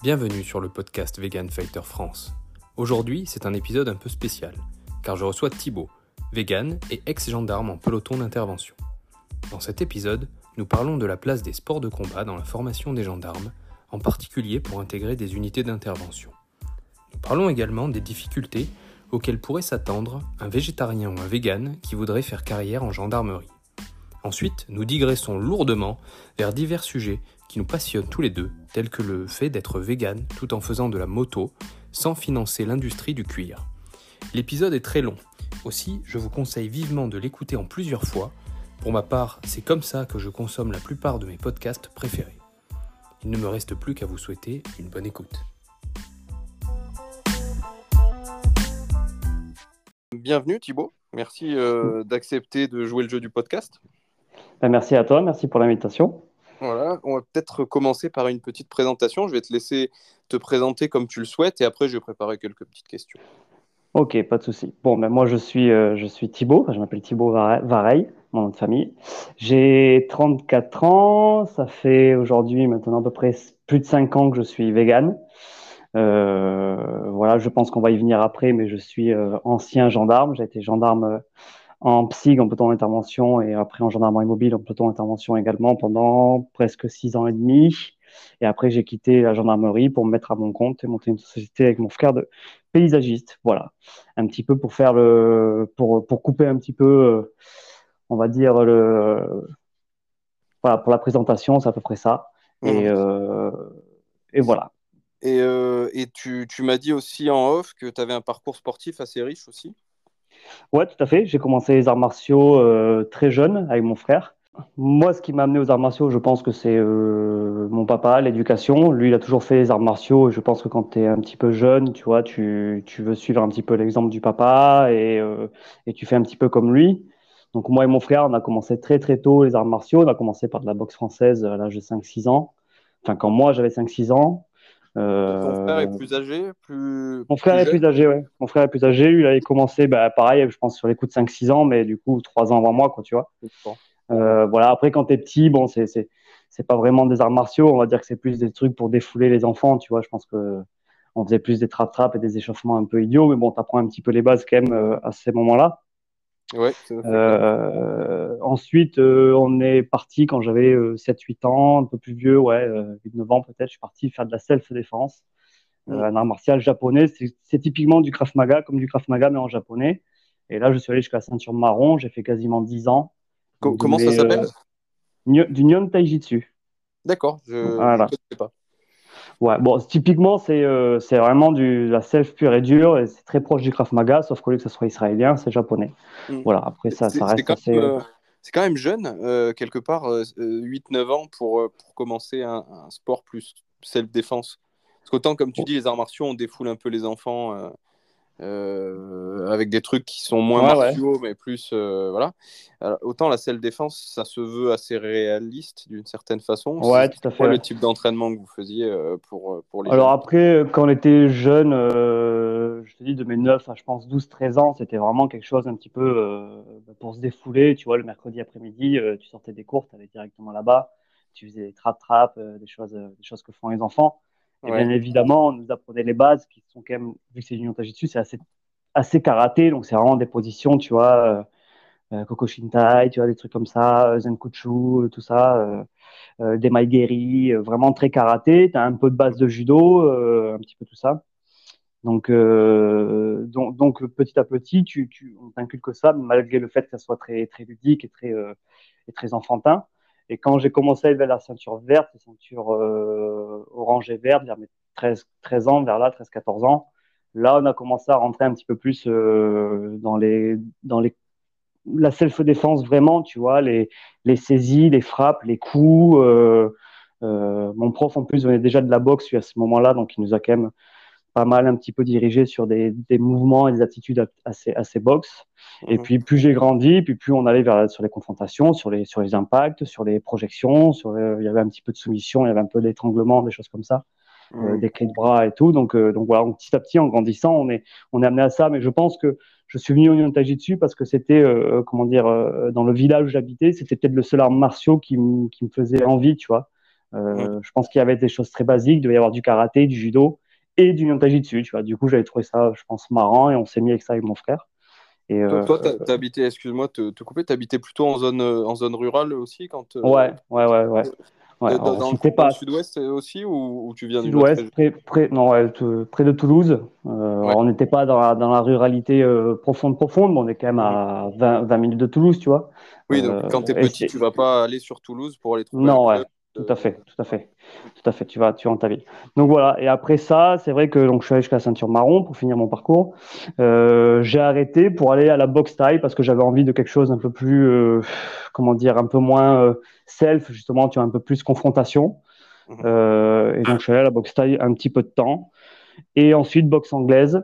Bienvenue sur le podcast Vegan Fighter France. Aujourd'hui, c'est un épisode un peu spécial, car je reçois Thibaut, vegan et ex-gendarme en peloton d'intervention. Dans cet épisode, nous parlons de la place des sports de combat dans la formation des gendarmes, en particulier pour intégrer des unités d'intervention. Nous parlons également des difficultés auxquelles pourrait s'attendre un végétarien ou un vegan qui voudrait faire carrière en gendarmerie. Ensuite, nous digressons lourdement vers divers sujets qui nous passionnent tous les deux, tels que le fait d'être vegan tout en faisant de la moto, sans financer l'industrie du cuir. L'épisode est très long, aussi je vous conseille vivement de l'écouter en plusieurs fois. Pour ma part, c'est comme ça que je consomme la plupart de mes podcasts préférés. Il ne me reste plus qu'à vous souhaiter une bonne écoute. Bienvenue Thibaut, merci euh, d'accepter de jouer le jeu du podcast. Ben, merci à toi, merci pour l'invitation. Voilà, on va peut-être commencer par une petite présentation. Je vais te laisser te présenter comme tu le souhaites et après je vais préparer quelques petites questions. Ok, pas de souci. Bon, ben moi je suis, euh, je suis Thibaut, je m'appelle Thibaut Vareil, mon nom de famille. J'ai 34 ans, ça fait aujourd'hui maintenant à peu près plus de 5 ans que je suis vegan. Euh, voilà, je pense qu'on va y venir après, mais je suis euh, ancien gendarme. J'ai été gendarme en psy, en peloton d'intervention, et après en gendarmerie mobile, en peloton d'intervention également pendant presque six ans et demi. Et après, j'ai quitté la gendarmerie pour me mettre à mon compte et monter une société avec mon frère de paysagiste. Voilà, un petit peu pour faire le, pour, pour couper un petit peu, euh, on va dire le, voilà, pour la présentation, c'est à peu près ça. Et, mmh. euh, et voilà. Et, euh, et tu, tu m'as dit aussi en off que tu avais un parcours sportif assez riche aussi Ouais, tout à fait. J'ai commencé les arts martiaux euh, très jeune avec mon frère. Moi, ce qui m'a amené aux arts martiaux, je pense que c'est euh, mon papa, l'éducation. Lui, il a toujours fait les arts martiaux. Et je pense que quand tu es un petit peu jeune, tu vois, tu, tu veux suivre un petit peu l'exemple du papa et, euh, et, tu fais un petit peu comme lui. Donc, moi et mon frère, on a commencé très, très tôt les arts martiaux. On a commencé par de la boxe française à l'âge de 5-6 ans. Enfin, quand moi, j'avais 5-6 ans. Ton frère est plus âgé plus... Mon frère est plus âgé, ouais. Mon frère est plus âgé. Il avait commencé, bah, pareil, je pense, sur les coups de 5-6 ans, mais du coup, 3 ans avant moi, quoi, tu vois. Euh, voilà, après, quand t'es petit, bon, c'est, c'est, c'est pas vraiment des arts martiaux. On va dire que c'est plus des trucs pour défouler les enfants, tu vois. Je pense que on faisait plus des trap-trap et des échauffements un peu idiots, mais bon, t'apprends un petit peu les bases quand même euh, à ces moments-là. Ouais, euh, ensuite, euh, on est parti quand j'avais 7-8 euh, ans, un peu plus vieux, ouais, 8-9 ans peut-être. Je suis parti faire de la self-défense, mm. un art martial japonais. C'est typiquement du Krav Maga, comme du Krav Maga, mais en japonais. Et là, je suis allé jusqu'à la ceinture marron. J'ai fait quasiment 10 ans. comment ça s'appelle? Du Nyon Taijitsu. D'accord, je ne sais pas. Ouais, bon, typiquement, c'est euh, c'est vraiment du, la self pure et dure, et c'est très proche du Krav Maga, sauf qu'au lieu que ce soit israélien, c'est japonais. Mm. Voilà, après ça, ça reste assez. Euh, c'est quand même jeune, euh, quelque part, 8-9 ans pour, pour commencer un, un sport plus self-défense. Parce qu'autant, comme tu dis, les arts martiaux, on défoule un peu les enfants euh, avec des trucs qui sont moins martiaux, mais plus euh, voilà. autant la selle défense, ça se veut assez réaliste d'une certaine façon. Ouais, tout à fait. le type d'entraînement que vous faisiez euh, pour, pour les Alors après, quand on était jeune, je te dis de mes 9 à je pense 12-13 ans, c'était vraiment quelque chose un petit peu pour se défouler. Tu vois, le mercredi après-midi, tu sortais des cours, tu allais directement là-bas, tu faisais des trap-trap, des, choses, des choses que font les enfants. Et bien évidemment, on nous apprenait les bases qui sont quand même, vu que c'est du Tajitsu, c'est assez, assez karaté, donc c'est vraiment des positions, tu vois, euh, euh Koko Shintai, tu vois, des trucs comme ça, euh, Zenkuchu, euh, tout ça, euh, des Maigeri, vraiment très karaté. Tu as un peu de base de judo, un petit peu tout ça. Donc, donc, donc, petit à petit, tu, tu, on t'inculque ça, malgré le fait que ça soit très, très ludique et très, et très enfantin. Et quand j'ai commencé à élever la ceinture verte, la ceinture euh, orange et verte, vers mes 13, 13 ans, vers là, 13-14 ans, là, on a commencé à rentrer un petit peu plus euh, dans les, dans les, la self-défense vraiment, tu vois, les, les saisies, les frappes, les coups. Euh, euh mon prof, en plus, venait déjà de la boxe à ce moment-là, donc il nous a quand même pas mal un petit peu dirigé sur des, des mouvements et des attitudes assez, assez boxe. Et mhm. puis, plus j'ai grandi, puis plus on allait vers, sur les confrontations, sur les, sur les impacts, sur les projections, sur, il y avait un petit peu de soumission, il y avait un peu d'étranglement, des choses comme ça, euh, mhm. des clés de bras et tout. Donc, euh, donc voilà, petit à petit, en grandissant, on est, on est amené à ça. Mais je pense que je suis venu au Nyon dessus parce que c'était, euh, comment dire, dans le village où j'habitais, c'était peut-être le seul art martiaux qui, qui me faisait envie, tu vois. Je pense qu'il y avait des choses très basiques, il devait y avoir du karaté, du judo et du dessus tu vois. Du coup, j'avais trouvé ça, je pense, marrant et on s'est mis avec ça avec mon frère. Et, toi, tu as, habité, excuse-moi, te, te couper, tu habitais plutôt en zone, en zone rurale aussi quand, Ouais, ouais, ouais, ouais. Ouais, dans, le, pas... sud-ouest aussi ou, tu viens du sud-ouest près, près, non, ouais, près de Toulouse. Euh, On n'était pas dans la, dans la ruralité euh, profonde, profonde, mais on est quand même à 20, 20 minutes de Toulouse, tu vois. Oui, donc euh, quand tu es petit, tu vas pas aller sur Toulouse pour aller trouver. Non, ouais. Tout à fait, tout à fait, tout à fait. Tu vas, tu rentres ta ville. Donc voilà. Et après ça, c'est vrai que donc je suis allé jusqu'à la ceinture marron pour finir mon parcours. Euh, j'ai arrêté pour aller à la boxe taille parce que j'avais envie de quelque chose un peu plus, euh, comment dire, un peu moins euh, self justement. Tu as un peu plus confrontation. Mhm. et donc je suis allé à la boxe taille un petit peu de temps. Et ensuite boxe anglaise.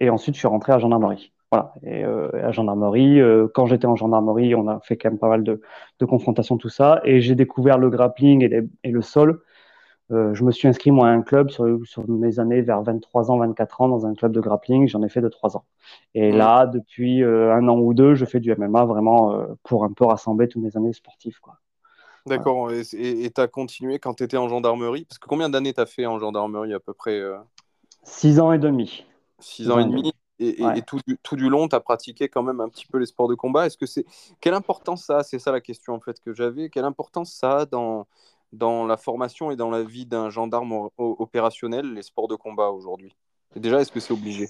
Et ensuite je suis rentré à gendarmerie. Et euh, à gendarmerie, euh, quand j'étais en gendarmerie, on a fait quand même pas mal de, confrontations, tout ça. Et j'ai découvert le grappling et, le sol. Euh, je me suis inscrit moi à un club sur, mes années vers 23 ans, 24 ans dans un club de grappling. J'en ai fait de 3 ans. Et là, depuis un an ou deux, je fais du MMA vraiment pour un peu rassembler toutes mes années sportives. D'accord. Et tu as continué quand tu étais en gendarmerie? Parce que combien d'années tu as fait en gendarmerie à peu près 6 ans et demi. 6 ans et demi. Et, tout, du, tout, du, long, tu as pratiqué quand même un petit peu les sports de combat. Est-ce que c'est quelle importance ça C'est ça la question en fait que j'avais. Quelle importance ça a dans dans la formation et dans la vie d'un gendarme opérationnel les sports de combat aujourd'hui? Déjà, est-ce que c'est obligé?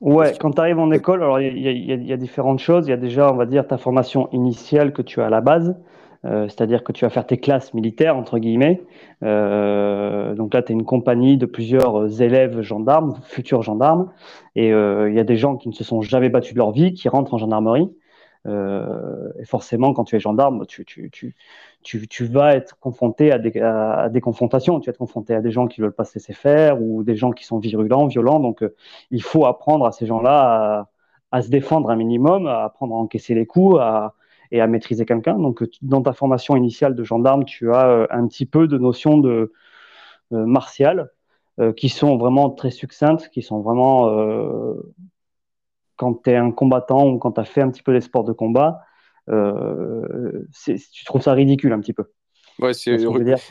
Ouais, quand tu arrives en école, alors il y, y, a différentes choses. Il y a déjà, on va dire, ta formation initiale que tu as à la base. Euh, c'est-à-dire que tu vas faire tes classes militaires, entre guillemets. Euh, donc là, tu es une compagnie de plusieurs élèves gendarmes, futurs gendarmes, et euh, il y a des gens qui ne se sont jamais battus de leur vie, qui rentrent en gendarmerie. et forcément, quand tu es gendarme, tu, vas être confronté à des, confrontations. Tu vas être confronté à des gens qui veulent pas se laisser faire ou des gens qui sont virulents, violents. Donc, il faut apprendre à ces gens-là à, à, se défendre un minimum, à apprendre à encaisser les coups, à, et à maîtriser quelqu'un. Donc, dans ta formation initiale de gendarme, tu as euh, un petit peu de notions de euh, martiales euh, qui sont vraiment très succinctes, qui sont vraiment quand tu es un combattant ou quand tu as fait un petit peu les sports de combat, tu trouves ça ridicule un petit peu. Ouais, c'est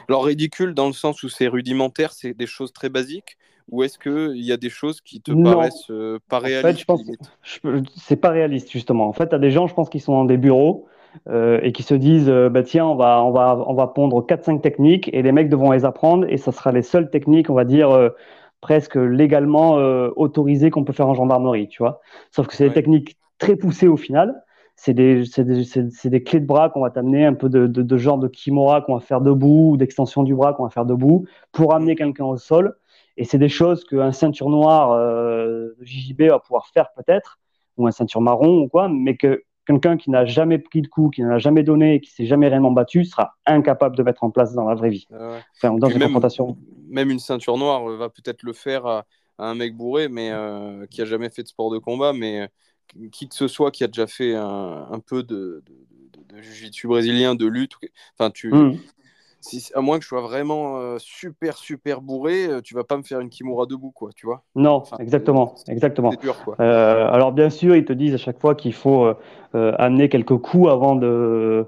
alors ridicule dans le sens où c'est rudimentaire, c'est des choses très basiques, ou est-ce qu'il y a des choses qui te paraissent euh, pas réalistes en fait, C'est pas réaliste, justement. En fait, tu as des gens, je pense, qui sont dans des bureaux euh, et qui se disent euh, bah, tiens, on va, on, va, on va pondre 4-5 techniques et les mecs devront les apprendre et ça sera les seules techniques, on va dire, presque légalement autorisées qu'on peut faire en gendarmerie, tu vois. Sauf que c'est des techniques très poussées au final. C'est des, des, des, clés de bras qu'on va t'amener, un peu de, de, de, genre de kimura qu'on va faire debout ou d'extension du bras qu'on va faire debout pour amener quelqu'un au sol. Et c'est des choses qu'un ceinture noire euh, de JJB va pouvoir faire peut-être, ou un ceinture marron ou quoi, mais que quelqu'un qui n'a jamais pris de coup, qui n'en a jamais donné, qui s'est jamais réellement battu, sera incapable de mettre en place dans la vraie vie. Enfin, dans une même, confrontation. Même une ceinture noire va peut-être le faire à, un mec bourré, mais euh, qui a jamais fait de sport de combat, mais euh, qui que ce soit qui a déjà fait un, peu de, de, de, jiu-jitsu brésilien, de lutte. Enfin, tu, à moins que je sois vraiment euh, super super bourré, euh, tu vas pas me faire une kimura debout, quoi, tu vois Non, exactement, exactement. Dur, quoi. Euh, alors bien sûr, ils te disent à chaque fois qu'il faut amener quelques coups avant de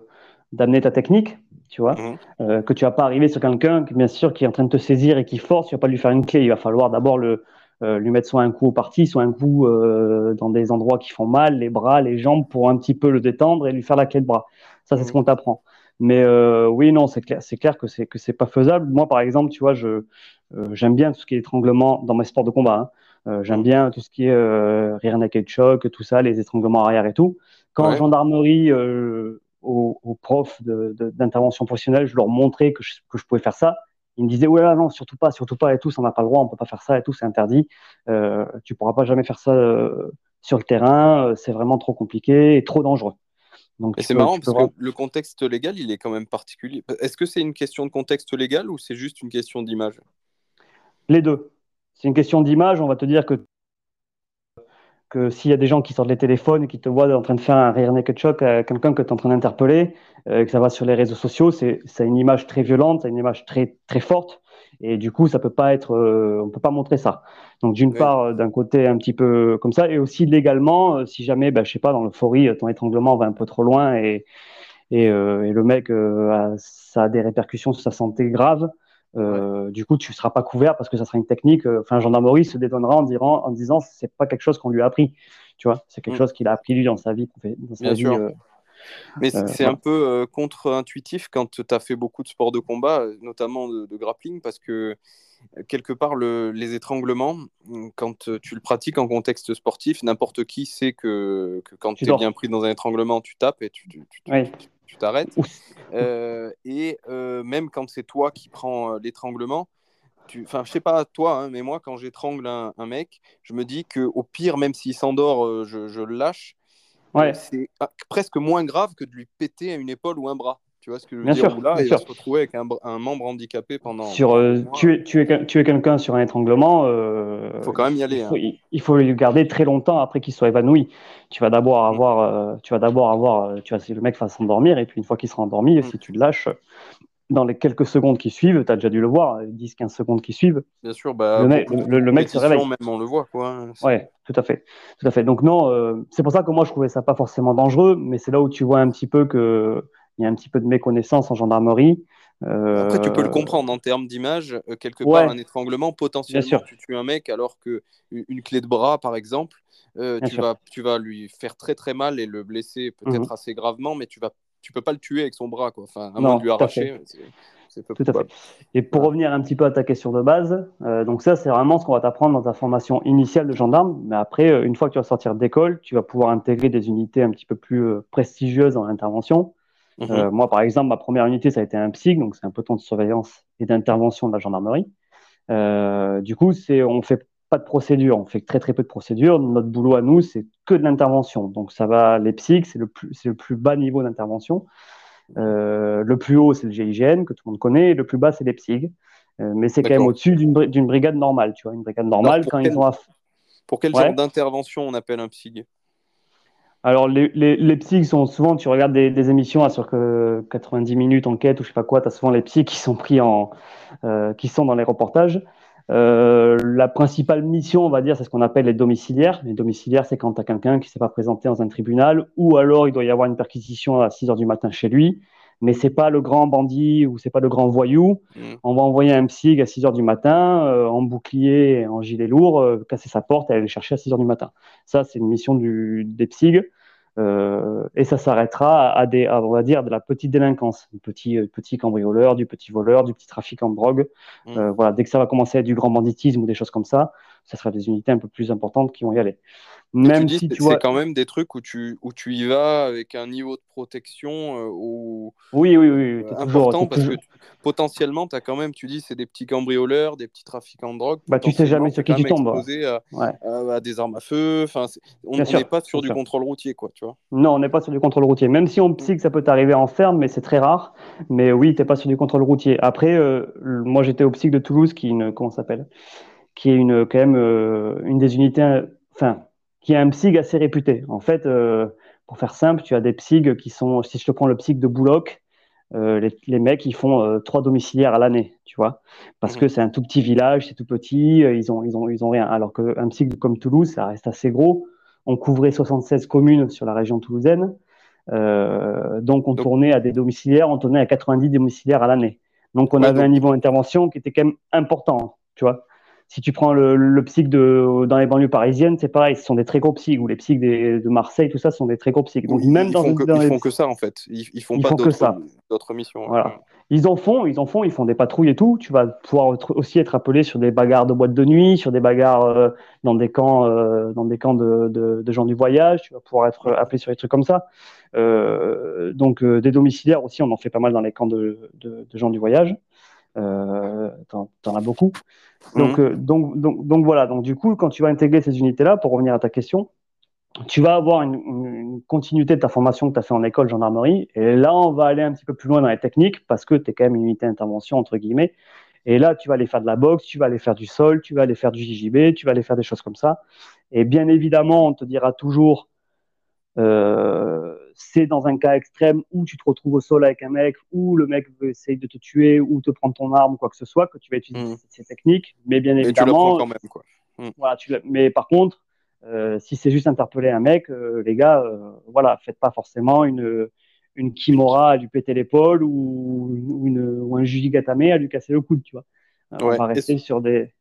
d'amener ta technique, tu vois, mmh. que tu vas pas arriver sur quelqu'un, bien sûr, qui est en train de te saisir et qui force, tu vas pas lui faire une clé, il va falloir d'abord le lui mettre soit un coup au parti, soit un coup dans des endroits qui font mal, les bras, les jambes, pour un petit peu le détendre et lui faire la clé de bras. Ça, c'est ce mmh. qu'on t'apprend. Mais euh, oui, non, c'est clair, c'est clair que c'est que c'est pas faisable. Moi, par exemple, tu vois, je euh, j'aime bien tout ce qui est étranglement dans mes sports de combat. Hein. Euh, j'aime bien tout ce qui est euh, rear naked choke, tout ça, les étranglements arrière et tout. Quand en gendarmerie, euh, aux, aux, profs d'intervention professionnelle, je leur montrais que je, que je pouvais faire ça. Ils me disaient ouais là non surtout pas surtout pas et tout ça n'a pas le droit on peut pas faire ça et tout c'est interdit euh, tu pourras pas jamais faire ça sur le terrain c'est vraiment trop compliqué et trop dangereux c'est marrant parce que le contexte légal, il est quand même particulier. Est-ce que c'est une question de contexte légal ou c'est juste une question d'image? Les deux. C'est une question d'image. On va te dire que, que s'il y a des gens qui sortent les téléphones et qui te voient en train de faire un rear naked choc à quelqu'un que tu es en train d'interpeller, euh, que ça va sur les réseaux sociaux, c'est une image très violente, c'est une image très, très forte. Et du coup, ça peut pas être, euh, on peut pas montrer ça. Donc d'une part, euh, d'un côté un petit peu comme ça, et aussi légalement, euh, si jamais, bah, je sais pas, dans l'euphorie, ton étranglement va un peu trop loin et et, le mec, ça a des répercussions sur sa santé graves. Du coup, tu ne seras pas couvert parce que ça sera une technique. Enfin, gendarmerie se dédonnera en, disant, en disant c'est pas quelque chose qu'on lui a appris. Tu vois, c'est quelque mm. chose qu'il a appris lui dans sa vie. Dans sa vie mais c'est un peu contre-intuitif quand tu as fait beaucoup de sports de combat, notamment de, de grappling, parce que quelque part, le, les étranglements, quand tu le pratiques en contexte sportif, n'importe qui sait que, que quand tu es bien pris dans un étranglement, tu tapes et tu, tu, t'arrêtes. Euh, et euh, même quand c'est toi qui prends euh, l'étranglement, enfin, je sais pas toi, hein, mais moi, quand j'étrangle un, un, mec, je me dis que au pire, même s'il s'endort, je, je, le lâche. C'est ah, presque moins grave que de lui péter une épaule ou un bras. Tu vois ce que je veux dire? sûr, Là, il va se retrouver avec un, un, membre handicapé pendant. Sur, euh, tuer, tuer, tuer quelqu'un sur un étranglement. Euh, il faut quand même y aller. Il faut, hein. il faut le garder très longtemps après qu'il soit évanoui. Tu vas d'abord mm. avoir, euh, tu vas d'abord avoir, euh, tu vas, si le mec va s'endormir et puis une fois qu'il sera endormi, mm. si tu le lâches, dans les quelques secondes qui suivent, tu as déjà dû le voir, 10-15 secondes qui suivent. Bien sûr, bah, le, mec, le, mec se réveille. Même on le voit, quoi. Ouais, tout à fait, tout à fait. Donc non, c'est pour ça que moi je trouvais ça pas forcément dangereux, mais c'est là où tu vois un petit peu que il y a un petit peu de méconnaissance en gendarmerie. Euh, Après, tu peux le comprendre en termes d'image. Euh, quelque part, un étranglement, potentiellement, tu tues un mec alors que une clé de bras, par exemple, euh, tu, vas, tu vas lui faire très très mal et le blesser peut-être mhm. assez gravement, mais tu vas tu peux pas le tuer avec son bras, quoi. Enfin, à moins de lui arracher. C'est tout à fait. Et pour revenir un petit peu à ta question de base, donc ça, c'est vraiment ce qu'on va t'apprendre dans ta formation initiale de gendarme. Mais après, une fois que tu vas sortir d'école, tu vas pouvoir intégrer des unités un petit peu plus prestigieuses en intervention. Euh, mhm. moi, par exemple, ma première unité, ça a été un PSIG, donc c'est un peloton de surveillance et d'intervention de la gendarmerie. Euh, du coup, c'est, on fait pas de procédure, on fait très très peu de procédures. Notre boulot à nous, c'est que de l'intervention. Donc ça va, les PSIG, c'est le plus, le plus bas niveau d'intervention. Euh, le plus haut, c'est le GIGN que tout le monde connaît, et le plus bas, c'est les PSIG. Euh, mais c'est quand même au-dessus d'une, brigade normale, tu vois, une brigade normale quand ils ont. Pour quel genre d'intervention on appelle un PSIG alors, les, les, sont souvent, tu regardes des, émissions à sur que 90 minutes enquête ou je sais pas quoi, tu as souvent les psys qui sont pris en, euh, qui sont dans les reportages. Euh, la principale mission, on va dire, c'est ce qu'on appelle les domiciliaires. Les domiciliaires, c'est quand tu as quelqu'un qui ne s'est pas présenté dans un tribunal ou alors il doit y avoir une perquisition à 6 heures du matin chez lui mais c'est pas le grand bandit ou c'est pas le grand voyou. Mm. On va envoyer un psy à 6 heures du matin, euh, en bouclier, en gilet lourd, euh, casser sa porte et aller le chercher à 6 heures du matin. Ça, c'est une mission du, des psys. Euh, et ça s'arrêtera à des, on va dire, de la petite délinquance, du petit, petit cambrioleur, du petit voleur, du petit trafic en drogue. Mm. voilà, dès que ça va commencer à être du grand banditisme ou des choses comme ça, ça sera des unités un peu plus importantes qui vont y aller. Même si tu vois, c'est quand même des trucs où tu où tu y vas avec un niveau de protection euh, ou oui oui oui, important parce que potentiellement tu as quand même tu dis c'est des petits cambrioleurs, des petits trafiquants de drogue. Bah tu sais jamais sur qui tu tombes. À, à, des armes à feu. Enfin on n'est pas sur du contrôle routier quoi tu vois. Non on n'est pas sur du contrôle routier. Même si on psy que ça peut t'arriver en ferme mais c'est très rare. Mais oui t'es pas sur du contrôle routier. Après euh, moi j'étais au psy de Toulouse qui une comment s'appelle? Qui est une quand même euh, une des unités enfin qui est un psyg assez réputé. En fait, euh, pour faire simple, tu as des psygs qui sont, si je te prends le psyg de Bouloc, euh, les, mecs, ils font euh, trois domiciliaires à l'année, tu vois, parce mmh. que c'est un tout petit village, c'est tout petit, ils ont, ils ont, ils ont rien. Alors qu'un psyg comme Toulouse, ça reste assez gros. On couvrait 76 communes sur la région toulousaine, donc on tournait à des domiciliaires, on tournait à 90 domiciliaires à l'année. Donc on avait un niveau d'intervention qui était quand même important, tu vois si tu prends le, le psych de, dans les banlieues parisiennes, c'est pareil, ce sont des très gros psychs, ou les psychs de Marseille, tout ça, ce sont des très gros psychs. Donc, même ils dans, font que, ils font que ça, en fait. Ils, ils font pas d'autres missions. Voilà. Ils en font, ils en font, ils font des patrouilles et tout. Tu vas pouvoir aussi être appelé sur des bagarres de boîte de nuit, sur des bagarres euh, dans des camps, euh, dans des camps de, de, de, gens du voyage. Tu vas pouvoir être appelé sur des trucs comme ça. Euh, donc, des domiciliaires aussi, on en fait pas mal dans les camps de, de gens du voyage. Euh, T'en as beaucoup. Donc, mhm. euh, donc, donc, donc, voilà. Donc du coup, quand tu vas intégrer ces unités-là, pour revenir à ta question, tu vas avoir une, continuité de ta formation que tu as fait en école gendarmerie. Et là, on va aller un petit peu plus loin dans les techniques parce que tu es quand même une unité d'intervention, entre guillemets. Et là, tu vas aller faire de la boxe, tu vas aller faire du sol, tu vas aller faire du JJB, tu vas aller faire des choses comme ça. Et bien évidemment, on te dira toujours euh, c'est dans un cas extrême où tu te retrouves au sol avec un mec, où le mec veut essayer de te tuer ou te prendre ton arme ou quoi que ce soit, que tu vas utiliser mm. ces techniques. Mais bien évidemment. quand même, quoi. Mm. Voilà, tu mais par contre, euh, si c'est juste interpeller un mec, euh, les gars, euh, voilà, faites pas forcément une, une Kimura à lui péter l'épaule ou, une, ou un Jujigatame à lui casser le coude, tu vois. On va rester sur des.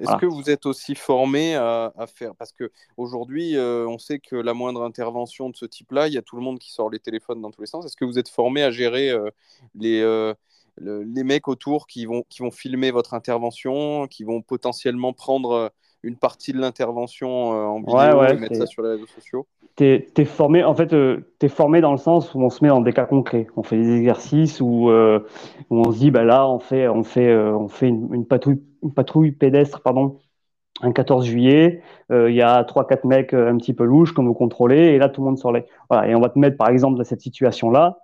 Est-ce que vous êtes aussi formé à, faire? Parce que aujourd'hui, euh, on sait que la moindre intervention de ce type-là, il y a tout le monde qui sort les téléphones dans tous les sens. Est-ce que vous êtes formé à gérer euh, les, euh, les mecs autour qui vont, qui vont filmer votre intervention, qui vont potentiellement prendre une partie de l'intervention en vidéo et mettre ça sur les réseaux sociaux? Tu es, formé, en fait, es formé dans le sens où on se met dans des cas concrets. On fait des exercices où, où on se dit, bah là, on fait, on fait, on fait une, une patrouille une patrouille pédestre, pardon, un 14 juillet, euh, il y a trois quatre mecs euh, un petit peu louches qu'on vous contrôler, et là tout le monde sur les. Voilà, et on va te mettre par exemple dans cette situation-là.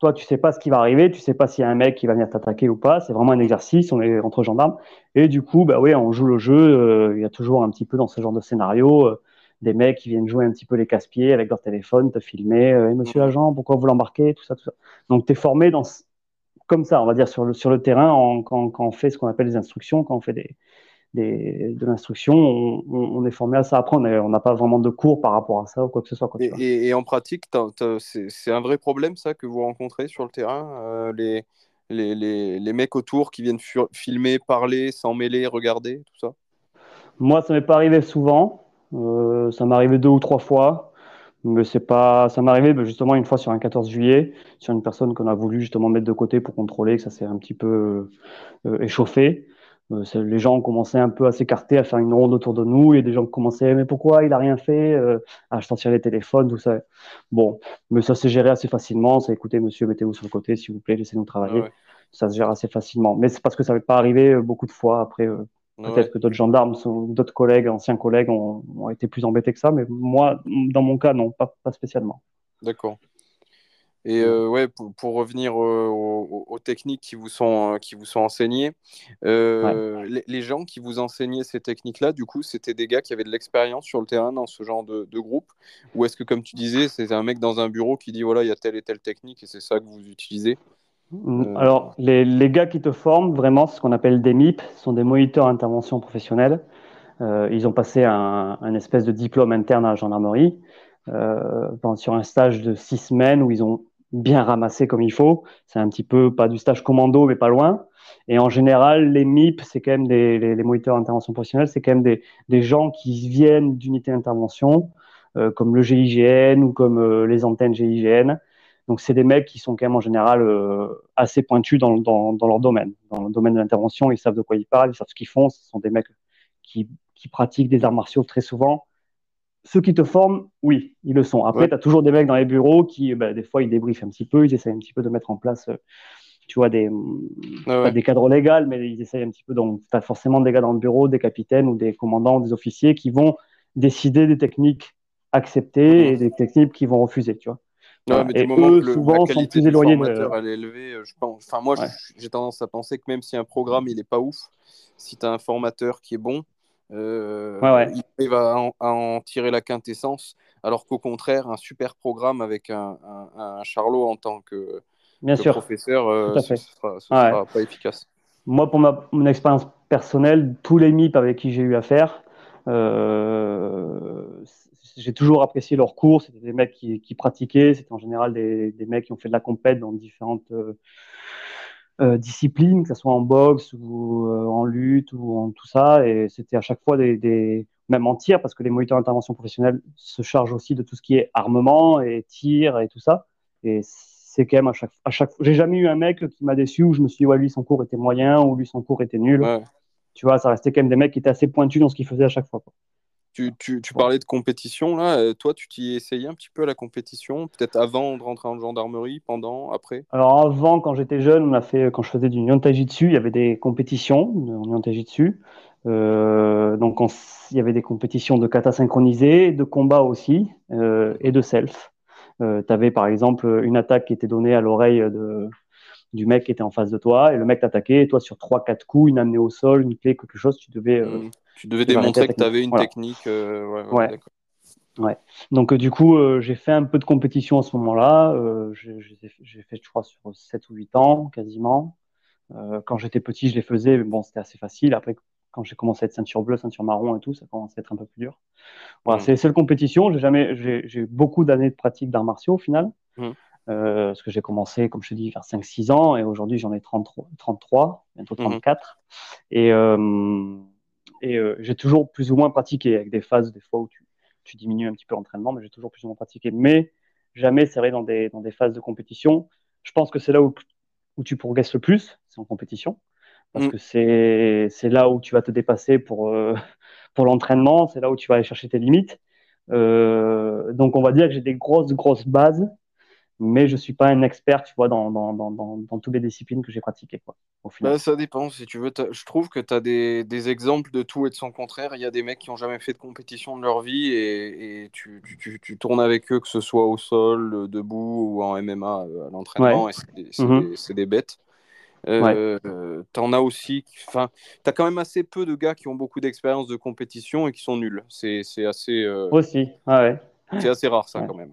Toi, tu sais pas ce qui va arriver, tu sais pas s'il y a un mec qui va venir t'attaquer ou pas. C'est vraiment un exercice, on est entre gendarmes. Et du coup, bah oui, on joue le jeu. Euh, il y a toujours un petit peu dans ce genre de scénario des mecs qui viennent jouer un petit peu les casse-pieds avec leur téléphone, te filmer. Eh, monsieur l'agent, pourquoi vous l'embarquez? Tout ça, tout ça. Donc, tu es formé dans, comme ça, on va dire, sur le, sur le terrain, quand, on fait ce qu'on appelle des instructions, quand on fait des, de l'instruction, on, est formé à ça. Après, on n'a pas vraiment de cours par rapport à ça ou quoi que ce soit. et, en pratique, c'est un vrai problème, ça, que vous rencontrez sur le terrain euh, les, les, les, les, mecs autour qui viennent filmer, parler, s'en mêler, regarder, tout ça? Moi, ça m'est pas arrivé souvent. Euh, ça m'est arrivé deux ou trois fois. Mais c'est pas, ça m'est arrivé bah, justement une fois sur un 14 juillet, sur une personne qu'on a voulu justement mettre de côté pour contrôler, que ça s'est un petit peu euh, échauffé. Euh, les gens ont commencé un peu à s'écarter, à faire une ronde autour de nous, et des gens commençaient, mais pourquoi il a rien fait euh, À sortir les téléphones, tout ça? Bon, mais ça s'est géré assez facilement. Ça, écoutez, monsieur, mettez-vous sur le côté, s'il vous plaît, laissez-nous travailler. Ça se gère assez facilement. Mais c'est parce que ça n'avait pas arrivé beaucoup de fois après. Peut-être que d'autres gendarmes, d'autres collègues, anciens collègues ont, été plus embêtés que ça, mais moi, dans mon cas, non, pas, pas spécialement. D'accord. Et euh, ouais, pour, revenir euh, aux, techniques qui vous sont, euh, qui vous sont enseignées, les, gens qui vous enseignaient ces techniques-là, du coup, c'était des gars qui avaient de l'expérience sur le terrain dans ce genre de, de groupe? Ou est-ce que, comme tu disais, c'est un mec dans un bureau qui dit voilà, il y a telle et telle technique et c'est ça que vous utilisez? Alors, les, les, gars qui te forment, vraiment, ce qu'on appelle des MIP, sont des moniteurs d'intervention professionnelle. Euh, ils ont passé un, un, espèce de diplôme interne à la gendarmerie euh, sur un stage de six semaines où ils ont bien ramassé comme il faut. C'est un petit peu, pas du stage commando, mais pas loin. Et en général, les MIP, c'est quand même des, les, les moniteurs d'intervention professionnelle, c'est quand même des, des, gens qui viennent d'unités d'intervention, euh, comme le GIGN ou comme euh, les antennes GIGN, donc, c'est des mecs qui sont quand même en général euh, assez pointus dans, dans, dans, leur domaine. Dans le domaine de l'intervention, ils savent de quoi ils parlent, ils savent ce qu'ils font. Ce sont des mecs qui, qui, pratiquent des arts martiaux très souvent. Ceux qui te forment, oui, ils le sont. Après, tu as toujours des mecs dans les bureaux qui, bah, des fois, ils débriefent un petit peu, ils essayent un petit peu de mettre en place, euh, tu vois, des, ah des cadres légaux, mais ils essayent un petit peu. Donc, tu as forcément des gars dans le bureau, des capitaines ou des commandants, des officiers qui vont décider des techniques acceptées et des techniques qui vont refuser, tu vois. Non, mais du moment que la qualité du formateur elle est élevée, euh, je pense. Enfin, moi, j'ai tendance à penser que même si un programme il est pas ouf, si tu as un formateur qui est bon, euh, il arrive à en, tirer la quintessence. Alors qu'au contraire, un super programme avec un, un, Charlot en tant que, Bien sûr. professeur, euh, ce sera, sera pas efficace. Moi, pour ma, mon expérience personnelle, tous les MIP avec qui j'ai eu affaire, euh, j'ai toujours apprécié leurs cours. C'était des mecs qui, qui pratiquaient. C'était en général des, des, mecs qui ont fait de la compète dans différentes euh, euh, disciplines, que ce soit en boxe ou euh, en lutte ou en tout ça. Et c'était à chaque fois des, des, même en tir, parce que les moniteurs d'intervention professionnelle se chargent aussi de tout ce qui est armement et tir et tout ça. Et c'est quand même à chaque, à chaque fois. J'ai jamais eu un mec qui m'a déçu où je me suis dit, ouais, lui, son cours était moyen ou lui, son cours était nul. Tu vois, ça restait quand même des mecs qui étaient assez pointus dans ce qu'ils faisaient à chaque fois. Quoi. Tu, tu, tu, parlais de compétition, là. Euh, toi, tu t'y essayé un petit peu à la compétition, peut-être avant de rentrer en gendarmerie, pendant, après? Alors, avant, quand j'étais jeune, on a fait, quand je faisais du Nyon dessus, il y avait des compétitions en Nyon dessus. Euh, donc, il y avait des compétitions de kata synchronisé, de combat aussi, euh, et de self. Euh, tu avais par exemple une attaque qui était donnée à l'oreille de, du mec qui était en face de toi, et le mec t'attaquait, et toi, sur 3-4 coups, une amenée au sol, une clé, quelque chose, tu devais. Euh, mmh. Tu devais démontrer que tu avais une technique. Euh, ouais, ouais, Donc, euh, du coup, j'ai fait un peu de compétition à ce moment-là. j'ai fait, je crois, sur 7 ou 8 ans, quasiment. quand j'étais petit, je les faisais, mais bon, c'était assez facile. Après, quand j'ai commencé à être ceinture bleue, ceinture marron et tout, ça commence à être un peu plus dur. Voilà, mmh. c'est les seules compétitions. J'ai jamais, j'ai, beaucoup d'années de pratique d'arts martiaux au final. Mmh. Euh, parce que j'ai commencé, comme je te dis, vers 5-6 ans, et aujourd'hui j'en ai 33, 33 bientôt 34. Mhm. Et, euh, et euh, j'ai toujours plus ou moins pratiqué, avec des phases, des fois où tu, tu diminues un petit peu l'entraînement, mais j'ai toujours plus ou moins pratiqué. Mais jamais, c'est vrai, dans des, dans des phases de compétition. Je pense que c'est là où, où tu progresses le plus, c'est en compétition. Parce mm. que c'est là où tu vas te dépasser pour, euh, pour l'entraînement, c'est là où tu vas aller chercher tes limites. Euh, donc, on va dire que j'ai des grosses, grosses bases mais je suis pas un expert, tu vois, dans, dans, dans, dans toutes les disciplines que j'ai pratiquées, quoi, au final. Bah, ça dépend, si tu veux. Je trouve que tu as des, des, exemples de tout et de son contraire. Il y a des mecs qui ont jamais fait de compétition de leur vie et, et tu, tu, tu, tournes avec eux, que ce soit au sol, debout ou en MMA euh, à l'entraînement, et mhm. c'est des, bêtes. Euh, tu en as aussi, enfin, tu as quand même assez peu de gars qui ont beaucoup d'expérience de compétition et qui sont nuls. C'est assez. Euh, aussi, ouais. C'est assez rare, ça, quand même.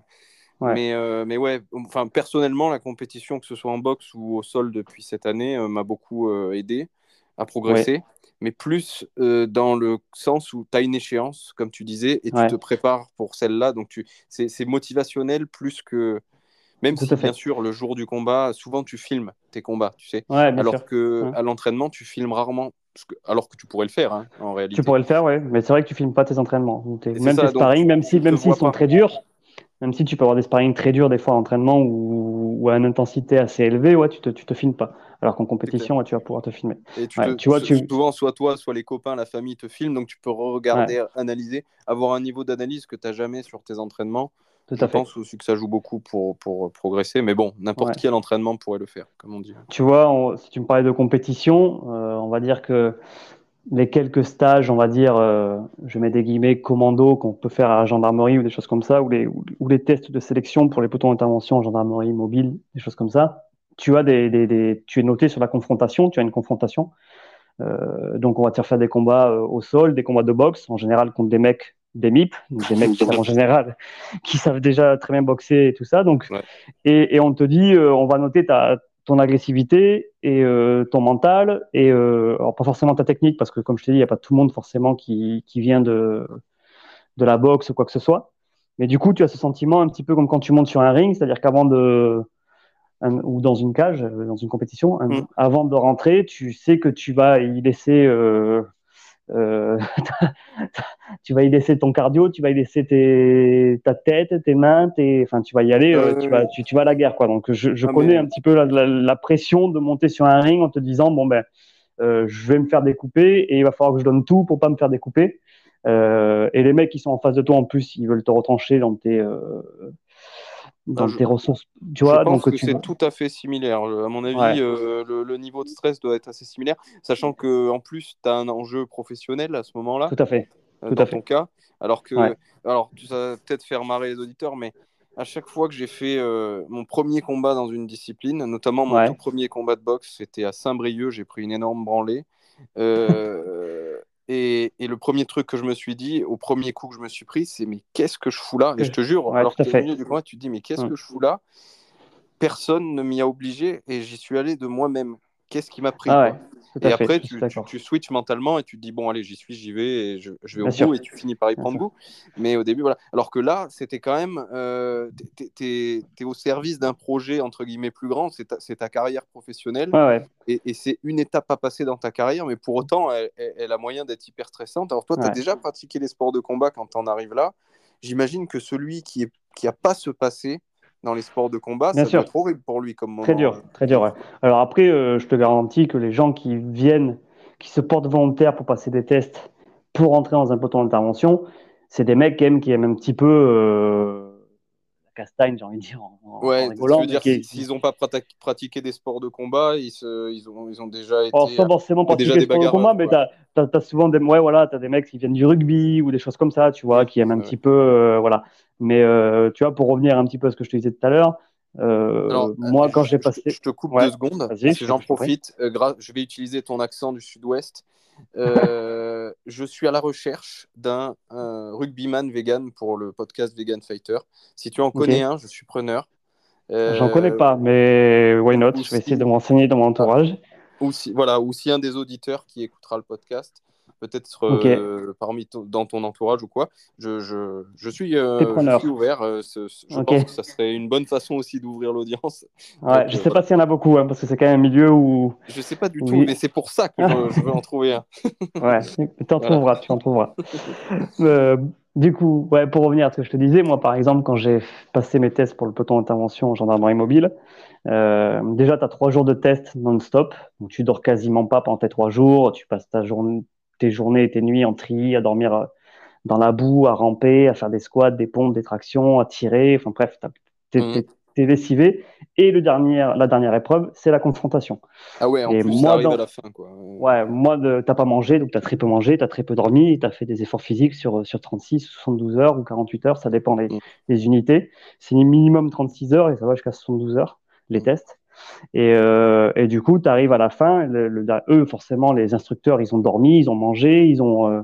Mais, euh, mais ouais, enfin, personnellement, la compétition, que ce soit en boxe ou au sol depuis cette année, euh, m'a beaucoup euh, aidé à progresser. Mais plus dans le sens où tu as une échéance, comme tu disais, et tu te prépares pour celle-là. Donc, tu... c'est motivationnel plus que. Même si, bien sûr, le jour du combat, souvent tu filmes tes combats, tu sais. alors que à l'entraînement, tu filmes rarement. Alors que tu pourrais le faire, hein, en réalité. Tu pourrais le faire, ouais. Mais c'est vrai que tu filmes pas tes entraînements. Même tes sparring, même s'ils même sont très durs, même si tu peux avoir des sparring très durs des fois en entraînement ou, à une intensité assez élevée, ouais, tu te, tu te filmes pas. Alors qu'en compétition, tu vas pouvoir te filmer. Et tu, vois, tu... souvent, soit toi, soit les copains, la famille te filment, donc tu peux regarder, analyser, avoir un niveau d'analyse que tu n'as jamais sur tes entraînements. Tout Je pense aussi que ça joue beaucoup pour, pour progresser, mais bon, n'importe quel entraînement pourrait le faire, comme on dit. Tu vois, si tu me parlais de compétition, euh, on va dire que les quelques stages, on va dire, euh, je mets des guillemets, commando qu'on peut faire à la gendarmerie ou des choses comme ça, ou les, ou, les tests de sélection pour les potons d'intervention en gendarmerie mobile, des choses comme ça, tu, as des, des, tu es noté sur la confrontation, tu as une confrontation. Euh, donc, on va te faire des combats euh, au sol, des combats de boxe, en général contre des mecs, des MIP, des mecs qui en général, qui savent déjà très bien boxer et tout ça. Donc, et, et, on te dit, on va noter ta, ton agressivité et euh, ton mental et euh, alors pas forcément ta technique parce que comme je t'ai dit il n'y a pas tout le monde forcément qui, qui, vient de de la boxe ou quoi que ce soit mais du coup tu as ce sentiment un petit peu comme quand tu montes sur un ring c'est-à-dire qu'avant de ou dans une cage dans une compétition mm. avant de rentrer tu sais que tu vas y laisser euh, euh, tu vas y laisser ton cardio, tu vas y laisser ta tête, tes mains, tes... enfin, tu vas y aller, euh, tu, vas, tu, vas à la guerre. Quoi. Donc, je, je connais un petit peu la, pression de monter sur un ring en te disant bon, ben, euh, je vais me faire découper et il va falloir que je donne tout pour pas me faire découper. et les mecs qui sont en face de toi, en plus, ils veulent te retrancher dans tes, dans tes ressources. Tu vois, donc que c'est tout à fait similaire. À mon avis, euh, le, niveau de stress doit être assez similaire, sachant que en plus, tu as un enjeu professionnel à ce moment-là. Tout à fait. Euh, tout dans à ton cas. Alors que, alors, tu vas peut-être faire marrer les auditeurs, mais à chaque fois que j'ai fait euh, mon premier combat dans une discipline, notamment mon tout premier combat de boxe, c'était à Saint-Brieuc, j'ai pris une énorme branlée. Et, le premier truc que je me suis dit, au premier coup que je me suis pris, c'est mais qu'est-ce que je fous là? Et je te jure, alors que tu es du combat, tu te dis mais qu'est-ce que je fous là? Personne ne m'y a obligé et j'y suis allé de moi-même. Qu'est-ce qui m'a pris ah et après, tu, tu, switches mentalement et tu te dis, bon, allez, j'y suis, j'y vais, et je, vais au bout, et tu finis par y prendre goût. Mais au début, voilà. Alors que là, c'était quand même, euh, tu es, au service d'un projet, entre guillemets, plus grand, c'est ta, ta, carrière professionnelle. Et, et c'est une étape à passer dans ta carrière, mais pour autant, elle, a moyen d'être hyper stressante. Alors toi, tu as déjà pratiqué les sports de combat quand tu en arrives là. J'imagine que celui qui n'a qui a pas ce passé, dans les sports de combat, Bien ça sûr. trop horrible pour lui comme moment. Très dur, très dur. Alors après, euh, je te garantis que les gens qui viennent, qui se portent volontaires pour passer des tests, pour entrer dans un peloton d'intervention, c'est des mecs qui aiment, qui aiment un petit peu euh, castagne, j'ai envie de dire. En, ouais, s'ils n'ont pas pratiqué des sports de combat, ils, se, ils, ont, ils ont déjà été. sans forcément pratiquer des sports de combat, mais tu as, souvent des, ouais, voilà, as des mecs qui viennent du rugby ou des choses comme ça, tu vois, qui aiment un petit peu. Euh, voilà. Mais euh, tu vois, pour revenir un petit peu à ce que je te disais tout à l'heure, euh, moi, quand j'ai passé. Je te coupe deux secondes. J'en profite. je vais utiliser ton accent du sud-ouest. Euh, je suis à la recherche d'un rugbyman vegan pour le podcast Vegan Fighter. Si tu en connais un, je suis preneur. Euh, J'en connais pas, mais why not? Je vais essayer de m'enseigner dans mon entourage. Ou si, voilà, ou si un des auditeurs qui écoutera le podcast peut-être euh, parmi dans ton entourage ou quoi. Je, je, je suis, euh, je suis ouvert. Euh, je pense que ça serait une bonne façon aussi d'ouvrir l'audience. Ouais, je sais pas s'il y en a beaucoup, hein, parce que c'est quand même un milieu où. Je sais pas du tout, mais c'est pour ça que je, veux en trouver un. ouais, tu en trouveras, tu en trouveras. du coup, ouais, pour revenir à ce que je te disais, moi par exemple, quand j'ai passé mes tests pour le peloton d'intervention en gendarmerie mobile, déjà tu as trois jours de tests non-stop, donc tu dors quasiment pas pendant tes trois jours, tu passes ta journée tes journées et tes nuits en tri, à dormir euh, dans la boue, à ramper, à faire des squats, des pompes, des tractions, à tirer. Enfin bref, t'es es, lessivé. Et le dernier, la dernière épreuve, c'est la confrontation. Ah ouais, en et plus, moi, à la fin. Quoi. Ouais, moi, t'as pas mangé, donc t'as très peu mangé, t'as très peu dormi, t'as fait des efforts physiques sur, sur 36, 72 heures ou 48 heures, ça dépend des, des unités. C'est minimum 36 heures et ça va jusqu'à 72 heures, les mm. tests. Et, euh, et, du coup, tu arrives à la fin, le, eux, forcément, les instructeurs, ils ont dormi, ils ont mangé, ils, ont, euh,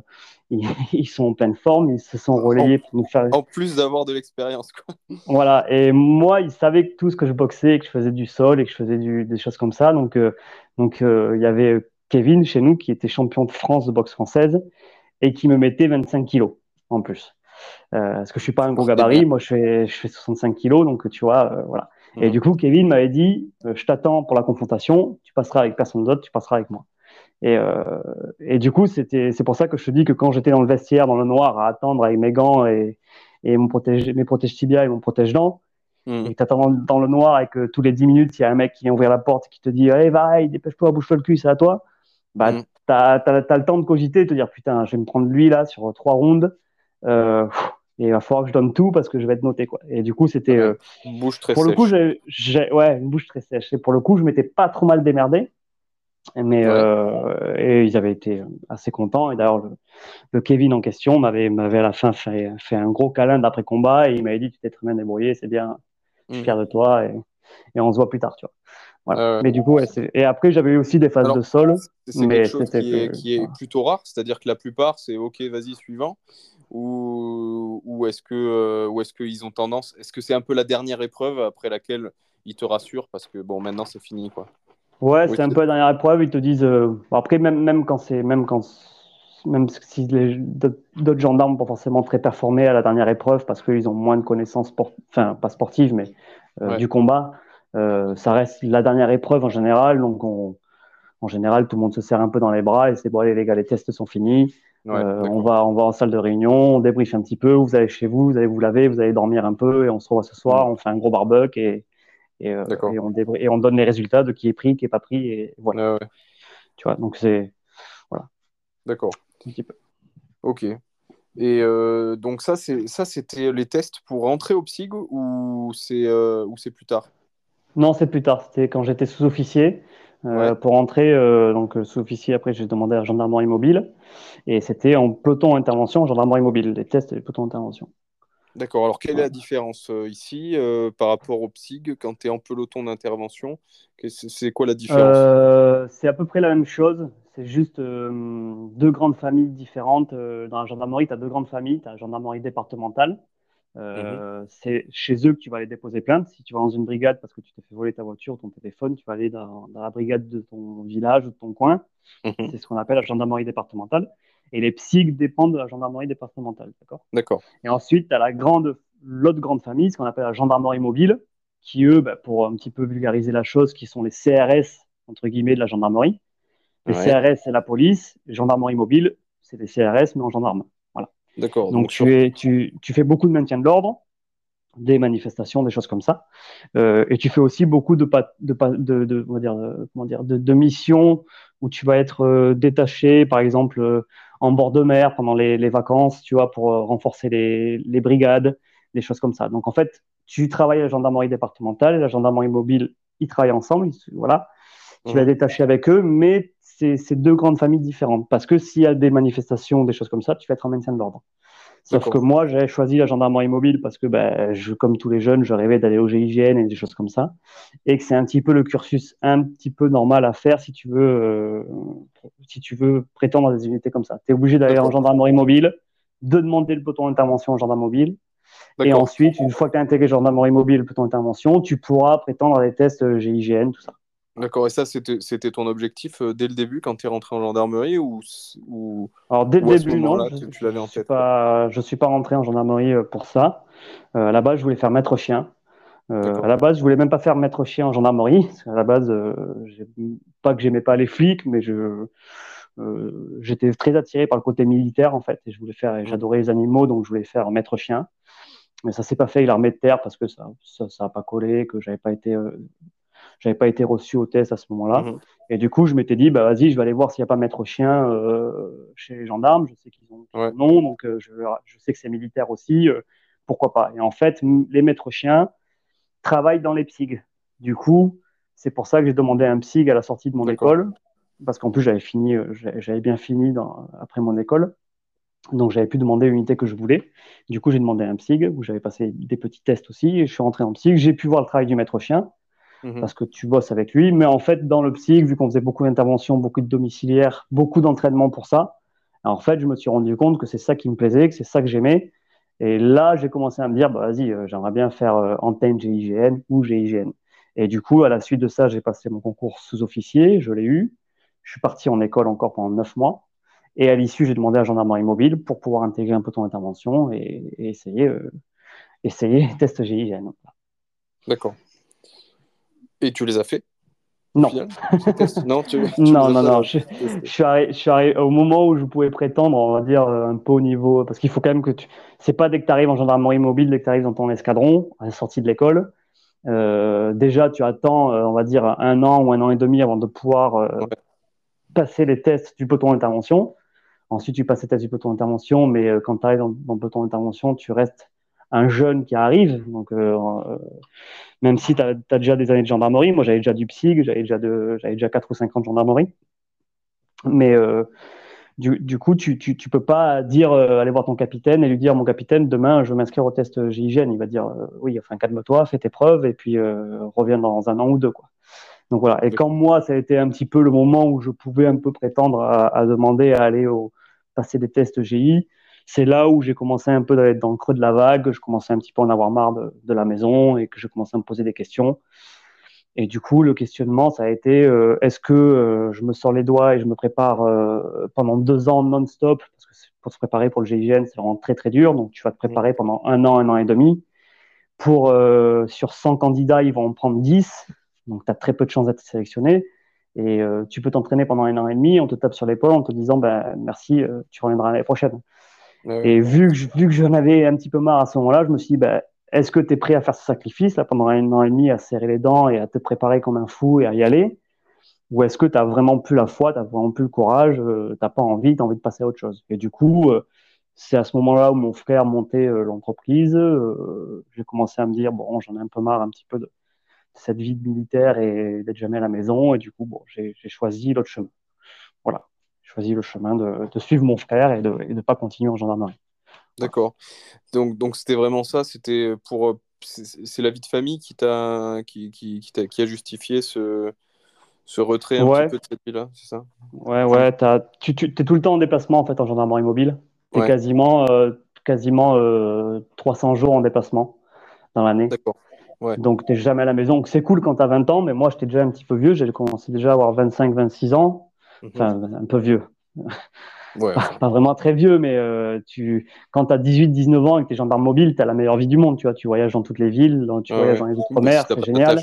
ils, sont en pleine forme, ils se sont relayés pour nous faire. En plus d'avoir de l'expérience. Voilà, et moi, ils savaient tout ce que je boxais, que je faisais du sol et que je faisais du, des choses comme ça. Donc, euh, donc il y avait Kevin chez nous qui était champion de France de boxe française et qui me mettait 25 kilos en plus. parce que je suis pas un gros gabarit, moi je fais, je fais 65 kilos, donc tu vois, voilà. Et du coup, Kevin m'avait dit euh, Je t'attends pour la confrontation, tu passeras avec personne d'autre, tu passeras avec moi. Et, euh, et du coup, c'était, c'est pour ça que je te dis que quand j'étais dans le vestiaire, dans le noir, à attendre avec mes gants et, et mon protège, mes protège tibia et mon protège dents, hmm. et que tu dans le noir et que tous les 10 minutes, il y a un mec qui vient ouvrir la porte et qui te dit Hey, va, dépêche-toi, bouge-toi le cul, c'est à toi. Bah, hmm. tu as, le temps de cogiter et de te dire Putain, je vais me prendre lui là sur trois rondes. Euh, et il va falloir que je donne tout parce que je vais être noté quoi. Et du coup c'était euh, une bouche très pour sèche. le coup j'ai ouais une bouche très sèche. Et pour le coup je m'étais pas trop mal démerdé, mais euh, et ils avaient été assez contents. Et d'ailleurs le, le, Kevin en question m'avait m'avait à la fin fait, fait un gros câlin d'après combat et il m'avait dit tu t'es très bien débrouillé, c'est bien, je suis mm. fier de toi et, et on se voit plus tard tu vois. Voilà. mais du coup, ouais, et après, j'avais eu aussi des phases de sol. C'est quelque chose qui est, qui est plutôt rare, c'est-à-dire que la plupart, c'est OK, vas-y, suivant ou, ou est-ce que euh, ou est-ce qu'ils ont tendance est-ce que c'est un peu la dernière épreuve après laquelle ils te rassurent parce que bon maintenant c'est fini quoi. Ouais c'est un peu la dernière épreuve ils te disent euh, après même même quand c'est même quand même si d'autres gendarmes pas forcément très performés à la dernière épreuve parce qu'ils ont moins de connaissances enfin pas sportives mais euh, du combat ça reste la dernière épreuve en général donc en général tout le monde se serre un peu dans les bras et c'est bon allez les gars les tests sont finis euh, on, va, on va en salle de réunion, on débriefe un petit peu, vous allez chez vous, vous allez vous laver, vous allez dormir un peu et on se revoit ce soir, mm. on fait un gros barbecue et, et, euh, et, on et, on donne les résultats de qui est pris, qui est pas pris et voilà. Tu vois, donc c'est voilà. D'accord. Un petit peu. Ok. Et euh, donc ça, c'est ça, c'était les tests pour rentrer au PSIG ou c'est ou c'est plus tard? Non, c'est plus tard. C'était quand j'étais sous-officier. Euh, pour entrer euh, donc euh, sous-officier, après j'ai demandé à gendarmerie mobile et c'était en peloton intervention, gendarmerie mobile, les tests et les pelotons intervention. D'accord. Alors, quelle est la différence ici par rapport au PSIG quand tu es en peloton d'intervention? C'est quoi la différence? C'est à peu près la même chose. C'est juste deux grandes familles différentes. dans la gendarmerie, tu as deux grandes familles. Tu as la gendarmerie départementale euh, mhm. C'est chez eux que tu vas aller déposer plainte. Si tu vas dans une brigade parce que tu t'es fait voler ta voiture, ton téléphone, tu vas aller dans, la brigade de ton village ou de ton coin. Mhm. C'est ce qu'on appelle la gendarmerie départementale. Et les psychiques dépendent de la gendarmerie départementale. D'accord? D'accord. Et ensuite, tu as la grande, l'autre grande famille, ce qu'on appelle la gendarmerie mobile, qui eux, bah, pour un petit peu vulgariser la chose, qui sont les CRS, entre guillemets, de la gendarmerie. Les CRS, c'est la police. Les gendarmeries mobiles, c'est les CRS, mais en gendarme. D'accord. Donc, tu, es, tu, tu, fais beaucoup de maintien de l'ordre, des manifestations, des choses comme ça. Euh, et tu fais aussi beaucoup de, de, de, de, on va dire, comment dire, de, de, missions où tu vas être euh, détaché, par exemple, euh, en bord de mer pendant les, les vacances, tu vois, pour euh, renforcer les, les, brigades, des choses comme ça. Donc, en fait, tu travailles à la gendarmerie départementale et la gendarmerie mobile, ils travaillent ensemble, voilà. Tu vas détacher avec eux, mais c'est deux grandes familles différentes. Parce que s'il y a des manifestations, des choses comme ça, tu vas être en maintien de l'ordre. Sauf que moi, j'ai choisi la gendarmerie mobile parce que, ben, je, comme tous les jeunes, je rêvais d'aller au GIGN et des choses comme ça. Et que c'est un petit peu le cursus un petit peu normal à faire si tu veux, euh, si tu veux prétendre à des unités comme ça. Tu es obligé d'aller en gendarmerie mobile, de demander le peloton d'intervention en gendarmerie mobile. Et ensuite, une fois que tu as intégré gendarmerie mobile, le peloton d'intervention, tu pourras prétendre à des tests GIGN, tout ça. D'accord, et ça, c'était ton objectif euh, dès le début quand tu es rentré en gendarmerie ou, ou Alors, dès le début, non. Je, tu, l'avais en tête pas, Je ne suis pas rentré en gendarmerie euh, pour ça. Euh, à la base, je voulais faire maître chien. à la base, je voulais même pas faire maître chien en gendarmerie. Parce à la base, pas que j'aimais pas les flics, mais je j'étais très attiré par le côté militaire en fait. Et je voulais faire, mmh. j'adorais les animaux, donc je voulais faire maître chien. Mais ça s'est pas fait, il l'armée de terre parce que ça, ça, ça a pas collé, que j'avais pas été j'avais pas été reçu au test à ce moment-là. Mhm. Et du coup, je m'étais dit, bah vas-y, je vais aller voir s'il n'y a pas maître chien euh, chez les gendarmes. Je sais qu'ils ont un nom, donc euh, je, je, sais que c'est militaire aussi. Euh, pourquoi pas Et en fait, les maîtres chiens travaillent dans les psyg. Du coup, c'est pour ça que j'ai demandé un psyg à la sortie de mon école, parce qu'en plus j'avais fini, j'avais bien fini dans, après mon école. Donc j'avais pu demander l'unité que je voulais. Du coup, j'ai demandé un psyg où j'avais passé des petits tests aussi. Et je suis rentré en psyg. J'ai pu voir le travail du maître chien. Mhm. parce que tu bosses avec lui. Mais en fait, dans le psy, vu qu'on faisait beaucoup d'interventions, beaucoup de domiciliaires, beaucoup d'entraînement pour ça, en fait, je me suis rendu compte que c'est ça qui me plaisait, que c'est ça que j'aimais. Et là, j'ai commencé à me dire, bah, vas-y, euh, j'aimerais bien faire euh, antenne GIGN ou GIGN. Et du coup, à la suite de ça, j'ai passé mon concours sous-officier, je l'ai eu. Je suis parti en école encore pendant neuf mois. Et à l'issue, j'ai demandé à gendarmerie mobile pour pouvoir intégrer un peu ton intervention et, essayer, euh, essayer test GIGN. D'accord. Et tu les as fait non. non, non, non, non, Je, suis arrivé, au moment où je pouvais prétendre, on va dire, euh, un peu au niveau. Parce qu'il faut quand même que tu. C'est pas dès que tu arrives en gendarmerie mobile, dès que tu arrives dans ton escadron, à la sortie de l'école. Euh, déjà, tu attends, euh, on va dire, un an ou un an et demi avant de pouvoir passer les tests du peloton d'intervention. Ensuite, tu passes les tests du peloton d'intervention, mais quand tu arrives dans, dans, le peloton d'intervention, tu restes un jeune qui arrive. Donc, même si tu as, déjà des années de gendarmerie, moi j'avais déjà du psy, j'avais déjà, de, déjà 4 ou 5 ans de gendarmerie. Mais euh, du, du, coup, tu, tu, tu, peux pas dire, euh, aller voir ton capitaine et lui dire, mon capitaine, demain je veux m'inscrire au test GIGN. Il va dire, euh, oui, enfin, calme-toi, fais tes preuves et puis reviens dans un an ou deux. Quoi. Donc voilà. Et quand moi, ça a été un petit peu le moment où je pouvais un peu prétendre à, à demander à aller au, passer des tests GI, c'est là où j'ai commencé un peu à être dans le creux de la vague, je commençais un petit peu à en avoir marre de, la maison et que je commençais à me poser des questions. Et du coup, le questionnement, ça a été euh, est-ce que euh, je me sors les doigts et je me prépare euh, pendant deux ans non-stop? Parce que pour se préparer pour le GIGN, c'est vraiment très très dur. Donc, tu vas te préparer pendant un an, un an et demi. Pour, sur 100 candidats, ils vont en prendre 10. Donc, tu as très peu de chances d'être sélectionné. Et tu peux t'entraîner pendant un an et demi. On te tape sur l'épaule en te disant ben, merci, tu reviendras l'année prochaine. Et vu que, vu que j'en avais un petit peu marre à ce moment-là, je me suis dit, bah, est-ce que tu es prêt à faire ce sacrifice là, pendant un an et demi, à serrer les dents et à te préparer comme un fou et à y aller? Ou est-ce que tu n'as vraiment plus la foi, tu vraiment plus le courage, euh, tu n'as pas envie, tu as envie de passer à autre chose? Et du coup, euh, c'est à ce moment-là où mon frère montait euh, l'entreprise. j'ai commencé à me dire, bon, j'en ai un peu marre un petit peu de cette vie de militaire et d'être jamais à la maison. Et du coup, bon, j'ai choisi l'autre chemin. Voilà choisi le chemin de, suivre mon frère et de ne pas continuer en gendarmerie. D'accord. Donc, donc c'était vraiment ça. C'était pour. C'est la vie de famille qui, t'a, qui, qui, qui, qui, a justifié ce, ce retrait un petit peu de cette vie-là, c'est ça? Ouais, ouais. tu, tu es tout le temps en déplacement en fait en gendarmerie mobile. Tu es quasiment, euh, quasiment 300 euh, jours en déplacement dans l'année. D'accord. Ouais. Donc, tu n'es jamais à la maison. C'est cool quand tu as 20 ans, mais moi, j'étais déjà un petit peu vieux. J'ai commencé déjà à avoir 25-26 ans. Enfin, mhm. un peu vieux. pas, vraiment très vieux, mais euh, tu, quand tu as 18-19 ans et que tu es gendarme mobile, tu as la meilleure vie du monde. Tu, vois, tu voyages dans toutes les villes, tu voyages dans les outre-mer, c'est génial.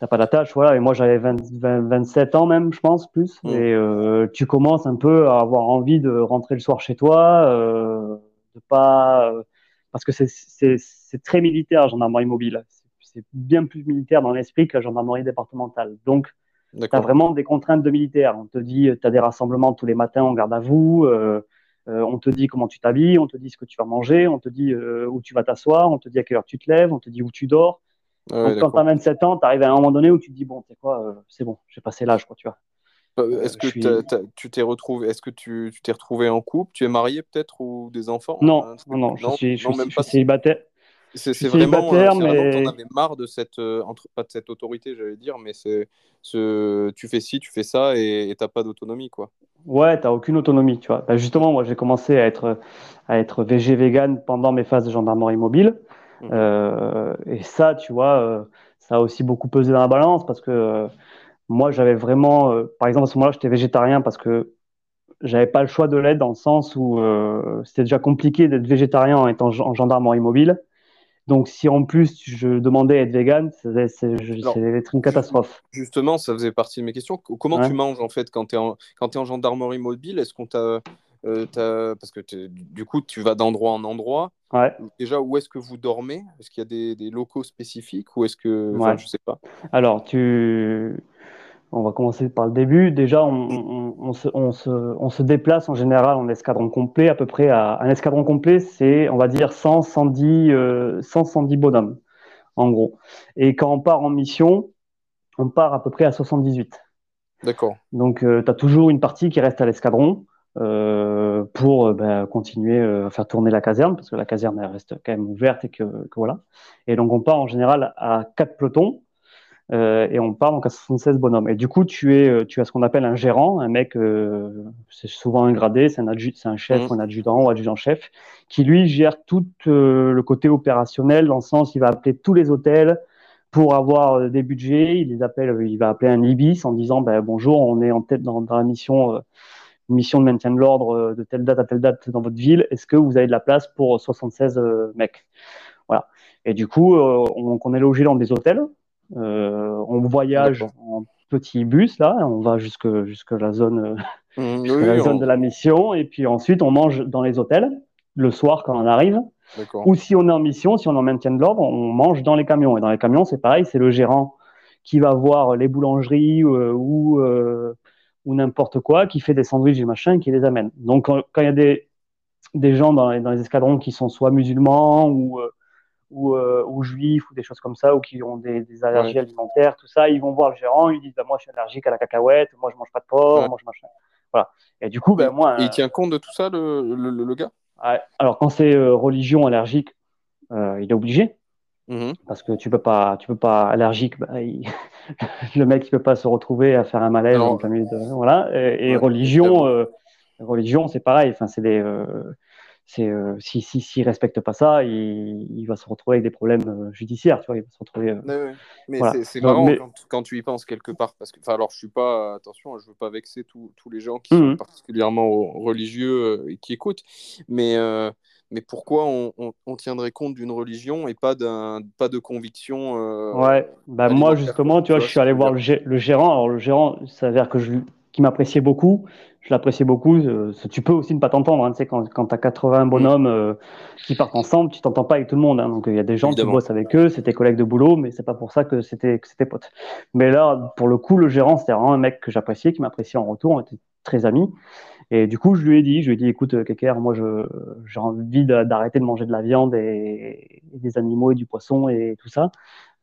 T'as pas d'attache, voilà. Et moi, j'avais 27 ans même, je pense, plus. Mm. Et euh, tu commences un peu à avoir envie de rentrer le soir chez toi, euh, de pas, parce que c'est très militaire, gendarmerie mobile. C'est bien plus militaire dans l'esprit que la gendarmerie départementale. Donc, tu as vraiment des contraintes de militaire. On te dit, tu as des rassemblements tous les matins en garde à vous. Euh, euh, on te dit comment tu t'habilles, on te dit ce que tu vas manger, on te dit euh, où tu vas t'asseoir, on te dit à quelle heure tu te lèves, on te dit où tu dors. quand tu as 27 ans, tu arrives à un moment donné où tu te dis, bon, tu sais quoi, c'est bon, j'ai passé l'âge, quoi, tu vois. Est-ce que tu t'es retrouvé, est-ce que tu t'es retrouvé en couple, tu es marié peut-être ou des enfants? Non, non, non, je suis, je suis célibataire. C'est vraiment euh, mais... on avait marre de cette, euh, entre, pas de cette autorité, j'allais dire, mais c'est ce, tu fais ci, tu fais ça et t'as pas d'autonomie, quoi. Ouais, t'as aucune autonomie, tu vois. Bah, justement, moi, j'ai commencé à être, à être végé vegan pendant mes phases de gendarmerie mobile. Mmh. Euh, et ça, tu vois, ça a aussi beaucoup pesé dans la balance parce que Moi, j'avais vraiment, par exemple, à ce moment-là, j'étais végétarien parce que j'avais pas le choix de l'aide dans le sens où c'était déjà compliqué d'être végétarien en étant en gendarmerie mobile. Donc, si en plus je demandais à être vegan, c'est être une catastrophe. Justement, ça faisait partie de mes questions. Comment tu manges en fait quand tu es, en, es en gendarmerie mobile? Est-ce qu'on t'a. Euh, parce que du coup, tu vas d'endroit en endroit. Ouais. Déjà, où est-ce que vous dormez? Est-ce qu'il y a des, des, locaux spécifiques ou est-ce que. Enfin, Je sais pas. Alors, tu on va commencer par le début. Déjà, on, se, déplace en général en escadron complet, à peu près à un escadron complet, c'est, on va dire, 100, 110, 110 bonhommes, en gros. Et quand on part en mission, on part à peu près à 78. D'accord. Donc, euh, tu as toujours une partie qui reste à l'escadron euh, pour euh, ben, continuer à faire tourner la caserne, parce que la caserne elle reste quand même ouverte et que, que voilà. Et donc, on part en général à quatre pelotons euh, et on part donc à 76 bonhommes. Et du coup, tu, es, euh, tu as ce qu'on appelle un gérant, un mec, euh, c'est souvent un gradé, c'est un, un chef mmh. ou un adjudant ou adjudant-chef, qui lui gère tout le côté opérationnel, dans le sens il va appeler tous les hôtels pour avoir des budgets, il les appelle, il va appeler un IBIS en disant ben, bonjour, on est en tête dans, dans la mission mission de maintien de l'ordre de telle date à telle date dans votre ville, est-ce que vous avez de la place pour 76 mecs? Voilà. Et du coup, on, on, est logé dans des hôtels, euh, on voyage en petit bus là, on va jusque jusque la zone, euh, mmh, la zone de la mission, et puis ensuite on mange dans les hôtels le soir quand on arrive. Ou si on est en mission, si on en maintient de l'ordre, on mange dans les camions. Et dans les camions, c'est pareil, c'est le gérant qui va voir les boulangeries euh, ou, ou n'importe quoi, qui fait des sandwichs et machin, qui les amène. Donc quand il y a des, des gens dans les, dans les, escadrons qui sont soit musulmans ou, ou, euh, ou, juifs ou des choses comme ça, ou qui ont des, allergies alimentaires, tout ça, ils vont voir le gérant, ils disent bah, Moi, je suis allergique à la cacahuète, moi, je mange pas de porc, moi, je mange. Voilà. Et du coup, ben, moi. il tient compte de tout ça, le, le, gars? Alors, quand c'est euh, religion allergique, euh, il est obligé. Mm-hmm. Parce que tu peux pas, tu peux pas allergique, bah, le mec il peut pas se retrouver à faire un malaise en de, voilà. Et, religion, religion c'est pareil. Enfin, c'est des, c'est euh, si s'il si, respecte pas ça, il, il, va se retrouver avec des problèmes euh, judiciaires, tu vois, il va se retrouver. Euh, mais c'est marrant Quand, quand, tu y penses quelque part, parce que, enfin, alors je suis pas, attention, je veux pas vexer tous les gens qui sont mhm. particulièrement religieux et qui écoutent, mais mais pourquoi on, on, tiendrait compte d'une religion et pas d'un pas de conviction Ouais, bah moi justement, tu vois, je suis allé voir le, gérant. Alors le gérant, veut dire que je qui m'appréciait beaucoup je l'appréciais beaucoup. Euh, tu peux aussi ne pas t'entendre. Hein, tu sais, quand, quand tu as 80 bonhommes euh, qui partent ensemble, tu t'entends pas avec tout le monde. Hein, donc il y a des gens, qui bossent avec eux, c'est tes collègues de boulot, mais c'est pas pour ça que c'était c'était potes. Mais là, pour le coup, le gérant, c'était vraiment un mec que j'appréciais, qui m'appréciait en retour. On était très amis. Et du coup, je lui ai dit, je lui ai dit, écoute, euh, Keker, moi, j'ai envie d'arrêter de manger de la viande et, des animaux et du poisson et tout ça.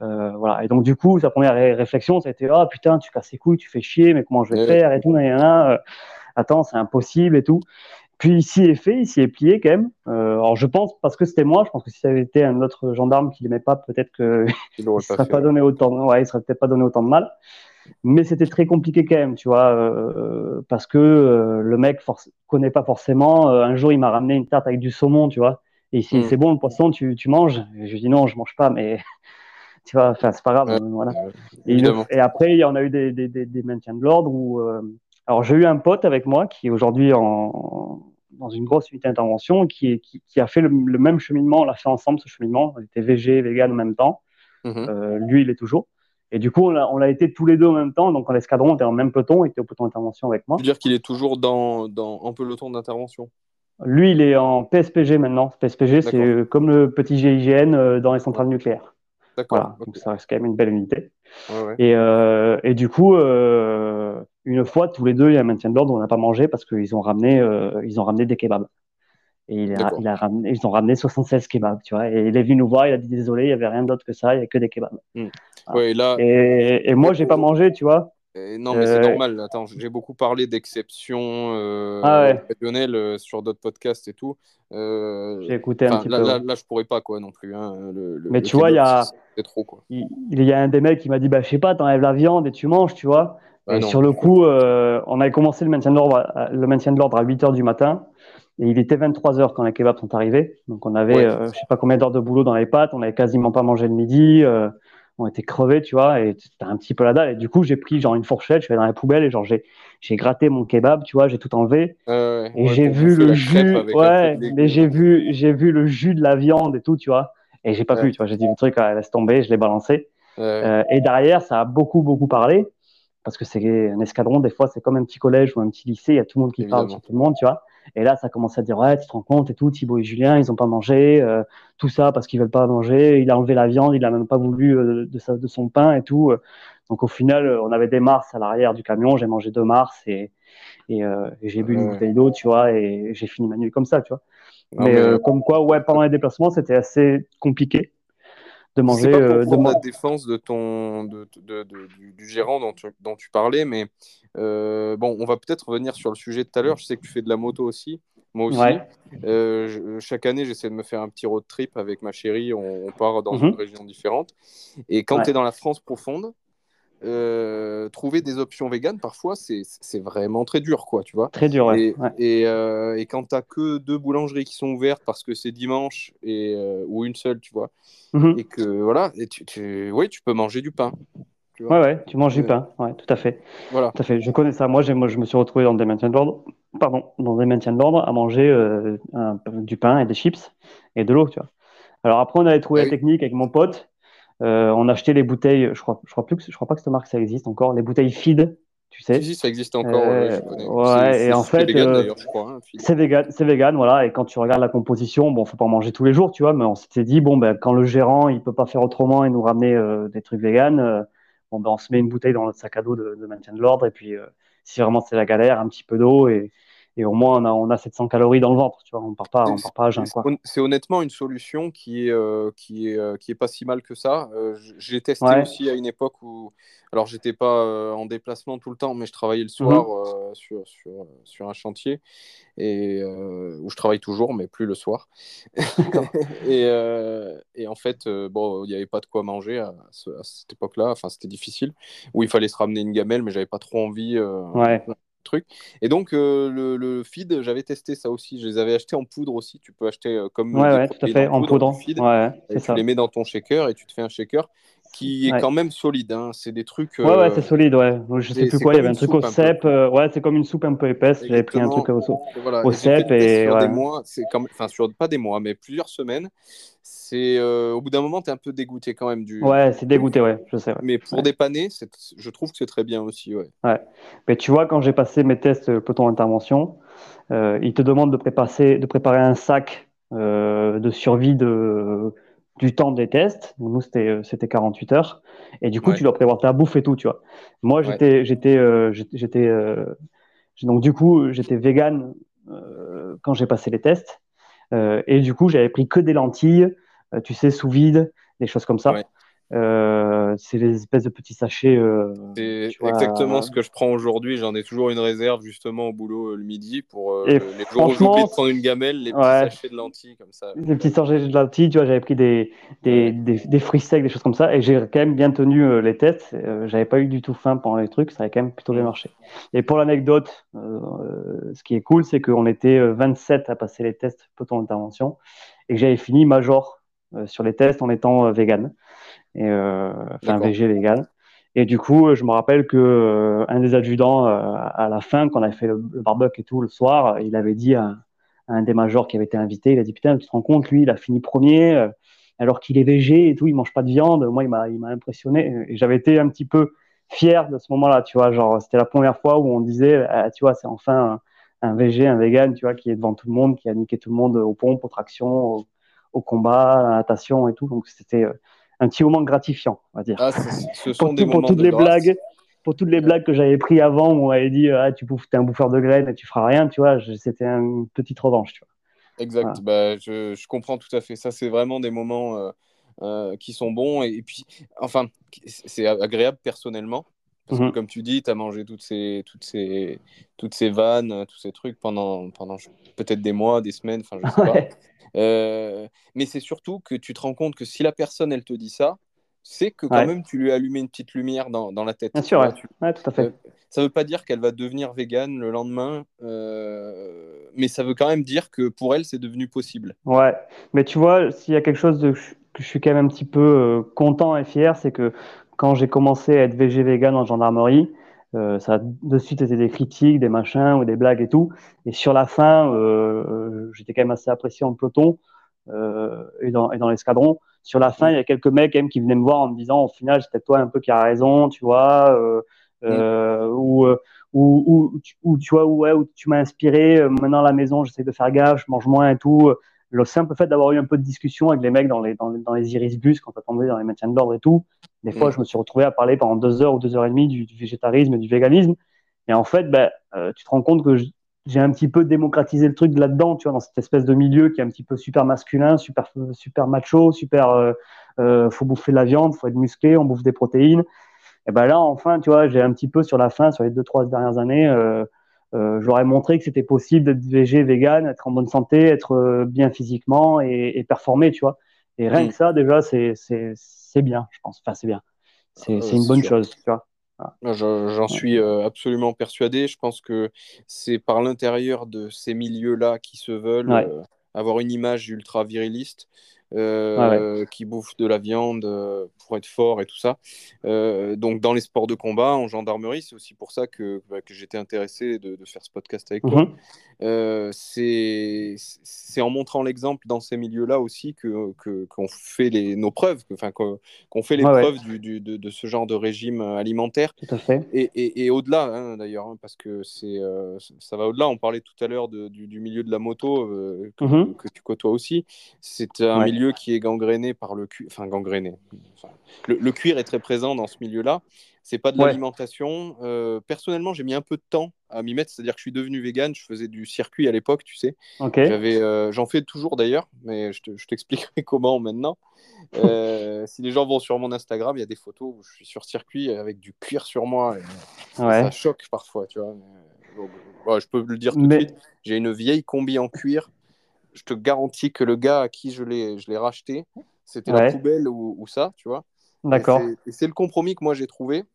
Euh, voilà. Et donc, du coup, sa première réflexion, c'était, ah putain, tu casses les couilles, tu fais chier, mais comment je vais faire et tout, attends, c'est impossible et tout. Puis il s'y est fait, il s'y est plié quand même. Euh, alors je pense, parce que c'était moi, je pense que si ça avait été un autre gendarme qui l'aimait pas, peut-être que il ne serait pas donné autant, ouais, il serait peut-être pas donné autant de mal. Mais c'était très compliqué quand même, tu vois, euh, parce que euh, le mec ne connaît pas forcément. un jour, il m'a ramené une tarte avec du saumon, tu vois. Et si hmm. c'est bon le poisson, tu, tu manges. Et je lui dis non, je mange pas, mais tu vois, c'est pas grave, voilà. Et, après, il y en a eu des, des, des, des maintiens de l'ordre où alors, j'ai eu un pote avec moi qui est aujourd'hui en, dans une grosse unité d'intervention qui, qui, a fait le, même cheminement. On l'a fait ensemble, ce cheminement. On était VG, vegan en même temps. Mhm. Euh, lui, il est toujours. Et du coup, on l'a été tous les deux en même temps. Donc, en escadron, on était en même peloton. Il était au peloton d'intervention avec moi. Tu veux dire qu'il est toujours dans, dans, en peloton d'intervention? Lui, il est en PSPG maintenant. PSPG, c'est euh, comme le petit GIGN euh, dans les centrales nucléaires. D'accord. Donc, ça reste quand même une belle unité. Et, et, du coup, une fois, tous les deux, il y a un maintien de l'ordre, on n'a pas mangé parce qu'ils ont ramené, euh, ils ont ramené des kebabs. Et il a, il a ramené, ils ont ramené 76 kebabs, tu vois. Et il est venu nous voir, il a dit désolé, il n'y avait rien d'autre que ça, il n'y a que des kebabs. Hmm. Ouais, là, et, et moi, j'ai pas mangé, tu vois. Non, mais c'est euh, normal. Attends, j'ai beaucoup parlé d'exceptions euh, ah euh sur d'autres podcasts et tout. j'ai écouté un petit là, peu. Là, là, je pourrais pas, quoi, non plus. Hein, le, mais tu vois, il y a. trop, quoi. Il, il, y a un des mecs qui m'a dit bah, Je sais pas, t'enlèves la viande et tu manges, tu vois. Ah et sur le coup, euh, on avait commencé le maintien de l'ordre, l'ordre à 8 heures du matin. Et il était 23 heures quand les kebabs sont arrivés. Donc on avait, euh, je sais pas combien d'heures de boulot dans les pâtes. On avait quasiment pas mangé le midi. On était crevés, tu vois, et c'était un petit peu la dalle. Et du coup, j'ai pris genre une fourchette, je suis allé dans la poubelle et genre j'ai, j'ai gratté mon kebab, tu vois, j'ai tout enlevé. et j'ai vu le jus, ouais, mais j'ai vu, j'ai vu le jus de la viande et tout, tu vois. Et j'ai pas pu, tu vois, j'ai dit le truc, laisse tomber, je l'ai balancé. Euh, et derrière, ça a beaucoup, beaucoup parlé parce que c'est un escadron, des fois, c'est comme un petit collège ou un petit lycée, il y a tout le monde qui parle sur tout le monde, tu vois. Et là, ça commence à dire, ouais, tu te rends compte et tout, Thibaut et Julien, ils n'ont pas mangé, euh, tout ça parce qu'ils veulent pas manger, il a enlevé la viande, il a même pas voulu euh, de, de son pain et tout. Donc au final, on avait des mars à l'arrière du camion, j'ai mangé deux mars et, et, j'ai bu une bouteille d'eau, tu vois, et j'ai fini ma nuit comme ça, tu vois. mais, comme quoi, ouais, pendant les déplacements, c'était assez compliqué de manger. Pas euh, la défense de ton, de, de, du, gérant dont tu, dont tu parlais, mais euh, bon, on va peut-être revenir sur le sujet de tout à l'heure. Je sais que tu fais de la moto aussi. Moi aussi. Euh, chaque année, j'essaie de me faire un petit road trip avec ma chérie. On, part dans mhm. une région différente. Et quand tu es dans la France profonde, euh, trouver des options véganes, parfois, c'est vraiment très dur, quoi, tu vois. Très dur, Et, et, euh, et, quand tu que deux boulangeries qui sont ouvertes parce que c'est dimanche et, euh, ou une seule, tu vois, mhm. et que voilà, et tu, tu, oui, tu peux manger du pain. Tu vois. Ouais, ouais, tu manges du pain, ouais, tout à fait. Voilà. Tout à fait. Je connais ça. Moi, moi, je me suis retrouvé dans des maintiens de l'ordre, pardon, dans des maintiens de l'ordre à manger du pain et des chips et de l'eau, tu vois. Alors après, on avait trouvé la technique avec mon pote euh, on achetait les bouteilles, je crois, je crois plus que, je crois pas que cette marque ça existe encore, les bouteilles feed, tu sais. Si, ça existe encore. Euh, ouais, et en fait, euh, hein, c'est vegan, c'est vegan, voilà. Et quand tu regardes la composition, bon, faut pas manger tous les jours, tu vois, mais on s'était dit, bon, ben, quand le gérant, il peut pas faire autrement et nous ramener des trucs vegan, bon, ben, on se met une bouteille dans notre sac à dos de, de maintien de l'ordre, et puis, si vraiment c'est la galère, un petit peu d'eau et, et au moins on a, on a 700 calories dans le ventre, tu vois, on part pas, on part pas à jeun. C'est honnêtement une solution qui est, euh, qui est, euh, qui est pas si mal que ça. Euh, j'ai testé aussi à une époque où, alors j'étais pas en déplacement tout le temps, mais je travaillais le soir mhm. sur, sur, sur, un chantier et où je travaille toujours, mais plus le soir. et, et, en fait, bon, il n'y avait pas de quoi manger à, cette époque-là. Enfin, c'était difficile. Où il fallait se ramener une gamelle, mais j'avais pas trop envie. ouais truc. Et donc, euh, le, le, feed, j'avais testé ça aussi. Je les avais achetés en poudre aussi. Tu peux acheter euh, comme. Ouais, ouais tout à fait, en poudre. Ouais, tu ça. les mets dans ton shaker et tu te fais un shaker qui est quand même solide. Hein. C'est des trucs. Ouais, ouais, c'est euh, solide, ouais. Je sais plus quoi, il y avait un truc au cep. ouais, c'est comme une soupe un peu épaisse. J'avais pris un truc au, au cep et. Sur des mois, c'est comme... enfin, sur pas des mois, mais plusieurs semaines. C'est au bout d'un moment, tu es un peu dégoûté quand même du. Ouais, c'est dégoûté, ouais, je sais. Mais pour dépanner, je trouve que c'est très bien aussi, ouais. Ouais. Mais tu vois, quand j'ai passé mes tests peloton intervention, euh, ils te demandent de préparer, de préparer un sac euh, de survie de du temps des tests. Nous, c'était, euh, c'était 48 heures. Et du coup, tu dois prévoir ta bouffe et tout, tu vois. Moi, j'étais, j'étais, euh, j'étais, euh, donc du coup, j'étais vegan quand j'ai passé les tests. et du coup, j'avais pris que des lentilles, tu sais, sous vide, des choses comme ça. Euh, c'est les espèces de petits sachets. Euh, c'est exactement ce que je prends aujourd'hui. J'en ai toujours une réserve justement au boulot euh, le midi pour les jours où j'oublie de prendre une gamelle, les petits sachets de lentilles comme ça. Les petits sachets de lentilles, tu vois, j'avais pris des, des, des, fruits secs, des choses comme ça, et j'ai quand même bien tenu les tests. j'avais pas eu du tout faim pendant les trucs, ça avait quand même plutôt bien marché. Et pour l'anecdote, ce qui est cool, c'est qu'on était 27 à passer les tests peloton d'intervention et que j'avais fini major sur les tests en étant vegan et euh, enfin végé légal. Et du coup, je me rappelle que euh, un des adjudants euh, à la fin, quand on avait fait le, barbecue et tout le soir, il avait dit à, un des majors qui avait été invité, il a dit putain, tu te rends compte, lui, il a fini premier, alors qu'il est végé et tout, il mange pas de viande. Moi, il m'a, il m'a impressionné et j'avais été un petit peu fier de ce moment-là, tu vois, genre c'était la première fois où on disait, ah, tu vois, c'est enfin un, un, végé, un vegan, tu vois, qui est devant tout le monde, qui a niqué tout le monde aux pompes, aux tractions, au, combat, à la natation et tout. Donc c'était un petit moment gratifiant, on va dire. Ah, ce sont pour, des pour toutes les blagues, pour toutes les blagues que j'avais pris avant, où on avait dit ah, tu es un bouffeur de graines et tu feras rien, tu vois, c'était une petite revanche, tu vois. Exact, bah, je, je, comprends tout à fait. Ça, c'est vraiment des moments euh, euh, qui sont bons. Et, puis, enfin, c'est agréable personnellement. Parce que, mhm. comme tu dis, tu as mangé toutes ces, toutes, ces, toutes ces vannes, tous ces trucs pendant, pendant peut-être des mois, des semaines, enfin, je sais pas. Euh, mais c'est surtout que tu te rends compte que si la personne, elle te dit ça, c'est que quand même tu lui as allumé une petite lumière dans, dans la tête. Bien sûr, ouais. tout à fait. Euh, ça veut pas dire qu'elle va devenir végane le lendemain, euh, mais ça veut quand même dire que pour elle, c'est devenu possible. Ouais, mais tu vois, s'il y a quelque chose de, que je suis quand même un petit peu content et fier, c'est que quand j'ai commencé à être VG vegan en gendarmerie, euh, ça a de suite été des critiques, des machins ou des blagues et tout. Et sur la fin, euh, j'étais quand même assez apprécié en peloton euh, et dans, et dans l'escadron. Sur la fin, il y a quelques mecs quand même qui venaient me voir en me disant, au final, c'était toi un peu qui a raison, tu vois, euh, euh, ou, ou, ou, tu vois, ouais, où tu m'as inspiré. Maintenant, à la maison, j'essaie de faire gaffe, je mange moins et tout. Le simple fait d'avoir eu un peu de discussion avec les mecs dans les, dans, dans les iris bus quand t'attendais dans les maintiens de l'ordre et tout, des fois, mm. je me suis retrouvé à parler pendant deux heures ou deux heures et demie du, végétarisme et du véganisme. Et en fait, ben, euh, tu te rends compte que j'ai un petit peu démocratisé le truc là-dedans, tu vois, dans cette espèce de milieu qui est un petit peu super masculin, super, super macho, super, euh, euh, faut bouffer de la viande, faut être musclé, on bouffe des protéines. Et ben là, enfin, tu vois, j'ai un petit peu sur la fin, sur les deux, trois dernières années, euh, euh, j'aurais montré que c'était possible d'être végé, vegan, être en bonne santé, être euh, bien physiquement et, et performer, tu vois. Et rien mm. que ça, déjà, c'est bien, je pense. Enfin, c'est bien. C'est euh, une bonne chose, tu vois. J'en suis absolument persuadé. Je pense que c'est par l'intérieur de ces milieux-là qui se veulent avoir une image ultra viriliste euh, qui bouffent de la viande euh, pour être fort et tout ça. Euh, donc dans les sports de combat, en gendarmerie, c'est aussi pour ça que, bah, que j'étais intéressé de, de, faire ce podcast avec toi. Mhm. c'est en montrant l'exemple dans ces milieux-là aussi que qu'on fait les, nos preuves, enfin qu'on fait les preuves du, du, de, de, ce genre de régime alimentaire. Tout à fait. Et, et, et au-delà, hein, d'ailleurs, hein, parce que c'est ça va au-delà. On parlait tout à l'heure du, du, milieu de la moto que, mhm. que, tu côtoies aussi. C'est un milieu qui est gangréné par le cuir. Enfin, gangréné. le, cuir est très présent dans ce milieu-là. C'est pas de l'alimentation. Euh, personnellement, j'ai mis un peu de temps à m'y mettre. C'est-à-dire que je suis devenu vegan. Je faisais du circuit à l'époque, tu sais. J'avais, euh, j'en fais toujours d'ailleurs, mais je, t'expliquerai comment maintenant. Euh, si les gens vont sur mon Instagram, il y a des photos où je suis sur circuit avec du cuir sur moi. Ça choque parfois, tu vois. je peux le dire tout de suite. J'ai une vieille combi en cuir je te garantis que le gars à qui je l'ai, je l'ai racheté, c'était la poubelle ou, ça, tu vois. D'accord. Et c'est le compromis que moi j'ai trouvé.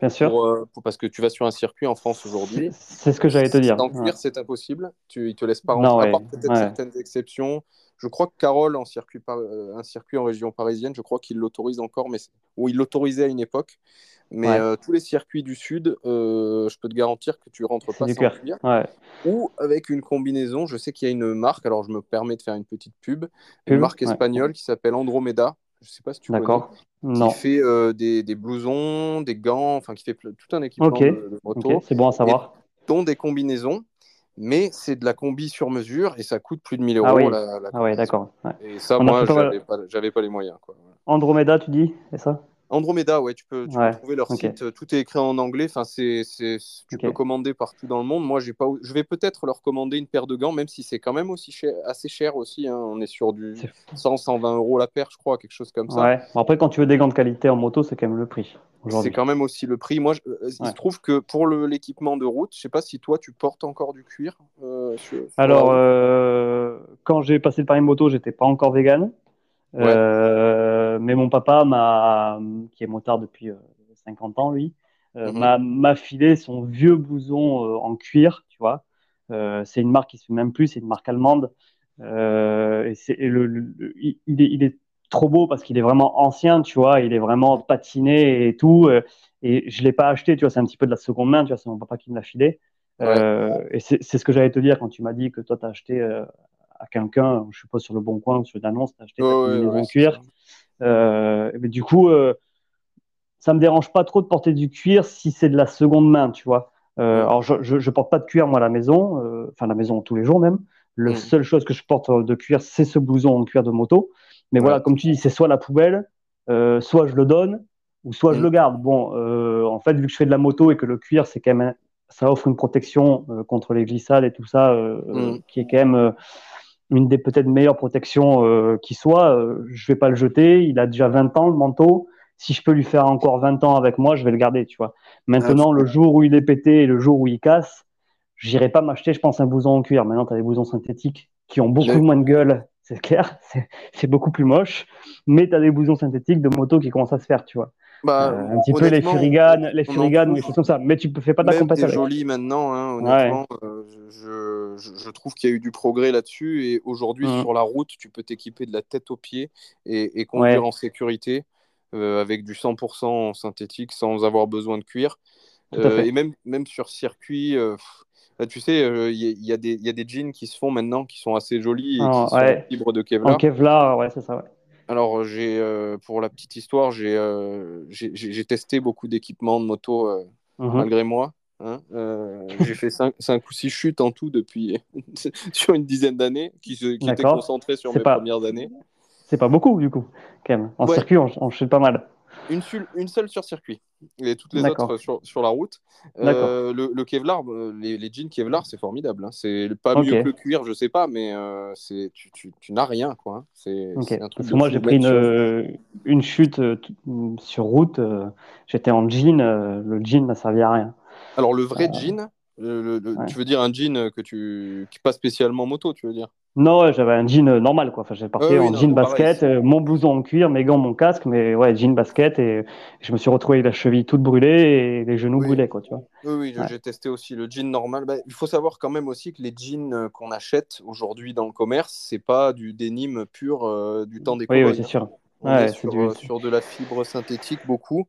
Bien sûr. Euh, parce que tu vas sur un circuit en France aujourd'hui. C'est ce que j'allais te dire. En cuir, c'est impossible. Tu, ils te laissent pas rentrer, à part peut-être certaines exceptions. Je crois que Carole, en circuit, euh, un circuit en région parisienne, je crois qu'il l'autorise encore, mais ou il l'autorisait à une époque. Mais euh, tous les circuits du Sud, euh, je peux te garantir que tu rentres pas sans cuir. Ou avec une combinaison, je sais qu'il y a une marque, alors je me permets de faire une petite pub, une marque espagnole qui s'appelle Andromeda. Je sais pas si tu connais. Non. Qui fait euh, des, des, blousons, des gants, enfin qui fait tout un équipement de, moto. C'est bon à savoir. dont des combinaisons mais c'est de la combi sur mesure et ça coûte plus de 1000 ah euros. La, ah ouais, d'accord. Et ça, moi, j'avais pas, pas, les moyens. Quoi. Andromeda, tu dis, c'est ça? Andromeda, ouais, tu peux, trouver leur site. Tout est écrit en anglais. Enfin, c'est, tu peux commander partout dans le monde. Moi, j'ai pas, je vais peut-être leur commander une paire de gants, même si c'est quand même aussi cher, assez cher aussi. Hein. On est sur du 100, 120 euros la paire, je crois, quelque chose comme ça. Ouais. après, quand tu veux des gants de qualité en moto, c'est quand même le prix. C'est quand même aussi le prix. Moi, euh, il se trouve que pour l'équipement de route, je sais pas si toi, tu portes encore du cuir. Euh, Alors, euh, quand j'ai passé le permis moto, j'étais pas encore vegan. Euh, mais mon papa, m'a, qui est motard depuis 50 euh, ans, lui, euh, mhm. m'a filé son vieux blouson en cuir, tu vois. c'est une marque qui se fait même plus, c'est une marque allemande. et, c'est, le, il, est, il, est, trop beau parce qu'il est vraiment ancien, tu vois. Il est vraiment patiné et tout. et je l'ai pas acheté, tu vois. C'est un petit peu de la seconde main, tu vois. C'est mon papa qui me l'a filé. et c'est, c'est ce que j'allais te dire quand tu m'as dit que toi, tu as acheté à quelqu'un, je pas sur le bon coin, sur une annonce, t'as acheté ta cuir. Euh, mais du coup, euh, ça me dérange pas trop de porter du cuir si c'est de la seconde main, tu vois. Euh, alors, je, je, porte pas de cuir, moi, à la maison, euh, enfin, à la maison tous les jours même. La seule chose que je porte de cuir, c'est ce blouson en cuir de moto. Mais voilà, comme tu dis, c'est soit la poubelle, soit je le donne, ou soit je le garde. Bon, en fait, vu que je fais de la moto et que le cuir, c'est quand même, ça offre une protection contre les glissades et tout ça, qui est quand même une des peut-être meilleures protections euh, qui soit. Euh, je vais pas le jeter. Il a déjà 20 ans, le manteau. Si je peux lui faire encore 20 ans avec moi, je vais le garder, tu vois. Maintenant, le jour où il est pété et le jour où il casse, j'irai pas m'acheter, je pense, un blouson en cuir. Maintenant, tu as des blousons synthétiques qui ont beaucoup moins de gueule, c'est clair. C'est beaucoup plus moche. Mais tu as des blousons synthétiques de moto qui commencent à se faire, tu vois. Bah, euh, un petit peu les furiganes, les furiganes, des choses comme ça. Mais tu ne fais pas de la compétition. C'est joli maintenant, hein, honnêtement. Euh, je, je, trouve qu'il y a eu du progrès là-dessus. Et aujourd'hui, Mhm. sur la route, tu peux t'équiper de la tête aux pieds et, et conduire en sécurité euh, avec du 100% synthétique sans avoir besoin de cuir. Et même, même sur circuit, là, tu sais, euh, il y, a- y des- il y a des jeans qui se font maintenant qui sont assez jolis et Ah, qui sont ouais. en fibre de En Kevlar. Kevlar, ouais, c'est ça, ouais. Alors, j'ai, euh, pour la petite histoire, j'ai euh, j'ai testé beaucoup d'équipements de moto euh, Mhm. malgré moi. hein. Euh, j'ai fait 5, ou 6 chutes en tout depuis sur une dizaine d'années qui, se- qui étaient concentrées sur C'est mes pas- premières années. C'est pas beaucoup, du coup, quand même. En Ouais. circuit, on, on chute pas mal. Une, seule- une seule sur circuit et toutes les autres sur, sur la route. Euh, le, le Kevlar, euh, les, les jeans Kevlar, c'est formidable. hein. C'est pas mieux que le cuir, je sais pas, mais euh, c'est tu, tu, tu n'as rien. quoi. hein. C'est Ok. c'est un truc Parce de que moi, j'ai pris une, une chute sur route. J'étais en jean. le jean n'a servi à rien. Alors, le vrai jean, le- le- le- ouais. tu veux dire un jean que tu, qui passe spécialement moto, tu veux dire? Non, j'avais un jean euh, normal, quoi. Enfin, j'ai parti oui, en non, jean basket, pareil. euh, mon blouson en cuir, mes gants, mon casque, mais ouais, jean basket. Et je me suis retrouvé avec la cheville toute brûlée et les genoux Oui. brûlés, quoi, tu vois. Oui, oui, Ouais. j'ai testé aussi le jean normal. Bah, il faut savoir quand même aussi que les jeans euh, qu'on achète aujourd'hui dans le commerce, c'est pas du denim pur euh, du temps des Oui, oui, c'est sûr. On Ouais, est sur, du- sur de la fibre synthétique beaucoup,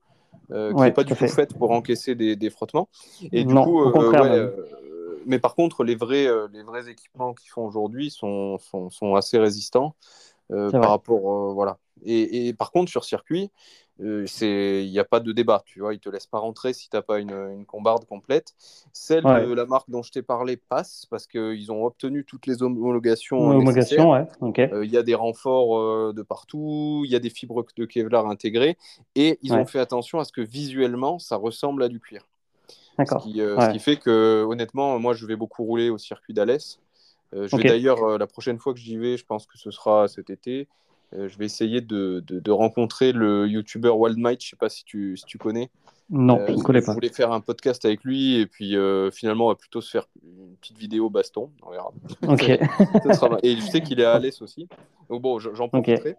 euh, qui Ouais, n'est pas du tout fait. faite pour encaisser des, des frottements. Et du Non, coup, au contraire, mais par contre, les vrais, euh, les vrais équipements qu'ils font aujourd'hui sont, sont, sont assez résistants euh, par rapport, euh, voilà. Et, et par contre, sur circuit, il n'y a pas de débat, tu vois, ils te laissent pas rentrer si tu n'as pas une, une combarde complète. Celle Ouais. de la marque dont je t'ai parlé passe parce qu'ils ont obtenu toutes les homologations. Homologation, ouais. Euh, Il y a des renforts euh, de partout, il y a des fibres de Kevlar intégrées, et ils Ouais. ont fait attention à ce que visuellement, ça ressemble à du cuir. Ce D'accord. euh, Ouais. ce qui fait que, honnêtement, moi, je vais beaucoup rouler au circuit d'Alès. Euh, je vais d'ailleurs, euh, la prochaine fois que j'y vais, je pense que ce sera cet été, je vais essayer de, de- de rencontrer le youtubeur Wildmite, je sais pas si tu, si tu connais. Non, je ne connais je pas. voulais faire un podcast avec lui, et puis finalement, on va plutôt se faire une petite vidéo baston, on verra. Ok. Sera- Et je sais qu'il est à Alès aussi. Donc bon, j'en profiterai.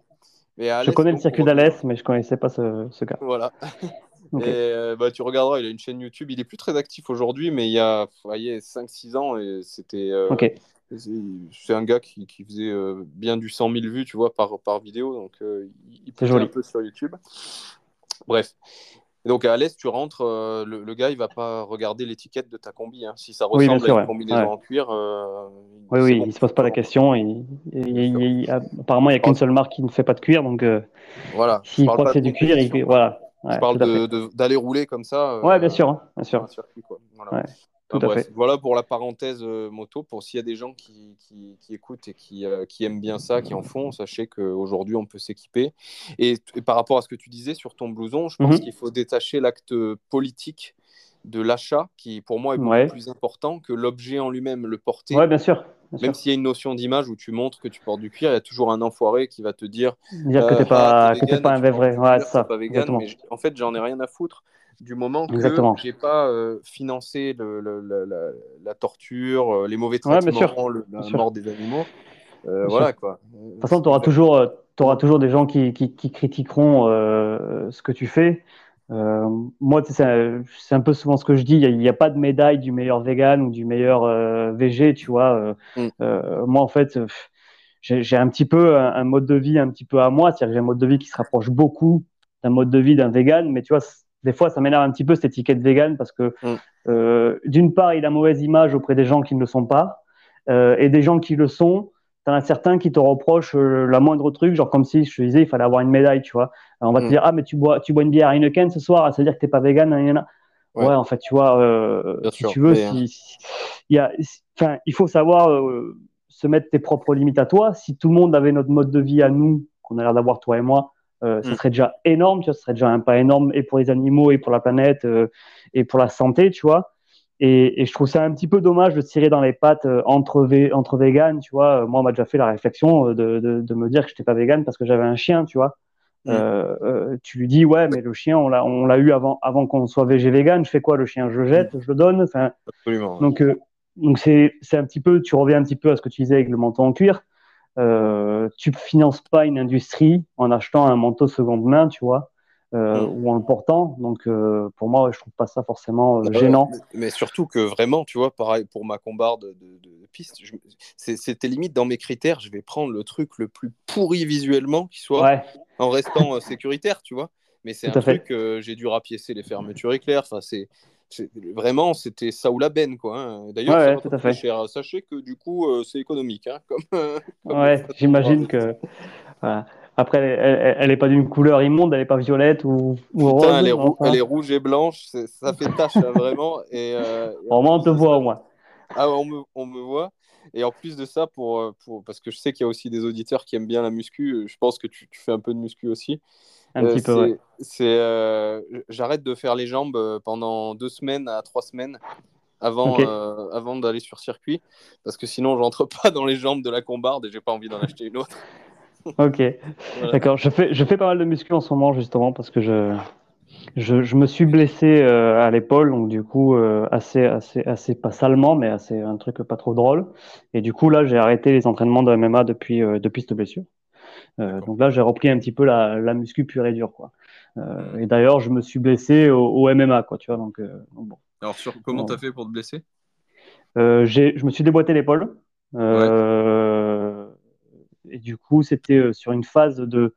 Mais à Je connais le circuit d'Alès, mais je connaissais pas ce, ce gars. Voilà. Ok. Et euh, bah, tu regarderas, il a une chaîne YouTube. Il est plus très actif aujourd'hui, mais il y a, voyez, 5-6 ans, et c'était. euh, c'est- un gars qui, qui faisait euh, bien du 100 000 vues, tu vois, par, par vidéo. Donc, euh, il, joli. un peu sur YouTube. Bref. Et donc, à l'Est, tu rentres, le, le gars, il va pas regarder l'étiquette de ta combi. hein. Si ça Oui, ressemble bien sûr, à une ouais. combinaison Ouais. en cuir, Oui, oui, bon. il se pose pas la question. Il- apparemment, il n'y a qu'une seule marque qui ne fait pas de cuir, donc Voilà. S'il croit que c'est du cuir, il compétition. Voilà. Je Ouais, parle d'aller rouler comme ça. euh, Ouais, bien sûr, hein, bien sûr. un circuit, quoi. Voilà. Ouais, tout Enfin, à bref, fait. Voilà pour la parenthèse euh, moto. Pour s'il y a des gens qui, qui- qui écoutent et qui, euh, qui aiment bien ça, qui en font, sachez qu'aujourd'hui, on peut s'équiper. Et, et par rapport à ce que tu disais sur ton blouson, je pense Mhm. qu'il faut détacher l'acte politique de l'achat, qui pour moi est beaucoup Ouais. plus important que l'objet en lui-même, le porter. Ouais, bien sûr. Même s'il y a une notion d'image où tu montres que tu portes du cuir, il y a toujours un enfoiré qui va te dire Dire que euh, t'es pas, ah, que t'es pas et un vrai Ouais, ça. pas vegan, mais en fait, j'en ai rien à foutre du moment que j'ai pas euh, financé le- le- la, la- la torture, euh, les mauvais Ouais, traitements, le- la sûr. mort des animaux. Euh, voilà quoi. De toute façon, tu auras toujours, des gens qui, qui, qui critiqueront euh, ce que tu fais. Euh, moi, c'est un- peu souvent ce que je dis. Il n'y a, pas de médaille du meilleur vegan ou du meilleur euh, VG, tu vois. Euh, Mm. euh, moi, en fait, j'ai un petit peu un, un mode de vie un petit peu à moi. C'est-à-dire que j'ai un mode de vie qui se rapproche beaucoup d'un mode de vie d'un vegan. Mais tu vois, des fois, ça m'énerve un petit peu cette étiquette vegan parce que, Mm. d'une part, il a mauvaise image auprès des gens qui ne le sont pas. Et des gens qui le sont, T'en as certains qui te reprochent euh, la moindre truc, genre comme si je te disais il fallait avoir une médaille, tu vois. Alors, on va Mm. te dire ah mais tu bois tu bois une bière à Heineken ce soir, ça veut dire que t'es pas vegan. Ouais. Ouais. en fait tu vois, euh, si sûr, tu veux, si, si- il y a, enfin il faut savoir euh, se mettre tes propres limites à toi. Si tout le monde avait notre mode de vie à nous, qu'on a l'air d'avoir toi et moi, euh, ça Mm. serait déjà énorme, tu vois, ce serait déjà un pas énorme et pour les animaux et pour la planète euh, et pour la santé, tu vois. Et, et je trouve ça un petit peu dommage de tirer dans les pattes euh, entre, vé- entre véganes, tu vois. Euh, Moi, on m'a déjà fait la réflexion euh, de, de, de me dire que j'étais pas végane parce que j'avais un chien, tu vois. Mm. Euh, euh, tu lui dis, ouais, mais le chien, on l'a, eu avant, avant qu'on soit végé vegan. Je fais quoi, le chien? Je le jette, je le donne. Enfin, Absolument. donc, euh, donc c'est, un petit peu, tu reviens un petit peu à ce que tu disais avec le manteau en cuir. Euh, tu finances pas une industrie en achetant un manteau seconde main, tu vois. Euh, Mm. ou en le portant. Donc euh, pour moi, ouais, je trouve pas ça forcément euh, Ah ouais, gênant. mais, mais surtout que vraiment, tu vois, pareil pour ma combarde de, de- de piste, c'était limite dans mes critères. Je vais prendre le truc le plus pourri visuellement qui soit Ouais, en restant euh, sécuritaire, tu vois. Mais c'est un fait. truc, j'ai dû rapiécer les fermetures éclairs. Enfin, c'est vraiment, c'était ça ou la benne, quoi. hein. D'ailleurs, Ouais, ouais, cher. Sachez que du coup, c'est économique, hein, comme, comme ouais, j'imagine que. Voilà. Après, elle, elle, elle est pas d'une couleur immonde, elle est pas violette ou, ou rose. Putain, elle est, rou- enfin. elle est rouge et blanche, ça fait tache hein, vraiment. Et, euh, et Au moins, on te voit au moins. Ah, on me, on me voit. Et en plus de ça, pour, euh, pour, parce que je sais qu'il y a aussi des auditeurs qui aiment bien la muscu, euh, je pense que tu, tu fais un peu de muscu aussi. Un Euh, petit peu, c'est- ouais. euh, J'arrête de faire les jambes pendant deux semaines à trois semaines euh, avant d'aller sur circuit, parce que sinon, je rentre pas dans les jambes de la combarde et j'ai pas envie d'en acheter une autre. Ok, Voilà. d'accord. Je fais, je fais pas mal de muscu en ce moment, justement, parce que je, je, je me suis blessé euh, à l'épaule, donc du coup, euh, assez, assez, assez, pas salement, mais assez, un truc pas trop drôle. Et du coup, là, j'ai arrêté les entraînements de MMA depuis, euh, depuis cette blessure. Donc là, j'ai repris un petit peu la, la muscu pure et dure, quoi. Mhm. et d'ailleurs, je me suis blessé au, au MMA, quoi, tu vois, donc, donc bon. Alors, sur, comment Ouais. t'as fait pour te blesser? J'ai, je me suis déboîté l'épaule. Euh, Et du coup, c'était euh, sur une phase de,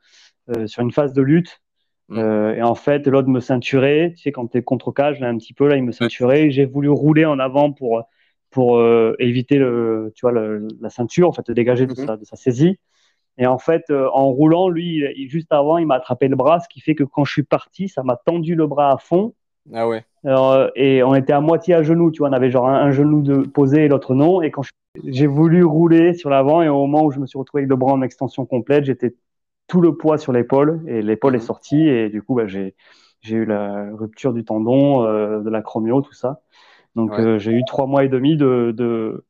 euh, sur une phase de lutte. Mm. Euh, et en fait, l'autre me ceinturait. Tu sais, quand tu es contre cage, là, un petit peu, là, il me ceinturait. J'ai voulu rouler en avant pour, pour éviter le, tu vois, le- la ceinture, en fait, le dégager de, Mhm. sa, de sa saisie. Et en fait, euh, en roulant, lui, il- juste avant, il m'a attrapé le bras, ce qui fait que quand je suis parti, ça m'a tendu le bras à fond. Ah ouais. Alors, et on était à moitié à genoux, tu vois, on avait genre un, un genou de posé et l'autre non. Et quand je- j'ai voulu rouler sur l'avant, et au moment où je me suis retrouvé avec le bras en extension complète, j'étais tout le poids sur l'épaule et l'épaule Mhm. est sortie. Et du coup, bah, j'ai j'ai eu la rupture du tendon, euh, de l'acromio, tout ça. Donc, Ouais. euh, j'ai eu trois mois et demi de. de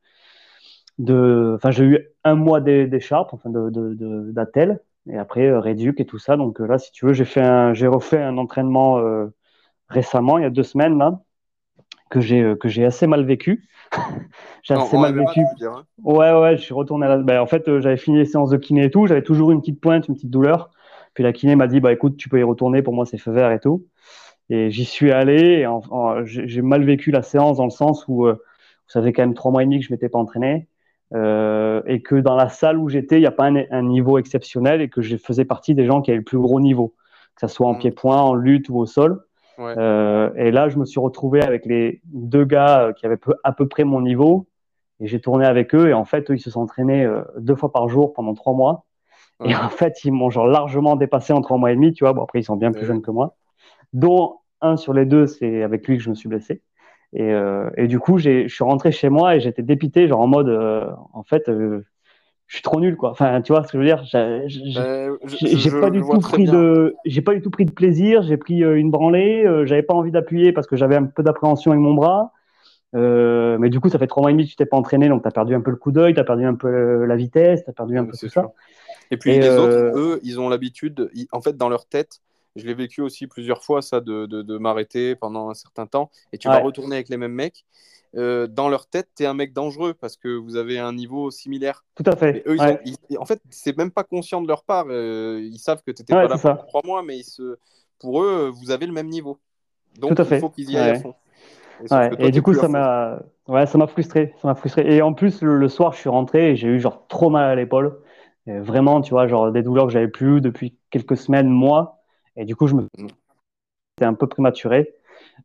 de- Enfin, j'ai eu un mois d'é- d'écharpe, enfin de, de, d'attelle, et après euh, réduc et tout ça. Donc euh, là, si tu veux, j'ai fait un, j'ai refait un entraînement euh, récemment, il y a deux semaines là, que j'ai euh, que j'ai assez mal vécu. j'ai assez mal vécu. hein Ouais, ouais, je suis retourné à la... ben, en fait, euh, j'avais fini les séances de kiné et tout. J'avais toujours une petite pointe, une petite douleur. Puis la kiné m'a dit, bah écoute, tu peux y retourner. Pour moi, c'est feu vert et tout. Et j'y suis allé. Et en- en- j'ai mal vécu la séance dans le sens où euh, ça fait quand même trois mois et demi que je m'étais pas entraîné. Euh, et que dans la salle où j'étais, il n'y a pas un, un niveau exceptionnel et que je faisais partie des gens qui avaient le plus gros niveau, que ce soit en Mhm. pied-point, en lutte ou au sol. Ouais. Euh, et là, je me suis retrouvé avec les deux gars euh, qui avaient peu- à peu près mon niveau. Et j'ai tourné avec eux. Et en fait, eux, ils se sont entraînés euh, deux fois par jour pendant trois mois. Et en fait, ils m'ont genre largement dépassé en trois mois et demi. Tu vois, bon, après, ils sont bien plus jeunes que moi. Dont un sur les deux, c'est avec lui que je me suis blessé. Et, euh, et du coup, je suis rentré chez moi et j'étais dépité, genre en mode, euh, en fait, je suis trop nul, quoi. Enfin, tu vois ce que je veux dire J'ai- je- pas du tout pris bien. de, j'ai pas du tout pris de plaisir. J'ai pris euh, une branlée. euh, J'avais pas envie d'appuyer parce que j'avais un peu d'appréhension avec mon bras. Euh, mais du coup, ça fait trois mois et demi que tu t'es pas entraîné, donc tu as perdu un peu le coup d'œil, tu as perdu un peu la vitesse, tu as perdu un peu tout ça. Et puis Et, les euh, autres, eux, ils ont l'habitude, en fait, dans leur tête, je l'ai vécu aussi plusieurs fois, ça, de, de, de m'arrêter pendant un certain temps, et tu vas retourner avec les mêmes mecs. Euh, dans leur tête, tu es un mec dangereux parce que vous avez un niveau similaire. Tout à fait. Mais eux, ils Ouais. ont- ils- en fait, c'est même pas conscient de leur part. euh, ils savent que tu n'étais Ouais, pas là ça. pendant trois mois, mais ils se... pour eux, vous avez le même niveau. Donc, Tout à il fait. faut qu'ils y aillent à Ouais. fond. Et, toi, du coup, à ça m'a, ouais, ça m'a frustré, ça m'a frustré. Et en plus, le, le soir, je suis rentré et j'ai eu genre trop mal à l'épaule. Vraiment, tu vois, genre des douleurs que j'avais plus eu depuis quelques semaines, mois. Et du coup, je me, Mm. c'était un peu prématuré.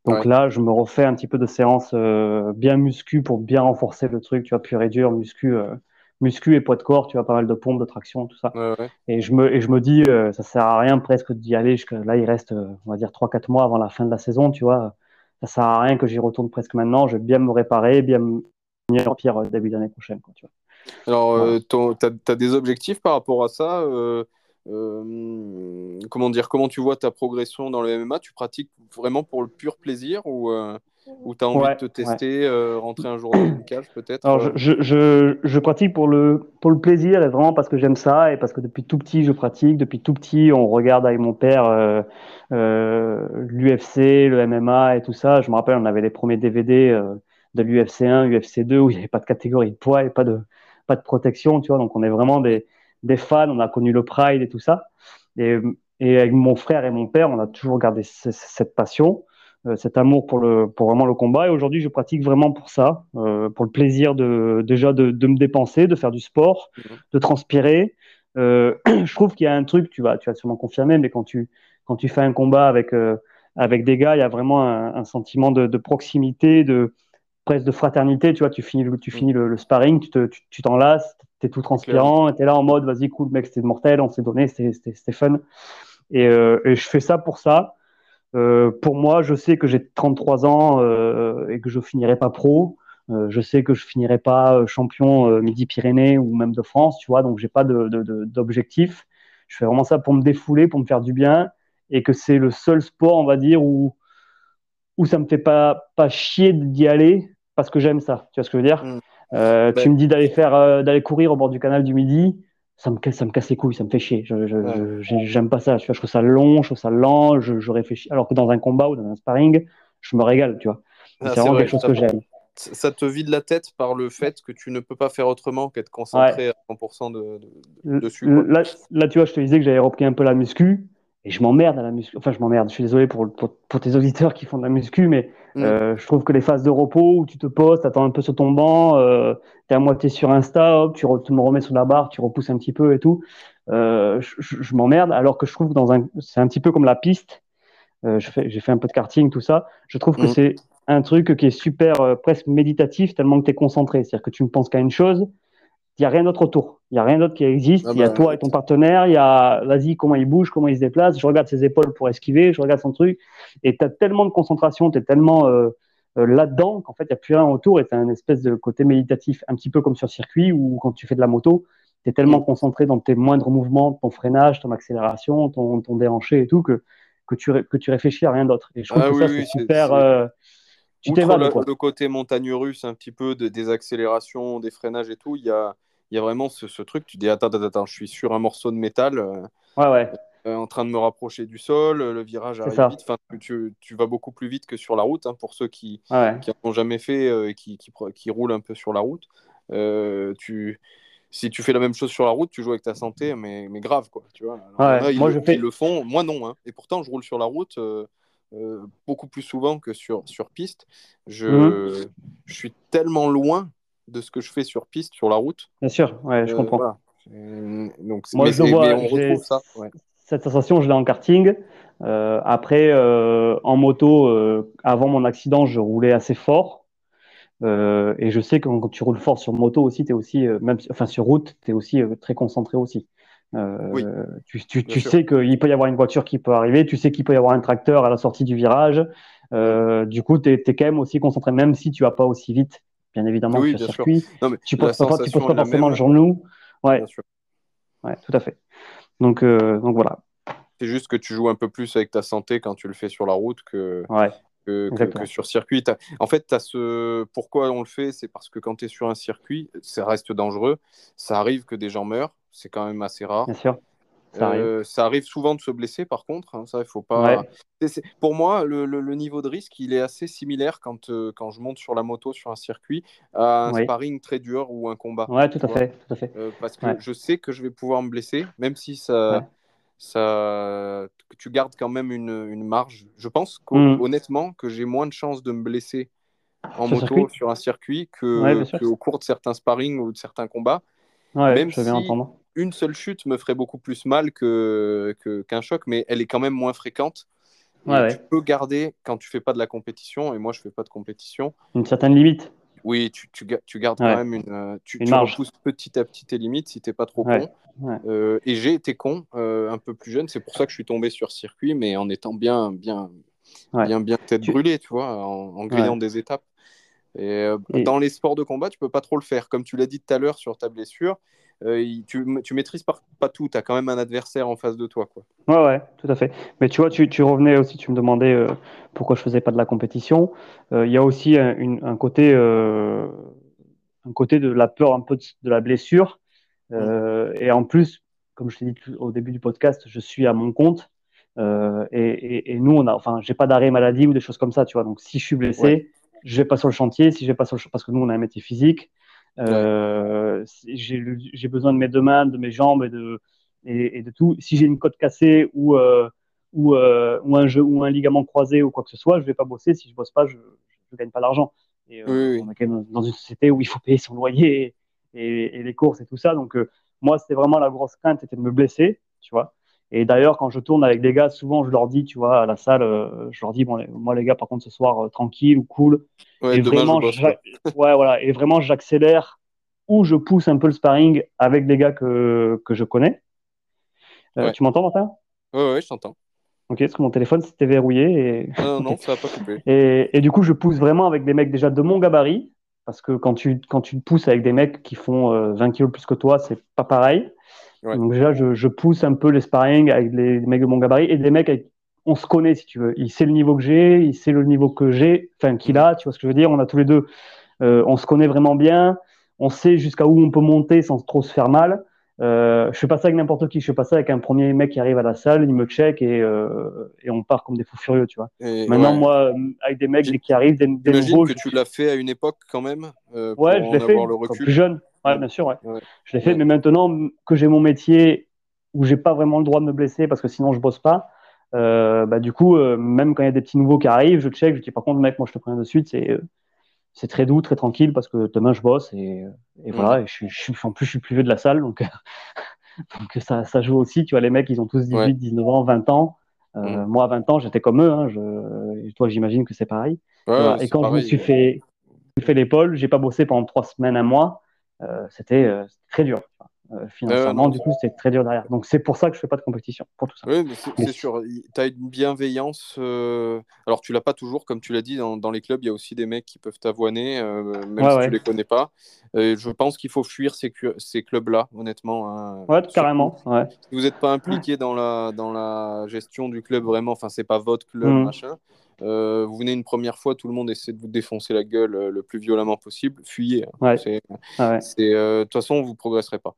Donc Ouais. là, je me refais un petit peu de séances euh, bien muscu pour bien renforcer le truc, tu vois, pur et dur, muscu, euh, muscu et poids de corps, tu vois, pas mal de pompes, de traction, tout ça. Ouais, ouais. Et je me, et je me dis, euh, ça sert à rien presque d'y aller jusqu'à là, il reste, euh, on va dire, 3-4 mois avant la fin de la saison, tu vois. Ça sert à rien que j'y retourne presque maintenant. Je vais bien me réparer, bien me en pire début d'année prochaine, quoi, tu vois. Alors, ton- t'as, t'as des objectifs par rapport à ça euh, euh, Comment dire Comment tu vois ta progression dans le MMA Tu pratiques vraiment pour le pur plaisir ou, euh, ou tu as envie Ouais, de te tester, euh, rentrer un jour dans une cage peut-être Alors, je, je, pratique pour le, pour le plaisir et vraiment parce que j'aime ça et parce que depuis tout petit, je pratique. Depuis tout petit, on regarde avec mon père euh, euh, l'UFC, le MMA et tout ça. Je me rappelle, on avait les premiers DVD euh, de l'UFC 1, UFC 2 où il n'y avait pas de catégorie de poids et pas de, pas de protection, tu vois. Donc, on est vraiment des, des fans. On a connu le Pride et tout ça. Et Et avec mon frère et mon père, on a toujours gardé cette passion, euh, cet amour pour, le, pour vraiment le combat. Et aujourd'hui, je pratique vraiment pour ça, euh, pour le plaisir de, déjà de, de, me dépenser, de faire du sport, mmh. de transpirer. Euh, je trouve qu'il y a un truc, tu vas, tu vas sûrement confirmer, mais quand tu, quand tu fais un combat avec, avec des gars, il y a vraiment un, un sentiment de, de, proximité, de presque de fraternité. Tu vois, tu finis, tu finis le, le sparring, tu t'enlaces, tu, tu t'es tout transpirant, t'es là en mode, vas-y, cool, mec, c'était mortel, on s'est donné, c'était fun. Et, euh, et, je fais ça pour ça. Euh, pour moi, je sais que j'ai 33 ans euh, et que je finirai pas pro. Je sais que je finirai pas champion Midi-Pyrénées ou même de France, tu vois. Donc j'ai pas d'objectif. De, de, je fais vraiment ça pour me défouler, pour me faire du bien, et que c'est le seul sport, on va dire, où où ça me fait pas pas chier d'y aller parce que j'aime ça. Tu vois ce que je veux dire? Mmh. Euh, Tu ben me dis d'aller faire d'aller courir au bord du canal du Midi ça me, casse, ça me casse les couilles, ça me fait chier. Je, je, j'aime pas ça. Je, trouve ça long, je trouve ça lent, je, je, réfléchis. Alors que dans un combat ou dans un sparring, je me régale, tu vois. Ah, c'est vraiment quelque chose que j'aime. Ça te vide la tête par le fait que tu ne peux pas faire autrement qu'être concentré à 100% de, de, dessus. Là, là, tu vois, je te disais que j'avais repris un peu la muscu. Et je m'emmerde à la muscu. Enfin, je m'emmerde. Je suis désolé pour, pour, pour, tes auditeurs qui font de la muscu, mais mm. euh, je trouve que les phases de repos où tu te poses, attends un peu sur ton banc, euh, tu es à moitié sur Insta, hop, tu, tu, me remets sous la barre, tu repousses un petit peu et tout. Euh, je, je m'emmerde, alors que je trouve que dans un, c'est un petit peu comme la piste. Euh, j'ai fait un peu de karting, tout ça. Je trouve que mm. c'est un truc qui est super, presque méditatif, tellement que tu es concentré. C'est-à-dire que tu ne penses qu'à une chose, il n'y a rien d'autre autour. Il n'y a rien d'autre qui existe. Ah il y a bah, toi et ton partenaire. Il y a, vas-y, comment il bouge, comment il se déplace. Je regarde ses épaules pour esquiver. Je regarde son truc. Et tu as tellement de concentration, tu es tellement euh, euh, là-dedans qu'en fait, il n'y a plus rien autour. Et tu as une espèce de côté méditatif, un petit peu comme sur circuit ou quand tu fais de la moto. Tu es tellement mm. concentré dans tes moindres mouvements, ton freinage, ton accélération, ton, ton déhanché et tout, que, que, tu, que tu réfléchis à rien d'autre. Et je trouve ah que ça, c'est super. Euh, tu le, le, côté montagne russe, un petit peu de, des accélérations, des freinages et tout, il y a il y a vraiment ce, ce, truc. Tu dis attends, attends, attends, je suis sur un morceau de métal. Euh, ouais, ouais. Euh, en train de me rapprocher du sol, le virage arrive vite. Enfin, tu, tu, vas beaucoup plus vite que sur la route. Hein, pour ceux qui n'ont jamais fait euh, et qui, qui, qui, roulent un peu sur la route, tu, si tu fais la même chose sur la route, tu joues avec ta santé, mais, mais grave quoi. Tu vois. ouais, moi, je fais... le font, moi non. Hein. Et pourtant, je roule sur la route. beaucoup plus souvent que sur, sur piste. Je, mmh. je suis tellement loin de ce que je fais sur piste, sur la route. Bien sûr, ouais, je euh, comprends. Donc, Moi, je vois, on retrouve ça. Cette sensation, je l'ai en karting. Euh, après, euh, en moto, avant mon accident, je roulais assez fort. et je sais que quand tu roules fort sur moto aussi, es aussi, même enfin sur route, tu es aussi très concentré aussi. Oui, tu, tu, tu sais qu'il peut y avoir une voiture qui peut arriver, tu sais qu'il peut y avoir un tracteur à la sortie du virage. du coup, tu es, es, quand même aussi concentré, même si tu vas pas aussi vite bien évidemment, sur circuit. tu ne poses pas, tu poses pas forcément le genou. Ouais. ouais, tout à fait. Donc, euh, donc voilà. C'est juste que tu joues un peu plus avec ta santé quand tu le fais sur la route que, ouais, que, que, sur circuit. En fait, as ce... pourquoi on le fait C'est parce que quand tu es sur un circuit, ça reste dangereux. Ça arrive que des gens meurent. C'est quand même assez rare. Bien sûr. Ça arrive. Euh, ça arrive. souvent de se blesser, par contre. Hein, ça, il faut pas. Pour moi, le, le, niveau de risque, il est assez similaire quand, euh, quand je monte sur la moto sur un circuit à un sparring très dur ou un combat. Ouais, tout à fait, tout à fait. Euh, parce que je sais que je vais pouvoir me blesser, même si ça, ça, tu gardes quand même une, une marge. Je pense mmh. honnêtement que j'ai moins de chances de me blesser en moto sur un circuit que, au cours de certains sparring ou de certains combats. même je si, entendre une seule chute me ferait beaucoup plus mal que, qu'un choc, mais elle est quand même moins fréquente. tu peux garder quand tu fais pas de la compétition, et moi je fais pas de compétition. Une certaine limite. Oui, tu, tu, tu gardes quand même une. Euh, tu, tu repousses petit à petit tes limites si t'es pas trop con. Euh, et j'ai été con euh, un peu plus jeune, c'est pour ça que je suis tombé sur circuit, mais en étant bien, bien, bien, bien tête brûlée, tu vois, en, en grillant des étapes. Et, et, dans les sports de combat, tu peux pas trop le faire. Comme tu l'as dit tout à l'heure sur ta blessure, euh, tu, tu, maîtrises pas, pas tout, tu as quand même un adversaire en face de toi. Quoi. Ouais, ouais, tout à fait. Mais tu vois, tu, tu revenais aussi, tu me demandais euh, pourquoi je faisais pas de la compétition. Euh, il y a aussi un, un côté, un côté de la peur un peu de, la blessure. Et en plus, comme je t'ai dit au début du podcast, je suis à mon compte. Et, et, et, nous, on a, enfin, j'ai pas d'arrêt maladie ou des choses comme ça, tu vois. Donc, si je suis blessé, je vais pas sur le chantier. Si je vais pas sur le parce que nous, on a un métier physique. Euh, j'ai besoin de mes deux mains, de mes jambes et de, et, de tout. Si j'ai une côte cassée ou, ou, ou, un jeu, ou un ligament croisé ou quoi que ce soit, je vais pas bosser. Si je bosse pas, je ne gagne pas d'argent. Et on est quand même dans une société où il faut payer son loyer et, et les courses et tout ça. Donc, moi, c'était vraiment la grosse crainte, c'était de me blesser, tu vois. Et d'ailleurs, quand je tourne avec des gars, souvent je leur dis, tu vois, à la salle, euh, je leur dis, bon, moi les gars, par contre, ce soir, euh, tranquille ou cool. Ouais, et, vraiment, ouais, voilà, et vraiment, j'accélère ou je pousse un peu le sparring avec des gars que, que je connais. Euh, tu m'entends, Martin? Ouais, je t'entends. Ok, parce que mon téléphone s'était verrouillé. Et... Non, non, ça n'a pas coupé. Et, et, du coup, je pousse vraiment avec des mecs déjà de mon gabarit, parce que quand tu, quand tu pousses avec des mecs qui font 20 kilos plus que toi, c'est pas pareil. Donc déjà, je, je, pousse un peu les sparring avec les, mecs de mon gabarit et des mecs avec, on se connaît si tu veux. Il sait le niveau que j'ai, il sait le niveau que j'ai, enfin qu'il a, tu vois ce que je veux dire. On a tous les deux, euh, on se connaît vraiment bien, on sait jusqu'à où on peut monter sans trop se faire mal. Euh, je fais pas ça avec n'importe qui, je fais pas ça avec un premier mec qui arrive à la salle, il me check et, euh, et on part comme des fous furieux, tu vois. Maintenant, moi, avec des mecs qui arrivent, des, des nouveaux. que tu l'as fait à une époque quand même euh, Ouais, je l'ai fait. Le recul. Plus jeune, ouais, bien sûr, ouais. Je l'ai fait, mais maintenant que j'ai mon métier où j'ai pas vraiment le droit de me blesser parce que sinon je bosse pas, euh, bah, du coup, euh, même quand il y a des petits nouveaux qui arrivent, je check, je dis par contre, mec, moi je te prends de suite, c'est euh, c'est très doux, très tranquille parce que demain je bosse et, et voilà. Et je, je, en plus, je suis plus vieux de la salle, donc, donc ça, ça, joue aussi. Tu vois, les mecs, ils ont tous 18, 19 ans, 20 ans. Euh, mm. Moi, à 20 ans, j'étais comme eux. Hein, je, toi, j'imagine que c'est pareil. et quand je me suis fait, fait l'épaule, j'ai pas bossé pendant trois semaines, un mois. Euh, c'était très dur. Euh, financièrement, du coup, c'est très dur derrière. Donc, c'est pour ça que je fais pas de compétition, pour tout ça. Oui, mais c'est sûr. Tu as une bienveillance. Euh, alors, tu l'as pas toujours, comme tu l'as dit, dans, dans, les clubs, il y a aussi des mecs qui peuvent t'avoiner, euh, même si tu les connais pas. je pense qu'il faut fuir ces, ces clubs-là, honnêtement. Hein. Ouais, carrément. Ouais. Si vous n'êtes pas impliqué dans la, dans la gestion du club, vraiment, enfin, c'est pas votre club, mmh. machin. Vous venez une première fois, tout le monde essaie de vous défoncer la gueule le plus violemment possible. Fuyez. Hein. Ah de toute façon, vous progresserez pas.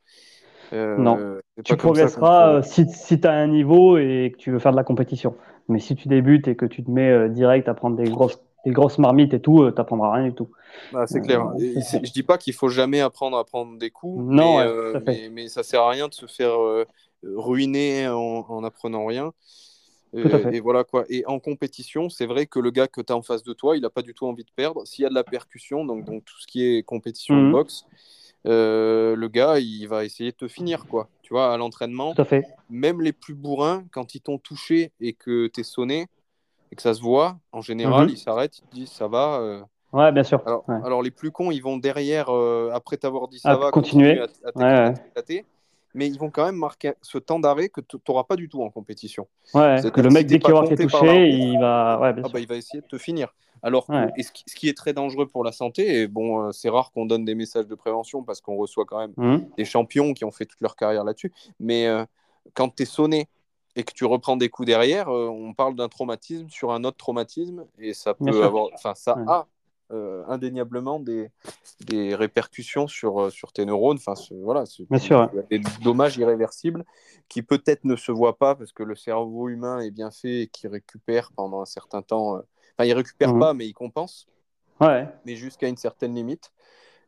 Euh, non, tu progresseras euh, si, si tu as un niveau et que tu veux faire de la compétition. Mais si tu débutes et que tu te mets euh, direct à prendre des grosses, des grosses marmites et tout, tu n'apprendras rien du tout. Bah, c'est clair. je dis pas qu'il faut jamais apprendre à prendre des coups, non, mais, mais, ça sert à rien de se faire ruiner en, en, apprenant rien. Et, voilà quoi. Et en compétition, c'est vrai que le gars que tu as en face de toi, il n'a pas du tout envie de perdre. S'il y a de la percussion, donc, donc tout ce qui est compétition de mhm. boxe, euh, le gars, il va essayer de te finir, quoi. Tu vois, à l'entraînement, fait. même les plus bourrins, quand ils t'ont touché et que tu es sonné et que ça se voit, en général, mhm. ils s'arrêtent, ils te disent ça va. Euh. Ouais, bien sûr. Alors, les plus cons, ils vont derrière, euh, après t'avoir dit ça va, continuer, à, mais ils vont quand même marquer ce temps d'arrêt que tu n'auras pas du tout en compétition. Ouais, que le mec, dès qu'il va été touché, il va... Ah bah, il va essayer de te finir. Alors, ce, qui, est très dangereux pour la santé, et bon, euh, c'est rare qu'on donne des messages de prévention parce qu'on reçoit quand même mmh. des champions qui ont fait toute leur carrière là-dessus, mais euh, quand tu es sonné et que tu reprends des coups derrière, euh, on parle d'un traumatisme sur un autre traumatisme, et ça peut avoir... Enfin, ça a euh, indéniablement des, des, répercussions sur, euh, sur tes neurones. Enfin, voilà, Bien sûr. des dommages irréversibles qui peut-être ne se voient pas parce que le cerveau humain est bien fait et qui récupère pendant un certain temps. Euh, enfin, il récupère mhm. pas, mais il compense. Ouais. Mais jusqu'à une certaine limite.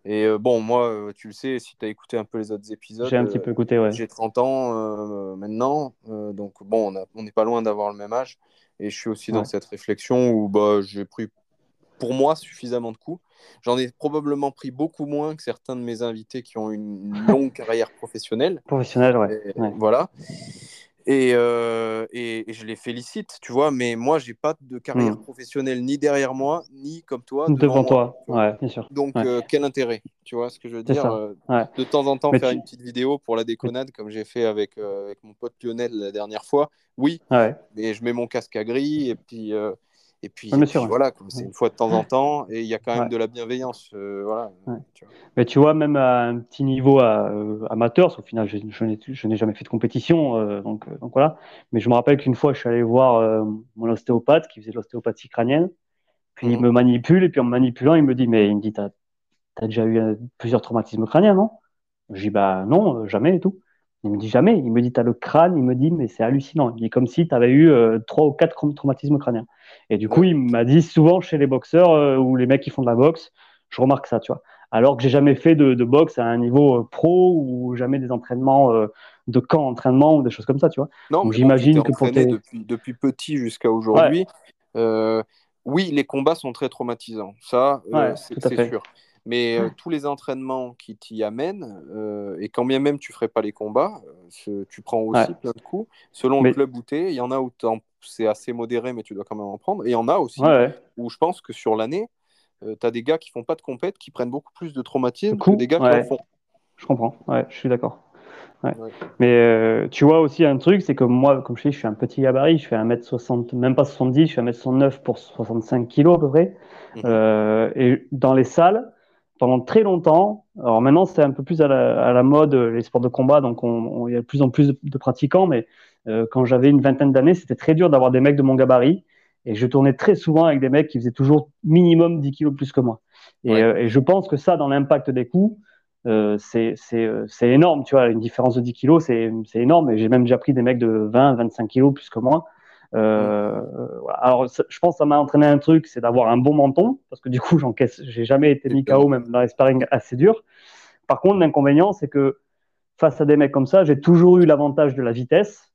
Et bon, moi, tu le sais, si tu as écouté un peu les autres épisodes. J'ai un petit peu écouté, ouais. J'ai 30 ans maintenant. donc, bon, on n'est pas loin d'avoir le même âge. Et je suis aussi dans cette réflexion où bah, j'ai pris pour moi suffisamment de coups. J'en ai probablement pris beaucoup moins que certains de mes invités qui ont une longue carrière professionnelle. Professionnelle, ouais. Voilà. Euh, et, et, je les félicite, tu vois, mais moi, j'ai pas de carrière hmm. professionnelle ni derrière moi, ni comme toi. Devant, toi, ouais, bien sûr. Donc, euh, quel intérêt Tu vois ce que je veux dire euh, De temps en temps, faire une petite vidéo pour la déconnade, comme j'ai fait avec, avec mon pote Lionel la dernière fois, oui, mais je mets mon casque à gris et puis et puis, voilà, c'est une fois de temps en temps, et il y a quand même de la bienveillance. Euh, voilà, tu Mais tu vois, même à un petit niveau euh, amateur, au final, je, je n'ai jamais fait de compétition, euh, donc, donc, voilà. Mais je me rappelle qu'une fois, je suis allé voir mon ostéopathe qui faisait de l'ostéopathie crânienne, puis il mhm. me manipule, et puis en me manipulant, il me dit, mais il me dit, t'as as déjà eu plusieurs traumatismes crâniens, non? Je dis, bah non, jamais et tout. Il me dit jamais. Il me dit, tu as le crâne. Il me dit, mais c'est hallucinant. Il dit comme si tu avais eu euh, trois ou quatre traumatismes crâniens. Et du coup, il m'a dit souvent chez les boxeurs euh, ou les mecs qui font de la boxe, je remarque ça, tu vois. Alors que j'ai jamais fait de, boxe à un niveau euh, pro ou jamais des entraînements de camp entraînement ou des choses comme ça, tu vois. Non, Donc, bon, j'imagine que pour tes- depuis, depuis petit jusqu'à aujourd'hui. Oui, les combats sont très traumatisants, ça, Ouais, c'est sûr. Mais euh, tous les entraînements qui t'y amènent, euh, et quand bien même tu ferais pas les combats, euh, tu prends aussi Ouais. plein de coups. Selon Mais- le club où tu es, il y en a où c'est assez modéré, mais tu dois quand même en prendre. Et il y en a aussi Ouais, ouais. où je pense que sur l'année, tu as des gars qui font pas de compète qui prennent beaucoup plus de traumatisme que des gars qui en font. Je comprends, ouais, je suis d'accord. Mais tu vois aussi un truc, c'est que moi, comme je dis, je suis un petit gabarit, je fais 1m60, même pas 70, je fais 1m69 pour 65 kg à peu près. Euh, et dans les salles, pendant très longtemps, alors maintenant c'est un peu plus à la, à la mode, euh, les sports de combat, donc on- on- il y a de plus en plus de, pratiquants, mais euh, quand j'avais une vingtaine d'années, c'était très dur d'avoir des mecs de mon gabarit. Et je tournais très souvent avec des mecs qui faisaient toujours minimum 10 kilos plus que moi. Et, Ouais. euh, et je pense que ça, dans l'impact des coups, euh, c'est énorme, tu vois, une différence de 10 kilos, c'est c'est énorme. Et j'ai même déjà pris des mecs de 20, 25 kilos plus que moi. Euh, voilà. Alors, je pense que ça m'a entraîné un truc, c'est d'avoir un bon menton, parce que du coup, j'encaisse, j'ai jamais été mis KO, même dans les sparring assez dur. Par contre, l'inconvénient, c'est que face à des mecs comme ça, j'ai toujours eu l'avantage de la vitesse.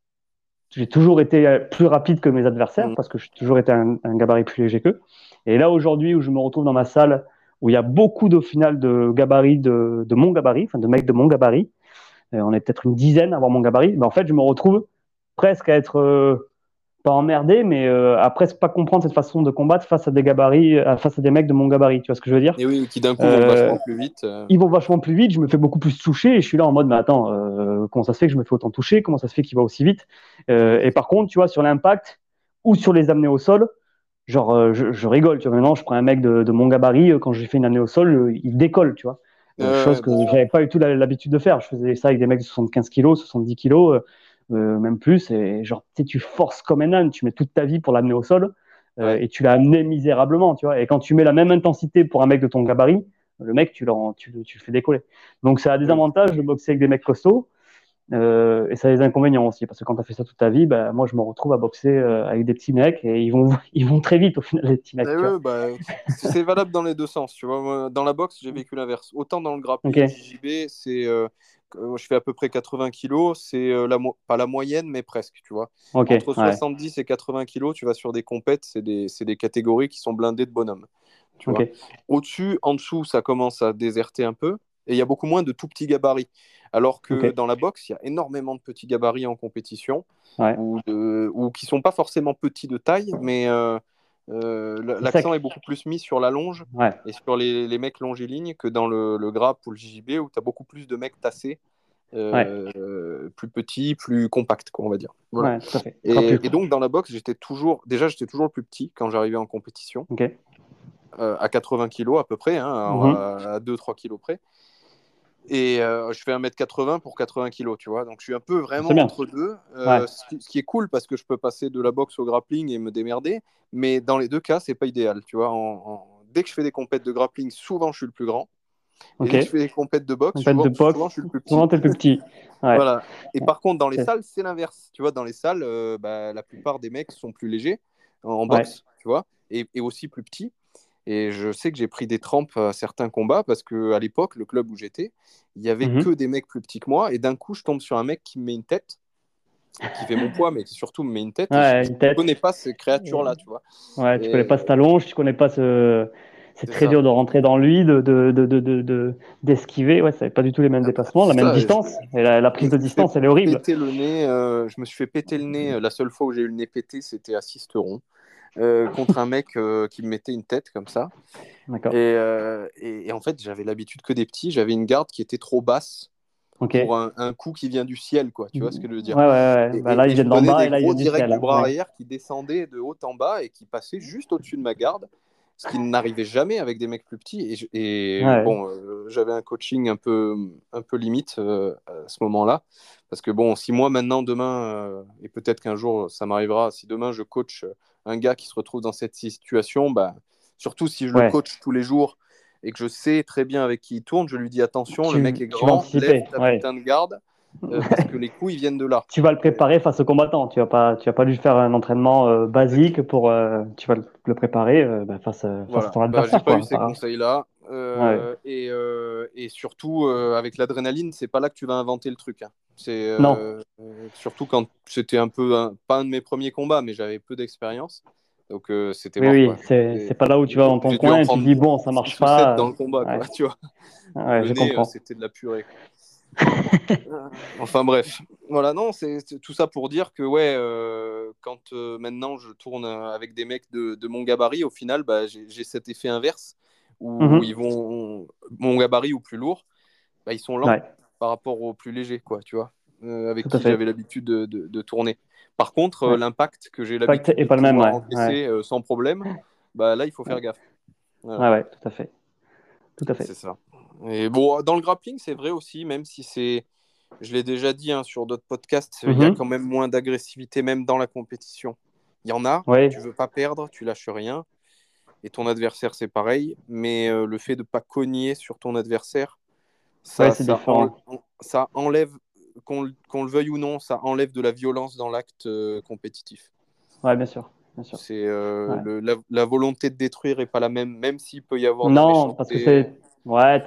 J'ai toujours été euh, plus rapide que mes adversaires, Mhm. parce que j'ai toujours été un, un gabarit plus léger qu'eux. Et là, aujourd'hui, où je me retrouve dans ma salle, où il y a beaucoup au final de gabarits de, de mon gabarit, enfin de mecs de mon gabarit, euh, on est peut-être une dizaine à avoir mon gabarit, mais en fait, je me retrouve presque à être pas emmerdé, mais euh, à presque pas comprendre cette façon de combattre face à des gabarits, euh, face à des mecs de mon gabarit. Tu vois ce que je veux dire? Et oui, qui d'un coup vont Euh, vachement plus vite. euh. Ils vont vachement plus vite, je me fais beaucoup plus toucher, et je suis là en mode, mais attends, comment ça se fait que je me fais autant toucher? Comment ça se fait qu'il va aussi vite? Et par contre, tu vois, sur l'impact ou sur les amener au sol, genre, je, je rigole. Tu vois, maintenant, je prends un mec de, de mon gabarit, quand j'ai fait une année au sol, il décolle, tu vois. Chose que j'avais pas eu tout l'habitude de faire. Je faisais ça avec des mecs de 75 kilos, 70 kilos, euh, même plus. Et genre, tu forces comme un âne, tu mets toute ta vie pour l'amener au sol euh, Ouais. et tu l'as amené misérablement, tu vois. Et quand tu mets la même intensité pour un mec de ton gabarit, le mec, tu, tu, le- tu le fais décoller. Donc, ça a des avantages de boxer avec des mecs costauds. euh, et ça a des inconvénients aussi, parce que quand tu as fait ça toute ta vie, bah, moi je me retrouve à boxer euh, avec des petits mecs et ils vont, ils vont très vite au final, les petits mecs. Eh ouais, bah, c'est valable dans les deux sens. Tu vois, dans la boxe, j'ai vécu l'inverse. Autant dans le grappling, Ok. JJB, c'est, euh, je fais à peu près 80 kilos. C'est euh, la pas la moyenne, mais presque. Tu vois, entre ouais. 70 et 80 kilos, tu vas sur des compètes, c'est des, des catégories qui sont blindées de bonhommes. Tu vois. ok. Au-dessus, en dessous, ça commence à déserter un peu. Et il y a beaucoup moins de tout petits gabarits. Alors que dans la boxe, il y a énormément de petits gabarits en compétition, Ouais. ou, de, ou qui sont pas forcément petits de taille, mais euh, euh, l'accent est beaucoup plus mis sur la longe Ouais. et sur les, les mecs longilignes que dans le, le grappe ou le JJB, où tu as beaucoup plus de mecs tassés, euh, plus petits, plus compacts, quoi, on va dire. Voilà. Ouais, tout à fait. Et, donc dans la boxe, j'étais toujours, déjà j'étais toujours le plus petit quand j'arrivais en compétition euh, à 80 kg à peu près, hein, Mhm. à, à 2-3 kg près. Et euh, je fais 1m80 pour 80 kg, tu vois. Donc je suis un peu vraiment entre deux. Euh, Ouais. ce, qui, ce qui est cool parce que je peux passer de la boxe au grappling et me démerder. Mais dans les deux cas, c'est pas idéal, tu vois. En- en- Dès que je fais des compètes de grappling, souvent je suis le plus grand. Et dès que je fais des compètes de boxe, souvent, de boxe, souvent, je suis le plus petit. Souvent, le plus petit. Ouais. Voilà. Et par contre, dans les salles, c'est l'inverse. Tu vois, dans les salles, euh, bah, la plupart des mecs sont plus légers en, Ouais. boxe, tu vois, et, et aussi plus petits. Et je sais que j'ai pris des trempes à certains combats parce que à l'époque, le club où j'étais, il y avait Mhm. que des mecs plus petits que moi. Et d'un coup, je tombe sur un mec qui me met une tête, qui fait mon poids, mais qui surtout me met une tête. Ouais, je ne connais pas ces créatures-là, tu vois. Ouais, tu connais pas ce talon, tu connais pas ce. C'est très ça. dur de rentrer dans lui, de de de de d'esquiver. Ouais, c'est pas du tout les mêmes déplacements, la c'est même ça, distance. Et la, la prise de distance, elle est horrible. le nez, euh, je me suis fait péter le nez. euh, La seule fois où j'ai eu le nez pété, c'était à Sisteron. Euh, contre un mec euh, qui me mettait une tête comme ça. Et, euh, et- et en fait, j'avais l'habitude que des petits. J'avais une garde qui était trop basse. Ouais, pour un, un coup qui vient du ciel, quoi. Tu vois ce que je veux dire? Ouais, ouais. Et- Bah, et- là, je viennent d'en donnais bas et là, gros viennent du ciel. du bras Ouais. arrière qui descendaient de haut en bas et qui passaient juste au-dessus de ma garde, ce qui n'arrivait jamais avec des mecs plus petits. Et, Ouais. bon, j'avais un coaching un peu, un peu limite à ce moment-là. Parce que bon, si moi maintenant, demain, et peut-être qu'un jour ça m'arrivera, si demain je coach un gars qui se retrouve dans cette situation, bah, surtout si je Ouais. le coach tous les jours et que je sais très bien avec qui il tourne, je lui dis attention, Tu- le mec est grand, lève ta ouais. putain de garde, euh, parce que les coups ils viennent de là. Tu vas le préparer face au combattant. Tu vas pas, tu vas pas lui faire un entraînement euh, basique pour. euh, tu vas le, préparer bah, face, à- Voilà. ton Bah, adversaire. j'ai pas quoi. eu ces conseils-là. Et, et surtout, avec l'adrénaline, c'est pas là que tu vas inventer le truc. Hein. C'est surtout quand c'était un peu, pas un de mes premiers combats, mais j'avais peu d'expérience. Donc c'était Oui, oui c'est pas là où tu vas dans ton coin et tu dis bon, ça marche pas. dans le combat, quoi, tu vois. Ouais, c'était de la purée. enfin bref, voilà, non, c'est tout ça pour dire que ouais, euh, quand euh, maintenant je tourne avec des mecs de, de mon gabarit, au final, bah, j'ai cet effet inverse où, mhm. ils vont mon gabarit ou plus lourd, bah, ils sont lents par rapport aux plus légers, quoi, tu vois, euh, avec qui j'avais l'habitude de, de, tourner. Par contre, l'impact que j'ai l'habitude de pas le même, encaisser sans problème, bah là, il faut faire gaffe. Voilà. Ouais, tout à fait. Tout à fait. C'est ça. Et bon, dans le grappling, c'est vrai aussi, même si c'est, je l'ai déjà dit hein, sur d'autres podcasts, il y a mhm. quand même moins d'agressivité, même dans la compétition. Il y en a, tu veux pas perdre, tu lâches rien. Et ton adversaire, c'est pareil. Mais euh, le fait de pas cogner sur ton adversaire, ça, ça, enlève, qu'on le veuille ou non, ça enlève de la violence dans l'acte euh, compétitif. Ouais, bien sûr. C'est euh, la, volonté de détruire est pas la même, même s'il peut y avoir. Non, parce que c'est Ouais,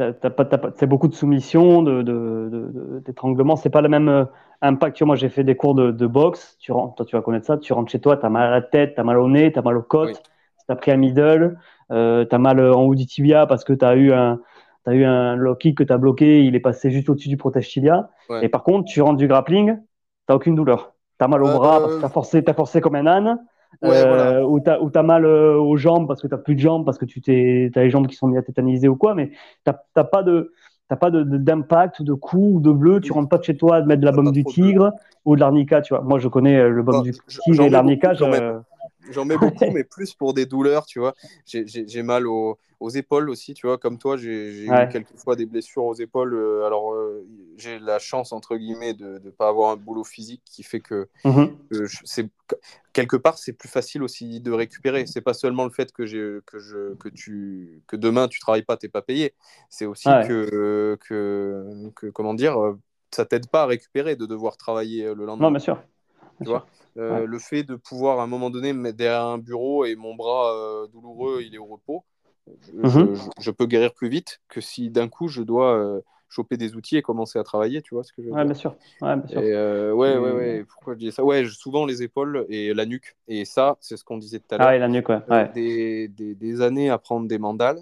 beaucoup de soumission, d'étranglement. De, de, c'est pas le même euh, impact. Tu vois, moi, j'ai fait des cours de, boxe. Tu rentres, toi, tu vas connaître ça. Tu rentres chez toi, tu as mal à la tête, tu as mal au nez, tu as mal aux côtes. Tu as pris un middle, euh, tu as mal en haut du tibia parce que tu as eu un, as eu un low kick que tu as bloqué. Il est passé juste au-dessus du protège tibia. Et par contre, tu rentres du grappling, tu aucune douleur. Tu as mal au euh, bras parce que tu as forcé, as forcé comme un âne. Euh, ou tu as, mal euh, aux jambes parce que tu n'as plus de jambes, parce que tu as les jambes qui sont bien tétanisées ou quoi, mais tu n'as pas de pas d'impact ou de coup ou de bleu, tu rentres pas de chez toi de mettre de la bombe du tigre ou de l'arnica, tu vois. Moi, je connais le bombe du tigre et l'arnica. J'en mets beaucoup, mais plus pour des douleurs, tu vois. J'ai mal aux, aux, épaules aussi, tu vois. Comme toi, j'ai eu quelquefois des blessures aux épaules. Euh, alors, euh, j'ai la chance, entre guillemets, de ne pas avoir un boulot physique qui fait que, mhm. c'est quelque part, c'est plus facile aussi de récupérer. C'est pas seulement le fait que, que, je, que, tu, que demain, tu travailles pas, tu n'es pas payé. C'est aussi que, que, que, comment dire, ça t'aide pas à récupérer de devoir travailler le lendemain. Non, bien sûr. Tu vois euh, le fait de pouvoir à un moment donné me mettre derrière un bureau et mon bras euh, douloureux, il est au repos, mhm. je, peux guérir plus vite que si d'un coup je dois euh, choper des outils et commencer à travailler, tu vois ce que je veux ouais, Bien sûr. Ouais, bien sûr. ouais, ouais, ouais. Pourquoi je dis ça? Ouais, souvent les épaules et la nuque. Et ça, c'est ce qu'on disait tout à l'heure. Ah, et la nuque, ouais. Des, des, des, années à prendre des mandales.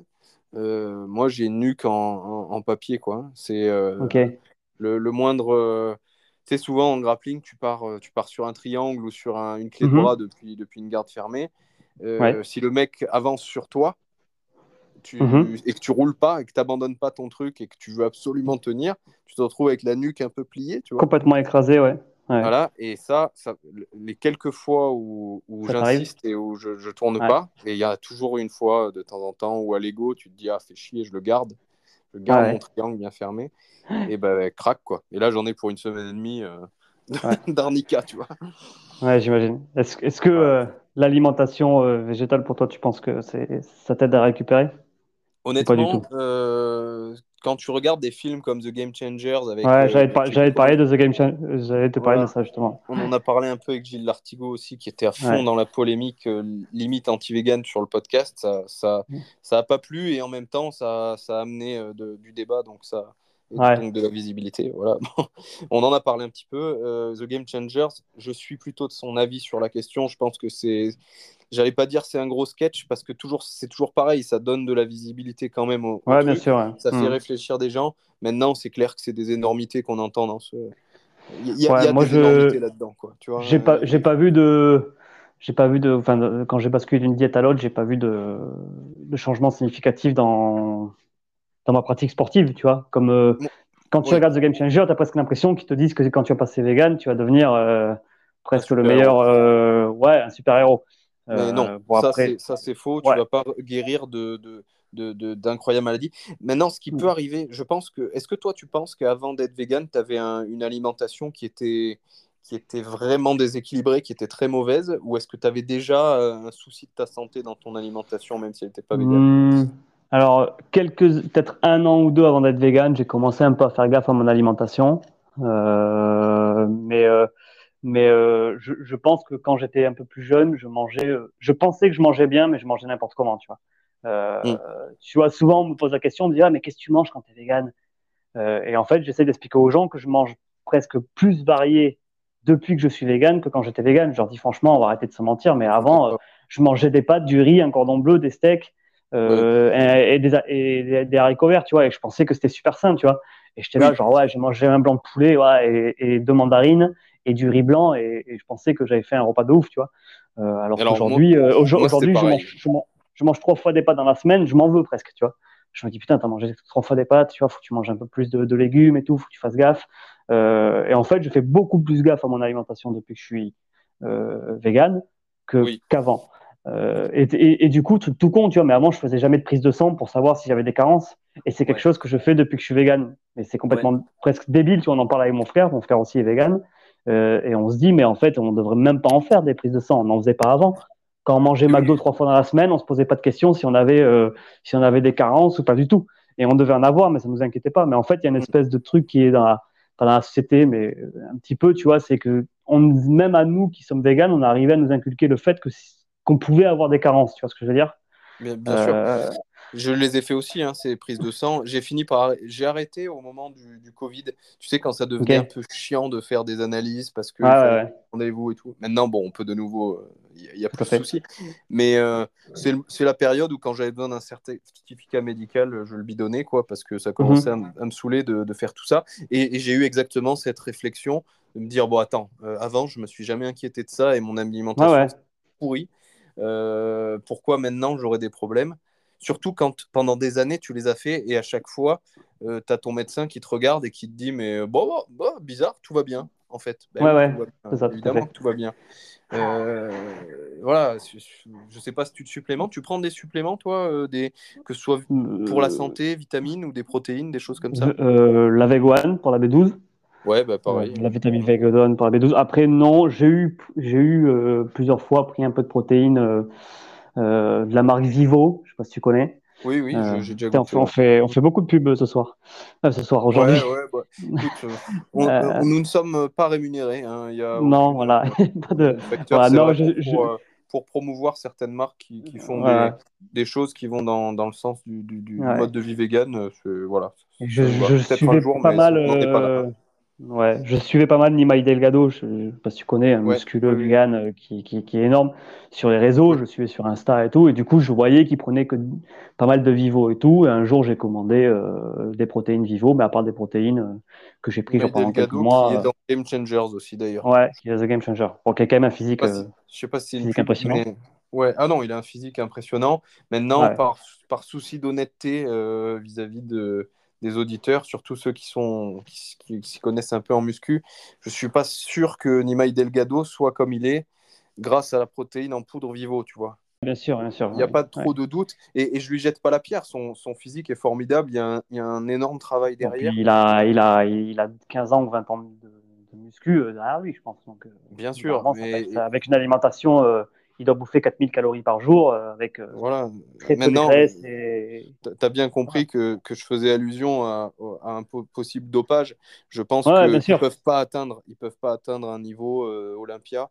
moi, j'ai une nuque en, en, papier, quoi. C'est le, le, moindre sais, souvent en grappling, tu pars, euh, tu pars sur un triangle ou sur une clé de mhm. bras depuis, depuis une garde fermée. Euh, si le mec avance sur toi tu, mhm. et que tu roules pas et que tu n'abandonnes pas ton truc et que tu veux absolument tenir, tu te retrouves avec la nuque un peu pliée. Tu vois Complètement écrasé, ouais. Voilà, et ça, ça, les quelques fois où, où j'insiste et où je ne tourne pas, et il y a toujours une fois de temps en temps où à l'ego, tu te dis, ah, fais chier, je le garde je garde mon triangle bien fermé, et ben craque quoi. Et là, j'en ai pour une semaine et demie euh, d'arnica, tu vois. Ouais, j'imagine. Est-ce que euh, l'alimentation euh, végétale, pour toi, tu penses que ça t'aide à récupérer? Honnêtement, quand tu regardes des films comme The Game Changers avec. Ouais, j'allais te, parler de The Game Changers. J'allais te parler de ça justement. On en a parlé un peu avec Gilles Lartigot aussi, qui était à fond dans la polémique limite anti-vegan sur le podcast. Ça, ça, ça a pas plu et en même temps, ça, ça a amené du débat, donc ça. donc de la visibilité. Voilà. on en a parlé un petit peu. The Game Changers, je suis plutôt de son avis sur la question. Je pense que c'est J'allais pas dire c'est un gros sketch parce que toujours c'est toujours pareil, ça donne de la visibilité quand même au, ouais, bien sûr, ça fait mm. réfléchir des gens. Maintenant, c'est clair que c'est des énormités qu'on entend dans ce. Il y a, des je... énormités là-dedans, quoi. Tu vois. J'ai pas, j'ai pas vu de, j'ai pas vu de, enfin, quand j'ai basculé d'une diète à l'autre, j'ai pas vu de, de changement significatif dans dans ma pratique sportive, tu vois. Comme euh, quand tu regardes The Game Changer, tu as presque l'impression qu'ils te disent que quand tu vas passer vegan, tu vas devenir euh, presque le meilleur, euh, ouais, un super héros. Mais non, euh, ça c'est faux. Tu ne vas pas guérir de, d'incroyables maladies. Maintenant, ce qui peut arriver, je pense que. Est-ce que toi, tu penses qu'avant d'être vegan, tu avais une alimentation qui était, qui était vraiment déséquilibrée, qui était très mauvaise Ou est-ce que tu avais déjà euh, un souci de ta santé dans ton alimentation, même si elle n'était pas végane hmm, Alors, quelques, peut-être un an ou deux avant d'être vegan, j'ai commencé un peu à faire gaffe à mon alimentation. Euh, mais mais euh, je, je, pense que quand j'étais un peu plus jeune, je mangeais, euh, je pensais que je mangeais bien, mais je mangeais n'importe comment, tu vois. Mm. Tu vois, souvent, on me pose la question, on me dit, ah, mais qu'est-ce que tu manges quand tu es vegan Et en fait, j'essaie d'expliquer aux gens que je mange presque plus varié depuis que je suis vegan que quand j'étais vegan. Je leur dis franchement, on va arrêter de se mentir, mais avant, je mangeais des pâtes, du riz, un cordon bleu, des steaks et, des, et, des, haricots verts, tu vois, et je pensais que c'était super sain, tu vois. Et j'étais là, genre, ouais, j'ai mangé un blanc de poulet ouais, et, et, deux mandarines et du riz blanc et, je pensais que j'avais fait un repas de ouf, tu vois. Euh, alors, euh, aujourd'hui, je mange, je, mange, trois fois des pâtes dans la semaine, je m'en veux presque, tu vois. Je me dis, putain, t'as mangé trois fois des pâtes, tu vois, faut que tu manges un peu plus de, légumes et tout, faut que tu fasses gaffe. Euh, et en fait, je fais beaucoup plus gaffe à mon alimentation depuis que je suis vegan qu'avant. Euh, et, et, du coup, tout, tout, con, tu vois, mais avant, je faisais jamais de prise de sang pour savoir si j'avais des carences. Et c'est quelque chose que je fais depuis que je suis vegan. Mais c'est complètement presque débile, tu vois, on en parle avec mon frère, mon frère aussi est vegan. Euh, et on se dit, mais en fait, on devrait même pas en faire des prises de sang. On n'en faisait pas avant. Quand on mangeait McDo trois fois dans la semaine, on se posait pas de questions si on avait, euh, si on avait des carences ou pas du tout. Et on devait en avoir, mais ça nous inquiétait pas. Mais en fait, il y a une mm. espèce de truc qui est dans la, dans la société, mais un petit peu, tu vois, c'est que on, même à nous qui sommes véganes, on arrivait à nous inculquer le fait que qu'on pouvait avoir des carences, tu vois ce que je veux dire? Bien, sûr. Euh, je les ai fait aussi, hein, ces prises de sang. J'ai fini par. J'ai arrêté au moment du, du, Covid. Tu sais, quand ça devenait un peu chiant de faire des analyses parce que ah, vous et tout. Maintenant, bon, on peut de nouveau. Il euh, n'y a, plus de soucis. Mais euh, c'est la période où, quand j'avais besoin d'un certificat médical, je le bidonnais, quoi, parce que ça commençait mhm. à, me saouler de, de, faire tout ça. Et, j'ai eu exactement cette réflexion de me dire bon, attends, euh, avant, je me suis jamais inquiété de ça et mon alimentation est pourrie. pourquoi maintenant j'aurais des problèmes? Surtout quand pendant des années tu les as fait et à chaque fois euh, tu as ton médecin qui te regarde et qui te dit mais bon, bon, bizarre, tout va bien en fait. Ben ouais, ouais, ça, évidemment que tout va bien. Euh, voilà, je sais pas si tu te suppléments. Tu prends des suppléments, toi, euh, des, que ce soit pour la santé, vitamines ou des protéines, des choses comme ça? La Veg pour la B12. Ouais, bah pareil. la vitamine Veg pour la B12. Après, non, j'ai eu, j'ai eu plusieurs fois pris un peu de protéines euh, de la marque Vivo, je sais pas si tu connais. Oui, oui, euh, j'ai déjà on, fait, on fait beaucoup de pubs ce soir. Euh, ce soir, aujourd'hui. Ouais, ouais, bah, nous ne sommes pas rémunérés. Hein. Il y a non, voilà. pas de... Voilà, non, pour, pour, promouvoir certaines marques qui, qui font des, des, choses qui vont dans, dans le sens du, du, du mode de vie vegan. Voilà. Je, je, je suivais jour, pas mal. Ouais, je suivais pas mal Nimai Delgado, je, ne sais pas si tu connais, un musculeux vegan euh, qui, qui, qui, est énorme sur les réseaux, je suivais sur Insta et tout, et du coup je voyais qu'il prenait que pas mal de Vivo et tout, et un jour j'ai commandé euh, des protéines Vivo, mais à part des protéines euh, que j'ai pris pendant quelques mois. Qui est dans Game Changers aussi d'ailleurs. Ouais, qui est The Game Changer. Bon, qui a quand même un physique, je sais pas si, physique impressionnant. Ouais, ah non, il a un physique impressionnant. Maintenant, par, par souci d'honnêteté vis-à-vis de des auditeurs, surtout ceux qui sont qui, s'y connaissent un peu en muscu. Je suis pas sûr que Nimai Delgado soit comme il est grâce à la protéine en poudre vivo, tu vois. Bien sûr, bien sûr. Il n'y a pas trop de doute. Et, et, je lui jette pas la pierre. Son, son physique est formidable. Il y, a un, il y, a un, énorme travail derrière. Il a, il, a, il a 15 ans ou 20 ans de, de muscu euh, derrière lui, je pense. Donc, euh, bien sûr. Mais... avec une alimentation euh, il doit bouffer 4000 calories par jour euh, avec euh, voilà. très peu Maintenant, de graisse. Et... Tu as bien compris que, que, je faisais allusion à, à, un possible dopage. Je pense qu'ils ne peuvent, pas atteindre, ils peuvent pas atteindre un niveau euh, Olympia,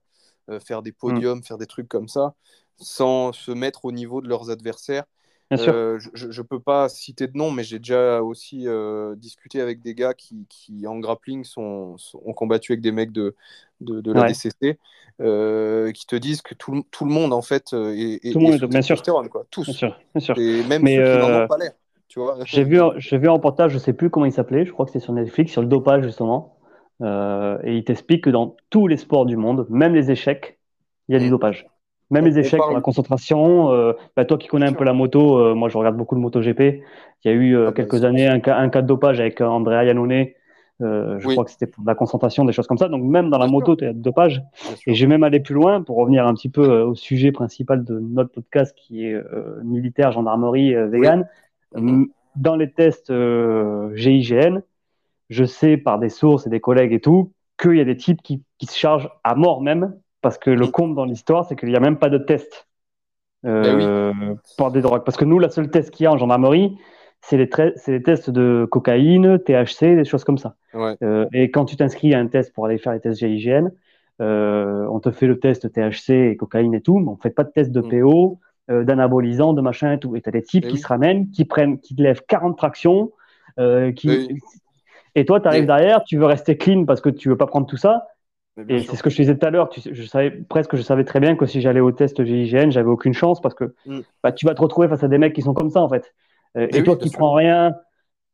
faire des podiums, mm. faire des trucs comme ça, sans se mettre au niveau de leurs adversaires. Euh, je ne peux pas citer de nom, mais j'ai déjà aussi euh, discuté avec des gars qui, qui en grappling sont, ont combattu avec des mecs de, de, de la DCC, euh, qui te disent que tout, tout, le monde en fait est, tout le monde, bien sûr. Quoi. Tous. Bien sûr, bien sûr. Et même mais ceux qui n'en ont pas l'air. J'ai vu, un reportage, je sais plus comment il s'appelait, je crois que c'est sur Netflix, sur le dopage justement, et il t'explique que dans tous les sports du monde, même les échecs, il y a du mm. dopage. Même les échecs dans la concentration. Euh, bah, toi qui connais un peu la moto, euh, moi je regarde beaucoup de MotoGP. Il y a eu euh, ah, quelques années un cas, un cas, de dopage avec Andrea Iannone. je crois que c'était pour la concentration, des choses comme ça. Donc même dans la moto, il y a de dopage. Et j'ai même allé plus loin pour revenir un petit peu au sujet principal de notre podcast qui est militaire, gendarmerie, vegan. Dans les tests GIGN, je sais par des sources et des collègues et tout qu'il y a des types qui, qui se chargent à mort même parce que le comble dans l'histoire, c'est qu'il n'y a même pas de test euh, ben pour des drogues. Parce que nous, la seule test qu'il y a en gendarmerie, c'est les, les, tests de cocaïne, THC, des choses comme ça. Euh, et quand tu t'inscris à un test pour aller faire les tests GIGN, euh, on te fait le test THC et cocaïne et tout, mais on ne fait pas de test de mm. PO, euh, d'anabolisants, de machin et tout. Et tu as des types Eh qui oui. se ramènent, qui prennent, qui te lèvent 40 tractions, qui... Oui. et toi, tu arrives derrière, tu veux rester clean parce que tu veux pas prendre tout ça. Et c'est ce que je disais tout à l'heure. Je savais presque, je savais très bien que si j'allais au test GIGN, j'avais aucune chance parce que Mm. bah, tu vas te retrouver face à des mecs qui sont comme ça en fait. Euh, et oui, toi qui sûr. prends rien,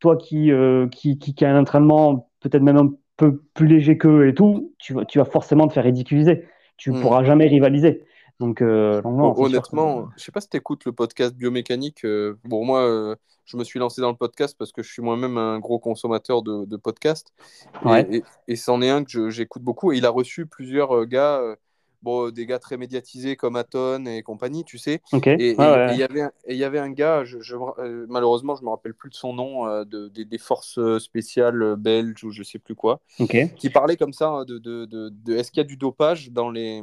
toi qui, euh, qui, qui, qui a un entraînement peut-être même un peu plus léger qu'eux et tout, tu vas, tu vas forcément te faire ridiculiser. Tu Mm. pourras jamais rivaliser. Donc, euh, donc non, Honnêtement, je sais pas si tu écoutes le podcast biomécanique. euh, bon, moi, euh, je me suis lancé dans le podcast parce que je suis moi-même un gros consommateur de, de podcasts. Et, Ouais. et, et c'en est un que j'écoute beaucoup. Et il a reçu plusieurs euh, gars, bon, des gars très médiatisés comme Aton et compagnie, tu sais. Et ouais. il y avait un- et il y avait un gars, je, je- euh, malheureusement, je me rappelle plus de son nom, euh, de, des- des forces euh, spéciales euh, belges ou je sais plus quoi qui parlait comme ça hein, de, de, de, est-ce qu'il y a du dopage dans les,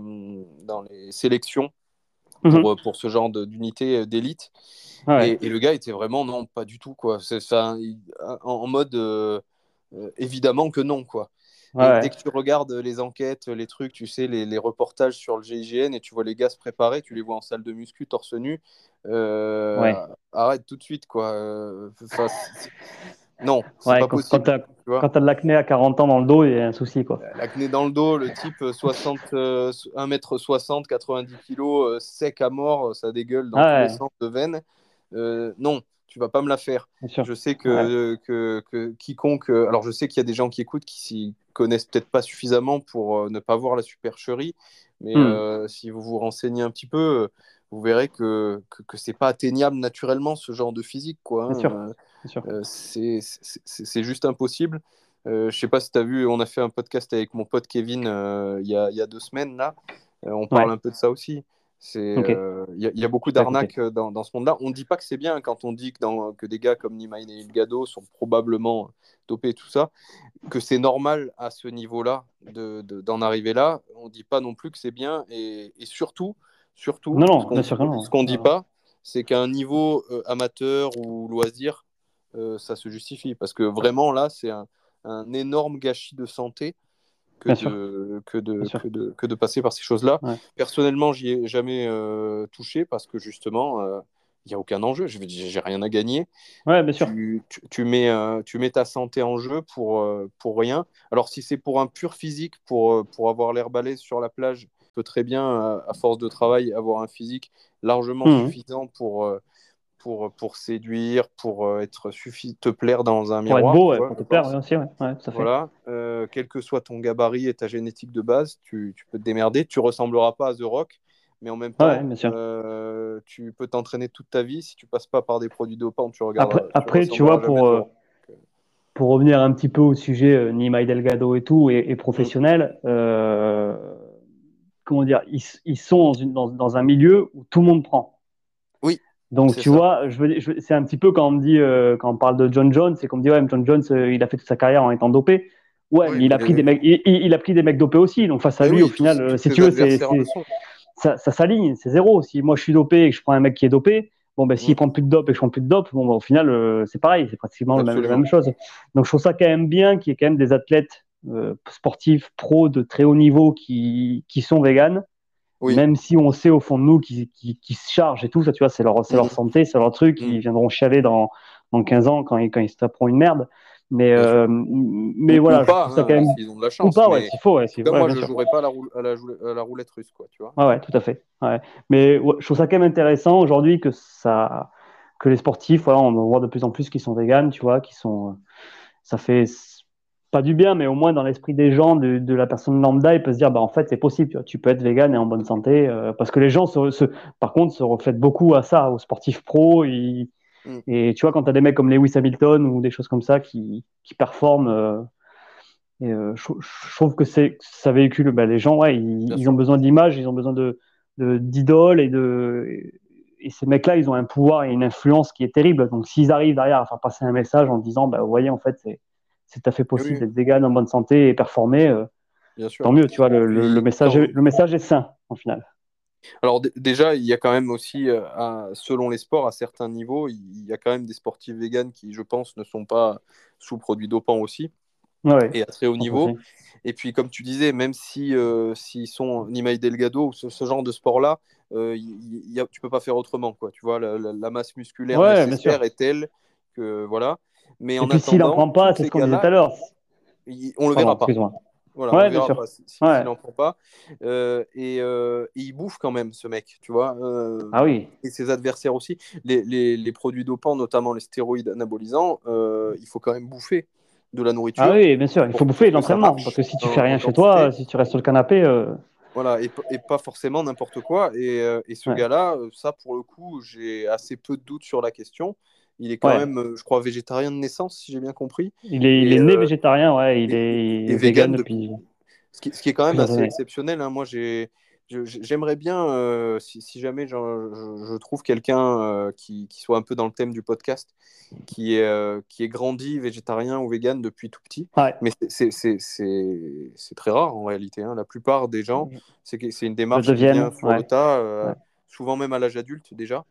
dans les sélections Mhm. pour, euh, pour ce genre d'unité euh, d'élite? Ouais. et, et le gars était vraiment non, pas du tout quoi. C'est ça, en, en mode euh, euh, évidemment que non quoi. Ouais. Dès que tu regardes les enquêtes, les trucs, tu sais, les, les reportages sur le GIGN et tu vois les gars se préparer, tu les vois en salle de muscu, torse nu, euh, Ouais. arrête tout de suite quoi. Euh, enfin, non, c'est Ouais, pas quand, possible. quand t'as de l'acné à 40 ans dans le dos, il y a un souci quoi. L'acné dans le dos, le type euh, 60, euh, 1m60, 90 kg, euh, sec à mort, euh, ça dégueule dans Ah tous les sens de veine. Euh, non, tu vas pas me la faire. Je sais que, que, que quiconque. euh, Alors, je sais qu'il y a des gens qui écoutent qui s'y connaissent peut-être pas suffisamment pour euh, ne pas voir la supercherie, mais Hmm. euh, si vous vous renseignez un petit peu, vous verrez que, que, c'est pas atteignable naturellement ce genre de physique, quoi. Hein. Euh, c'est juste impossible. Euh, je sais pas si tu as vu, on a fait un podcast avec mon pote Kevin il y, a, y a deux semaines là. On parle Ouais. un peu de ça aussi. Euh, Il y, a- il y a beaucoup d'arnaques euh, dans, dans ce monde-là. On ne dit pas que c'est bien quand on dit que, dans- que des gars comme Nimain et Ilgado sont probablement dopés et tout ça, que c'est normal à ce niveau-là de- de- d'en arriver là. On ne dit pas non plus que c'est bien et, et surtout, surtout, Non, non, ce qu'on non. qu'on dit pas, c'est qu'à un niveau euh, amateur ou loisir, euh, ça se justifie. Parce que vraiment, là, c'est un, un énorme gâchis de santé que, de, que, de, que, de, que de passer par ces choses-là. Ouais. Personnellement, j'y ai jamais euh, touché parce que justement, euh, il n'y a aucun enjeu. Je n'ai rien à gagner. Ouais, bien sûr. Tu, tu, tu mets, euh, tu mets ta santé en jeu pour, euh, pour rien. Alors, si c'est pour un pur physique, pour, euh, pour avoir l'air balèze sur la plage, tu peux très bien, euh, à force de travail, avoir un physique largement Mhm. suffisant pour, euh, pour, pour séduire, pour euh, être suffi te plaire dans un Pour miroir. être beau, tu ouais, pour te plaire aussi, ouais. Ouais, tout à fait. Voilà, Euh, quel que soit ton gabarit et ta génétique de base, tu, tu peux te démerder. Tu ressembleras pas à The Rock, mais en même temps, euh, tu peux t'entraîner toute ta vie. Si tu passes pas par des produits dopants, tu regardes. Après, après tu vois, pour, euh, pour revenir un petit peu au sujet Nima Delgado et tout, et, et professionnel, euh, comment dire, ils, ils sont dans, une, dans, dans un milieu où tout le monde prend. Donc tu ça. vois, je veux, je- c'est un petit peu quand on me dit, euh, quand on parle de John Jones, c'est qu'on me dit ouais, John Jones, euh, il a fait toute sa carrière en étant dopé. Ouais, Oui, mais il a pris des mecs, il, a pris des mecs dopés aussi. Donc face à lui, oui, au final, euh, si tu veux, c'est, ça, ça s'aligne, c'est zéro. Si moi je suis dopé et que je prends un mec qui est dopé, bon ben s'il Mm. prend plus de dope et que je prends plus de dope, bon ben, au final euh, c'est pareil, c'est pratiquement la même, la Absolument. même chose. Donc je trouve ça quand même bien qu'il y ait quand même des athlètes euh, sportifs pros de très haut niveau qui, qui sont véganes, Oui. même si on sait au fond de nous qu'ils qui, qui se chargent et tout ça, tu vois, c'est leur, Mhm. santé, c'est leur truc, ils viendront chialer dans, dans 15 ans quand ils, quand ils se taperont une merde. Mais, sûr. euh, mais Ou- voilà, ou pas, ça hein, quand même. s'ils ont de la Ou chance. pas, ouais, s'il faut, ouais, ouais, moi, je sûr. jouerais pas à la, roule- à la joule- à la roulette russe, quoi, tu vois. Ouais, ouais, tout à fait. Ouais. Mais je trouve ça quand même intéressant aujourd'hui que ça, que les sportifs, voilà, on voit de plus en plus qui sont véganes, tu vois, qui sont, euh, ça fait pas du bien, mais au moins dans l'esprit des gens, de, de la personne lambda, il peut se dire, bah en fait, c'est possible, tu vois, tu peux être végane et en bonne santé, euh, parce que les gens, se, se- par contre, se reflètent beaucoup à ça, aux sportifs ils- Mm. Et tu vois, quand tu as des mecs comme Lewis Hamilton ou des choses comme ça qui, qui performent. euh, et euh, je, je trouve que c'est ça véhicule bah, les gens ouais ils, ont besoin d'images ils ont besoin de d'idoles et de et ces mecs là ils ont un pouvoir et une influence qui est terrible donc s'ils arrivent derrière à faire passer un message en disant bah vous voyez en fait c'est c'est tout à fait possible Oui. d'être vegan en bonne santé et performer euh, Bien sûr. tant mieux tu vois le, le, le Puis, message est, le message est sain en final Alors déjà, il y a quand même aussi, euh, à- selon les sports, à certains niveaux, il y a quand même des sportifs véganes qui, je pense, ne sont pas sous produits dopants aussi, ouais, ouais. et à très haut niveau. Et puis, comme tu disais, même si euh, s'ils sont Nimai Delgado ou ce, ce genre de sport-là, euh, y, a, tu peux pas faire autrement, quoi. Tu vois, la, masse musculaire nécessaire est telle que voilà. Mais en s'il n'en prend pas, c'est ce qu'on disait tout à l'heure. On le verra pas. Voilà, ouais, bien sûr. s'il n'en prend pas. Euh, et, euh, et, il bouffe quand même, ce mec, tu vois. Euh, ah oui. Et ses adversaires aussi. Les, les, les produits dopants, notamment les stéroïdes anabolisants, il faut quand même bouffer de la nourriture. Ah oui, bien sûr, il faut bouffer l'entraînement. Parce que si tu fais rien chez toi, si tu restes sur le canapé. Voilà, et, et, pas forcément n'importe quoi. Et, et ce gars-là, ça, pour le coup, j'ai assez peu de doutes sur la question. Il est quand même, je crois, végétarien de naissance, si j'ai bien compris. Il est, il est né végétarien, ouais. Il est, vegan depuis. Ce qui, ce qui, est quand même assez exceptionnel. Hein. Moi, j'ai J'aimerais bien, euh, si, jamais je, je, trouve quelqu'un euh, qui, qui, soit un peu dans le thème du podcast, qui est, euh, qui est grandi végétarien ou vegan depuis tout petit. Mais c'est très rare en réalité. Hein. La plupart des gens, mm. c'est une démarche qui vient sur le tas, souvent même à l'âge adulte déjà.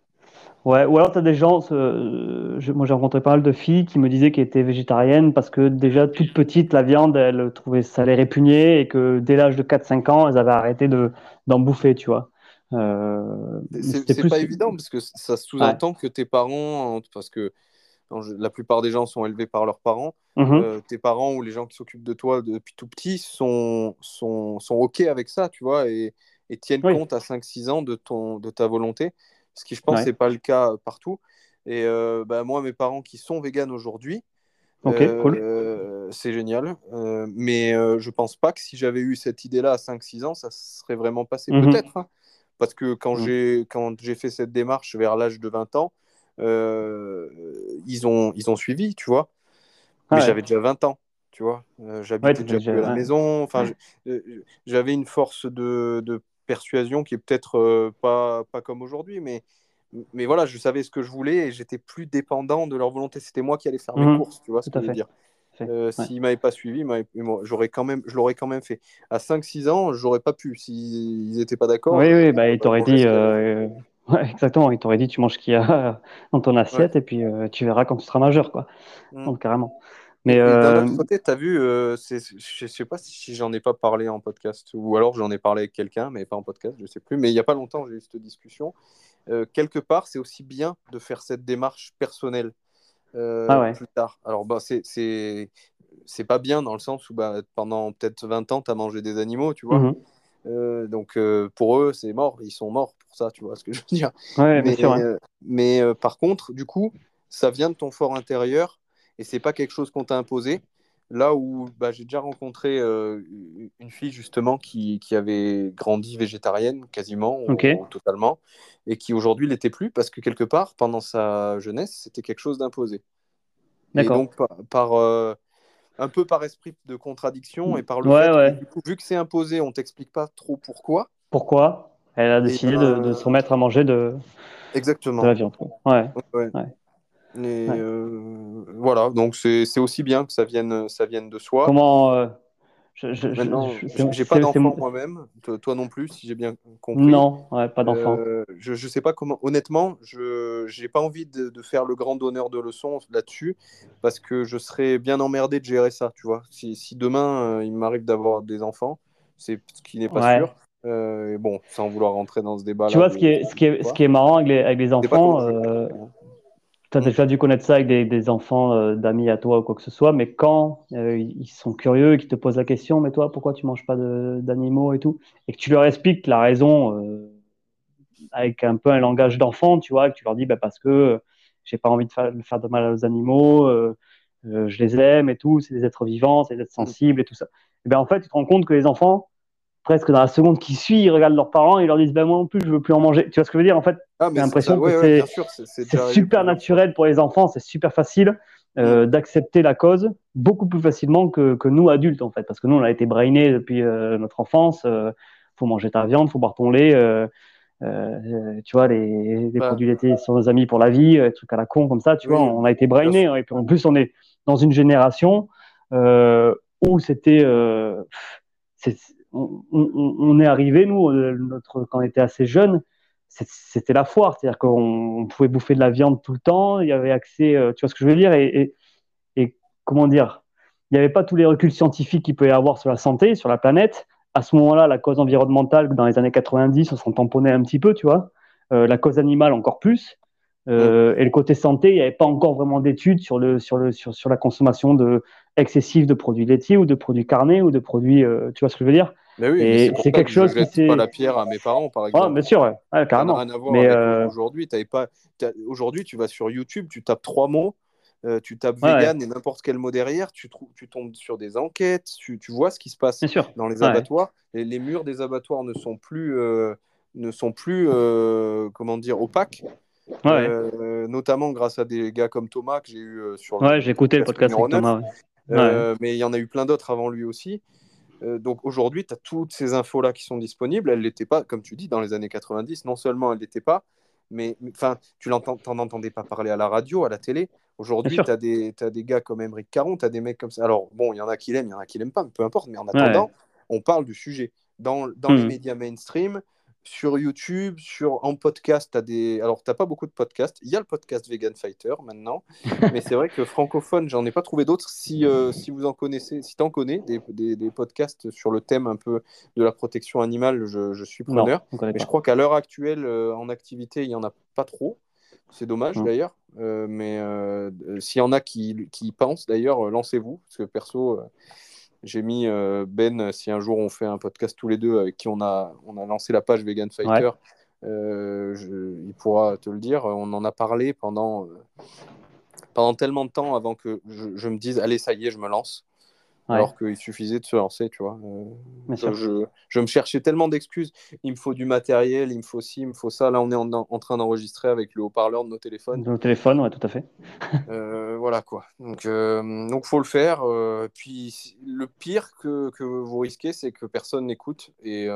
Ouais, ou alors tu as des gens, moi j'ai rencontré pas mal de filles qui me disaient qu'elles étaient végétariennes parce que déjà toute petite, la viande, elles trouvaient ça les répugnait et que dès l'âge de 4-5 ans, elles avaient arrêté d'en bouffer, tu vois. Euh, c'est pas évident parce que ça sous-entend que tes parents, parce que la plupart des gens sont élevés par leurs parents, mmh euh, tes parents ou les gens qui s'occupent de toi depuis tout petit sont, sont, sont OK avec ça, tu vois, et, et tiennent compte à 5-6 ans de, ton, de ta volonté ce qui je pense n'est pas le cas partout. Et euh, bah, moi, mes parents qui sont véganes aujourd'hui, euh, c'est génial. Euh, mais je pense pas que si j'avais eu cette idée-là à 5-6 ans, ça serait vraiment passé. Mhm. Peut-être, hein. parce que quand j'ai quand j'ai fait cette démarche vers l'âge de 20 ans, ils, ont, ils ont suivi, tu vois. Mais j'avais déjà 20 ans, tu vois. J'habitais déjà plus à la maison. Enfin, j'avais une force de, de persuasion qui est peut-être euh, pas, pas comme aujourd'hui, mais, mais voilà, je savais ce que je voulais et j'étais plus dépendant de leur volonté. C'était moi qui allais faire mes mhm. courses, tu vois ce que je veux dire. Euh, S'ils ne m'avaient pas suivi, j'aurais quand même, je l'aurais quand même fait. À 5-6 ans, j'aurais pas pu s'ils n'étaient pas d'accord. Oui, oui, bah, ils t'auraient dit. Euh, exactement, ils t'auraient dit tu manges ce qu'il y a dans ton assiette et puis euh, tu verras quand tu seras majeur, quoi. Mmh. Donc, carrément. Mais d'un autre côté, tu as vu, euh, je ne sais pas si j'en ai pas parlé en podcast ou alors j'en ai parlé avec quelqu'un, mais pas en podcast, je ne sais plus. Mais il n'y a pas longtemps, j'ai eu cette discussion. Euh, quelque part, c'est aussi bien de faire cette démarche personnelle euh, ah plus tard. Alors, bah, c'est pas bien dans le sens où bah, pendant peut-être 20 ans, tu as mangé des animaux, tu vois. Mmh donc, pour eux, c'est mort. Ils sont morts pour ça, tu vois ce que je veux dire. mais, sûr, mais par contre, du coup, ça vient de ton fort intérieur et c'est pas quelque chose qu'on t'a imposé. Là où bah, j'ai déjà rencontré euh, une fille justement qui, qui, avait grandi végétarienne quasiment, totalement, et qui aujourd'hui l'était plus parce que quelque part, pendant sa jeunesse, c'était quelque chose d'imposé. Et donc par, euh, un peu par esprit de contradiction et par le fait que vu que c'est imposé, on t'explique pas trop pourquoi. Pourquoi? Elle a décidé de, de, se remettre à manger de, Exactement. de la viande. Ouais. ouais. Et euh, voilà, donc c'est aussi bien que ça vienne, ça vienne de soi. Comment euh, je, j'ai pas d'enfant moi-même, toi, non plus, si j'ai bien compris. Non, pas d'enfant. Euh, je, je sais pas comment. Honnêtement, je n'ai pas envie de, de, faire le grand donneur de leçons là-dessus parce que je serais bien emmerdé de gérer ça, tu vois. Si, si demain il m'arrive d'avoir des enfants, c'est ce qui n'est pas sûr. et bon, sans vouloir rentrer dans ce débat. Tu vois, ce qui, est, ce, qui est, ce qui est marrant avec les, avec les enfants, tu as déjà dû connaître ça avec des, enfants euh, d'amis à toi ou quoi que ce soit, mais quand euh, ils sont curieux, qu'ils te posent la question, mais toi, pourquoi tu manges pas d'animaux et tout, et que tu leur expliques la raison euh, avec un peu un langage d'enfant, tu vois, que tu leur dis bah, parce que j'ai pas envie de faire, de faire, de mal aux animaux, je les aime et tout, c'est des êtres vivants, c'est des êtres sensibles et tout ça. Et ben en fait, tu te rends compte que les enfants, presque dans la seconde qui suit, ils regardent leurs parents et ils leur disent ben moi non plus, je veux plus en manger. Tu vois ce que je veux dire En fait, ah, j'ai l'impression que c'est super naturel pour les enfants, c'est super facile euh, mm. d'accepter la cause beaucoup plus facilement que, que, nous adultes en fait, parce que nous on a été brainés depuis euh, notre enfance. Euh, faut manger ta viande, faut boire ton lait. tu vois, les, les bah. produits laitiers sont nos amis pour la vie, des trucs à la con comme ça, tu vois, on a été brainés. et puis en plus, on est dans une génération où c'était on, est arrivé, nous, euh, notre, quand on était assez jeune, c'était la foire. C'est-à-dire qu'on pouvait bouffer de la viande tout le temps, il y avait accès, euh, tu vois ce que je veux dire, et, comment dire, il n'y avait pas tous les reculs scientifiques qu'il peut y avoir sur la santé, sur la planète. à ce moment-là, la cause environnementale, dans les années 90, on s'en tamponnait un petit peu, tu vois. Euh, la cause animale encore plus. Euh, et le côté santé, il n'y avait pas encore vraiment d'études sur, le, sur, le, sur, sur la consommation de, excessive de produits laitiers ou de produits carnés ou de produits. Euh, tu vois ce que je veux dire mais oui, Et c'est quelque chose je qui pas la pierre à mes parents, par exemple. Ah, bien sûr, ouais. Ça carrément. rien à voir Mais, euh, aujourd'hui. Pas... Aujourd'hui, tu vas sur YouTube, tu tapes trois mots, euh, tu tapes Ouais, vegan et n'importe quel mot derrière, tu, trou- tu tombes sur des enquêtes, tu, tu vois ce qui se passe bien sûr. dans les abattoirs. Et les murs des abattoirs ne sont plus, euh, ne sont plus euh, comment dire, opaques, notamment grâce à des gars comme Thomas que j'ai eu sur ouais j'ai écouté le podcast avec 9. Thomas. mais il y en a eu plein d'autres avant lui aussi. Euh, donc aujourd'hui, tu as toutes ces infos-là qui sont disponibles. Elles n'étaient pas, comme tu dis, dans les années 90. Non seulement elles n'étaient pas, mais enfin, tu l'entends, t'en entendais pas parler à la radio, à la télé. Aujourd'hui, tu as des, t'as des gars comme Emmerich Caron, tu as des mecs comme ça. Alors, bon, il y en a qui l'aiment, il y en a qui l'aiment pas, mais peu importe. Mais en attendant, on parle du sujet. Dans, dans les Mhm. médias mainstream, sur YouTube, sur, en podcast, tu as des. Alors, tu pas beaucoup de podcasts. Il y a le podcast Vegan Fighter maintenant. mais c'est vrai que francophone, j'en ai pas trouvé d'autres. Si, euh, si vous en connaissez, si tu en connais des, des, des podcasts sur le thème un peu de la protection animale, je, je suis preneur. Mais je crois qu'à l'heure actuelle, euh, en activité, il n'y en a pas trop. C'est dommage Mhm. d'ailleurs. Euh, mais euh, s'il y en a qui, qui y pensent, d'ailleurs, lancez-vous. Parce que perso, j'ai mis euh, Ben, si un jour on fait un podcast tous les deux avec qui on a, on a lancé la page Vegan Fighter, euh, je- il pourra te le dire. On en a parlé pendant, euh, pendant tellement de temps avant que je, je me dise, allez, ça y est, je me lance. Ouais, Alors qu'il suffisait de se lancer, tu vois. Euh, je, me cherchais tellement d'excuses. Il me faut du matériel, il me faut ci, il me faut ça. Là, on est en, en train d'enregistrer avec le haut-parleur de nos téléphones. Au téléphone, ouais, tout à fait. Euh, voilà quoi. Donc, euh, donc faut le faire. euh, puis le pire que, que vous risquez, c'est que personne n'écoute et,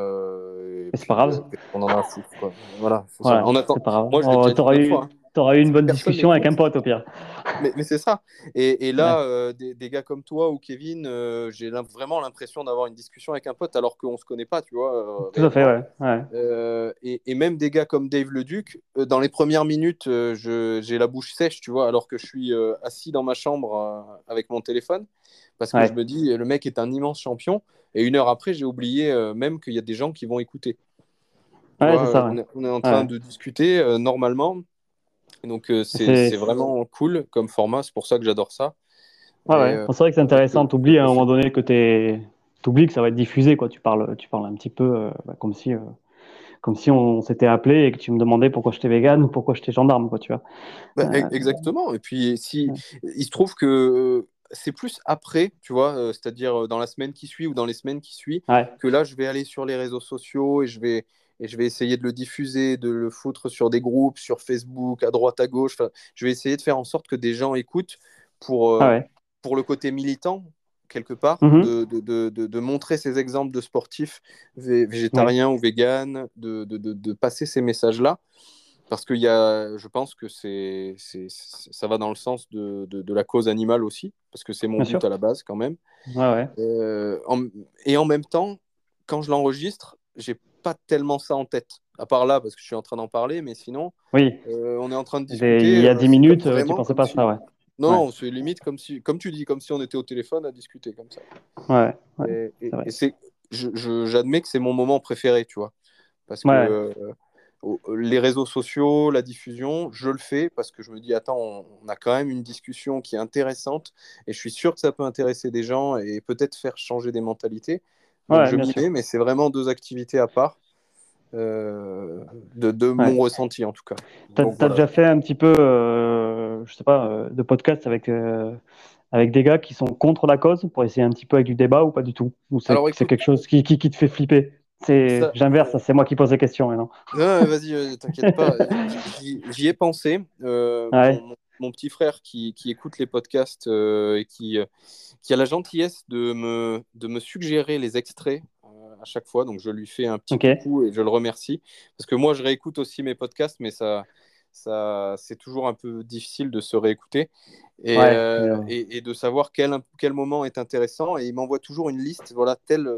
c'est pas grave. on en a foutre. Quoi. Voilà. Voilà, ça. En attendant, moi je l'ai déjà de eu, fois. hein. T'auras eu une bonne discussion avec un pote au pire. Mais, mais c'est ça. Et, et là, euh, des, des gars comme toi ou Kevin, euh, j'ai vraiment l'impression d'avoir une discussion avec un pote alors qu'on se connaît pas, tu vois. euh, Tout à fait, ouais. ouais. Et, et même des gars comme Dave Leduc, dans les premières minutes, j'ai la bouche sèche, tu vois, alors que je suis assis dans ma chambre avec mon téléphone, parce que Ouais. je me dis, le mec est un immense champion. Et une heure après, j'ai oublié même qu'il y a des gens qui vont écouter. Tu Ouais, vois, ça, on, ouais. est, on est en train Ouais. de discuter euh, normalement. Donc euh, c'est vraiment cool comme format, c'est pour ça que j'adore ça. Et, ouais. euh, C'est vrai que c'est intéressant. donc, T'oublies à un moment donné que t'es, t'oublies que ça va être diffusé, quoi. Tu parles, tu parles un petit peu euh, bah, comme si, comme si on s'était appelé et que tu me demandais pourquoi j'étais vegan ou pourquoi j'étais gendarme, quoi, tu vois. Bah, Exactement. Et puis, si, Ouais. il se trouve que c'est plus après, tu vois, euh, c'est-à-dire dans la semaine qui suit ou dans les semaines qui suivent, Ouais, que là, je vais aller sur les réseaux sociaux et je vais, et je vais essayer de le diffuser, de le foutre sur des groupes, sur Facebook, à droite, à gauche. Enfin, je vais essayer de faire en sorte que des gens écoutent pour, euh, ah ouais. pour le côté militant, quelque part, Mhm. de, de, de, de- de montrer ces exemples de sportifs vé- végétariens ou véganes, de, de, de, de passer ces messages-là. Parce que y a, je pense que c'est, ça va dans le sens de, la cause animale aussi, parce que c'est mon Bien but sûr. à la base quand même. Ouais. Euh, en- et en même temps, quand je l'enregistre, j'ai pas tellement ça en tête. À part là, parce que je suis en train d'en parler, mais sinon, Oui. euh, on est en train de Des- discuter. il y a euh, 10 c'est minutes, euh, tu vraiment pensais pas si- ça, ouais. Non, Ouais. c'est limite comme si, comme tu dis, comme si on était au téléphone à discuter comme ça. Ouais, ouais. Et, et- c'est j'admets que c'est mon moment préféré, tu vois. Parce que euh, les réseaux sociaux, la diffusion, je le fais parce que je me dis, attends, on, on a quand même une discussion qui est intéressante et je suis sûr que ça peut intéresser des gens et peut-être faire changer des mentalités. Ouais, je bien m'y sûr. mets, mais c'est vraiment deux activités à part euh, de, de Ouais. mon ressenti en tout cas. T'as voilà. déjà fait un petit peu, euh, je sais pas, euh, de podcast avec, euh, avec des gars qui sont contre la cause pour essayer un petit peu avec du débat ou pas du tout? Ou c'est, écoute- quelque chose qui, qui, qui te fait flipper? C'est, Ça- J'inverse, c'est moi qui pose les questions maintenant. Non, vas-y, t'inquiète pas. J'y, ai pensé. Ouais. mon, mon- petit frère qui, qui écoute les podcasts euh, et qui, euh, qui a la gentillesse de me, de me suggérer les extraits euh, à chaque fois. Donc, je lui fais un petit Ok. coucou et je le remercie. Parce que moi, je réécoute aussi mes podcasts, mais ça, ça, c'est toujours un peu difficile de se réécouter et, Ouais, ouais. et, et de savoir quel, quel moment est intéressant. Et il m'envoie toujours une liste. Voilà, tel,